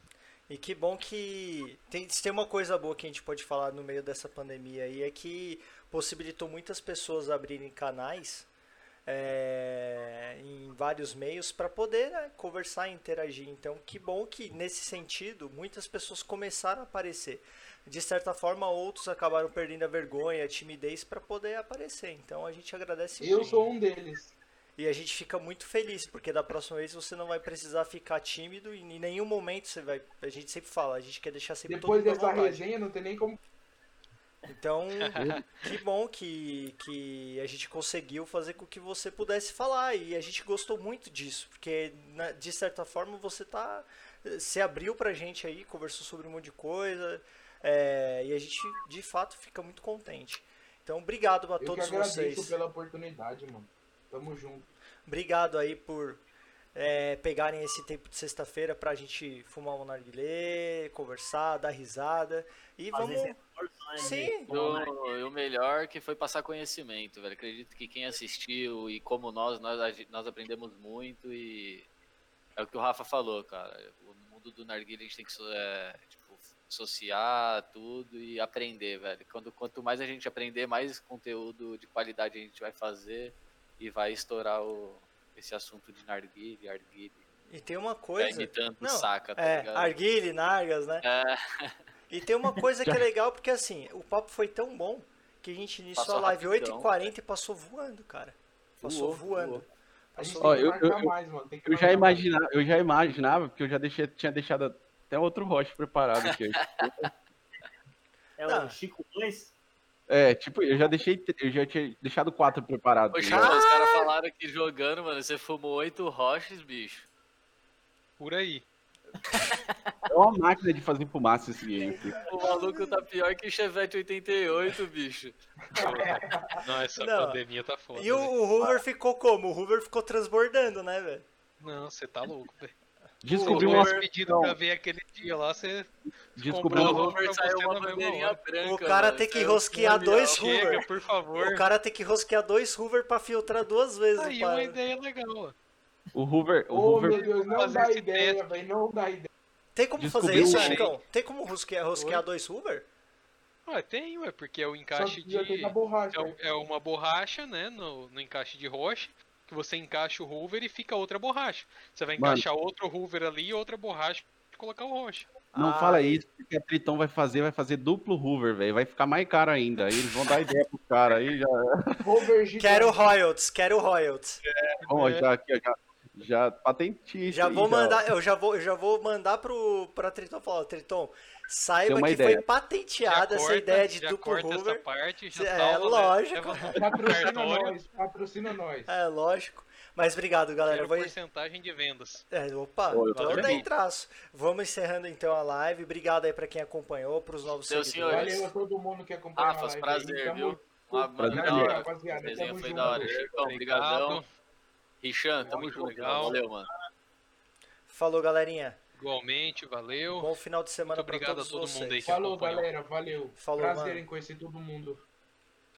E que bom que tem, se tem uma coisa boa que a gente pode falar no meio dessa pandemia aí é que possibilitou muitas pessoas abrirem canais é, em vários meios para poder né, conversar e interagir. Então, que bom que nesse sentido muitas pessoas começaram a aparecer. De certa forma, outros acabaram perdendo a vergonha, a timidez para poder aparecer. Então, a gente agradece Eu muito. sou um deles. E a gente fica muito feliz, porque da próxima vez você não vai precisar ficar tímido e em nenhum momento você vai. A gente sempre fala, a gente quer deixar sempre Depois todo mundo à dessa vontade. resenha, não tem nem como. Então, *laughs* que bom que, que a gente conseguiu fazer com que você pudesse falar. E a gente gostou muito disso, porque na- de certa forma você tá. Se abriu pra gente aí, conversou sobre um monte de coisa. é, e a gente de fato fica muito contente. Então, obrigado a Eu que todos agradeço vocês. pela oportunidade, mano. Tamo junto. Obrigado aí por é, pegarem esse tempo de sexta-feira pra gente fumar um narguilé, conversar, dar risada. E Fazer vamos. né, Sim. O, e o melhor que foi passar conhecimento, velho. Acredito que quem assistiu e como nós, nós, a nós aprendemos muito e é o que o Rafa falou, cara. O mundo do narguilha a gente tem que é, tipo, associar tudo e aprender, velho. Quando, quanto mais a gente aprender, mais conteúdo de qualidade a gente vai fazer e vai estourar o, esse assunto de narguilha, arguilha. E tem uma coisa. imitando Não, saca, tá É, ligado? arguile, nargas, né? É, E tem uma coisa que é *laughs* legal, porque assim, o papo foi tão bom que a gente iniciou Passou a live rapidão, 8h40 e passou voando, cara. Passou Voou, voando. Passou Ó, eu- eu- mais, mano. Tem que Eu já, marcar mais. imagina, eu já imaginava, porque eu já deixei, tinha deixado até outro roche preparado aqui. *laughs* É o Chico 2? É, tipo, eu já deixei, eu já tinha deixado quatro preparados. Poxa, ligado? os caras falaram que jogando, mano, você fumou oito roches, bicho. Por aí. É uma máquina de fazer fumaça esse game. O maluco tá pior que Chevette 88, bicho. Não, essa Não. pandemia tá foda. E o, né? o Hoover ficou como? O Hoover ficou transbordando, né, velho? Não, você tá louco, velho. Descobri o pedido pra ver aquele dia lá, você Descobri O Homer saiu uma bandeirinha branca. O cara mano. tem que rosquear dois Chega, Hoover. por favor. O cara tem que rosquear dois Hoover pra filtrar duas vezes. Aí uma ideia legal. O Hoover, o Ô, Hoover meu Deus, não fazer dá ideia, velho. Não dá ideia. Tem como fazer Descobriu isso, um- Chicão? Tem como rosquear, rosquear Oi? dois Hoover? Ah, tem, ué, porque é o encaixe de. borracha. É, é uma borracha, né? No, no encaixe de rocha. Que você encaixa o Hoover e fica outra borracha. Você vai Mano. encaixar outro Hoover ali e outra borracha e colocar o rocha. Não Ah, fala isso, porque a Triton vai fazer, vai fazer duplo Hoover, velho. Vai ficar mais caro ainda. Aí eles vão dar ideia pro cara. Aí já. Quero royalties, quero royalties. É. já, aqui, ó, já, já patentista. Já aí, vou ó. mandar, eu já vou, eu já vou mandar pro pra Triton falar, ó, Triton, saiba que ideia. foi patenteada essa ideia de duplo corta Hoover. parte, É, salva, lógico. Leva *laughs* no Patrocina nós, patrocina nós. É, lógico. Mas obrigado, galera. Vou... porcentagem de vendas. É, opa, Pô, eu tô também. daí traço. Vamos encerrando então a live. Obrigado aí pra quem acompanhou, pros novos Seu seguidores. senhores. Valeu a todo mundo que acompanhou a Rafas, live. prazer, aí. Viu? Uma, mano, Prazer, da hora. resenha foi junto. da hora. Chicão, obrigadão. Richan, tamo Muito junto. legal. Valeu, mano. Falou, galerinha. Igualmente, valeu. Bom final de semana Muito pra obrigado todos a todo mundo vocês. aí que Falou, acompanhou. galera. Valeu. Falou, Prazer mano. em conhecer todo mundo.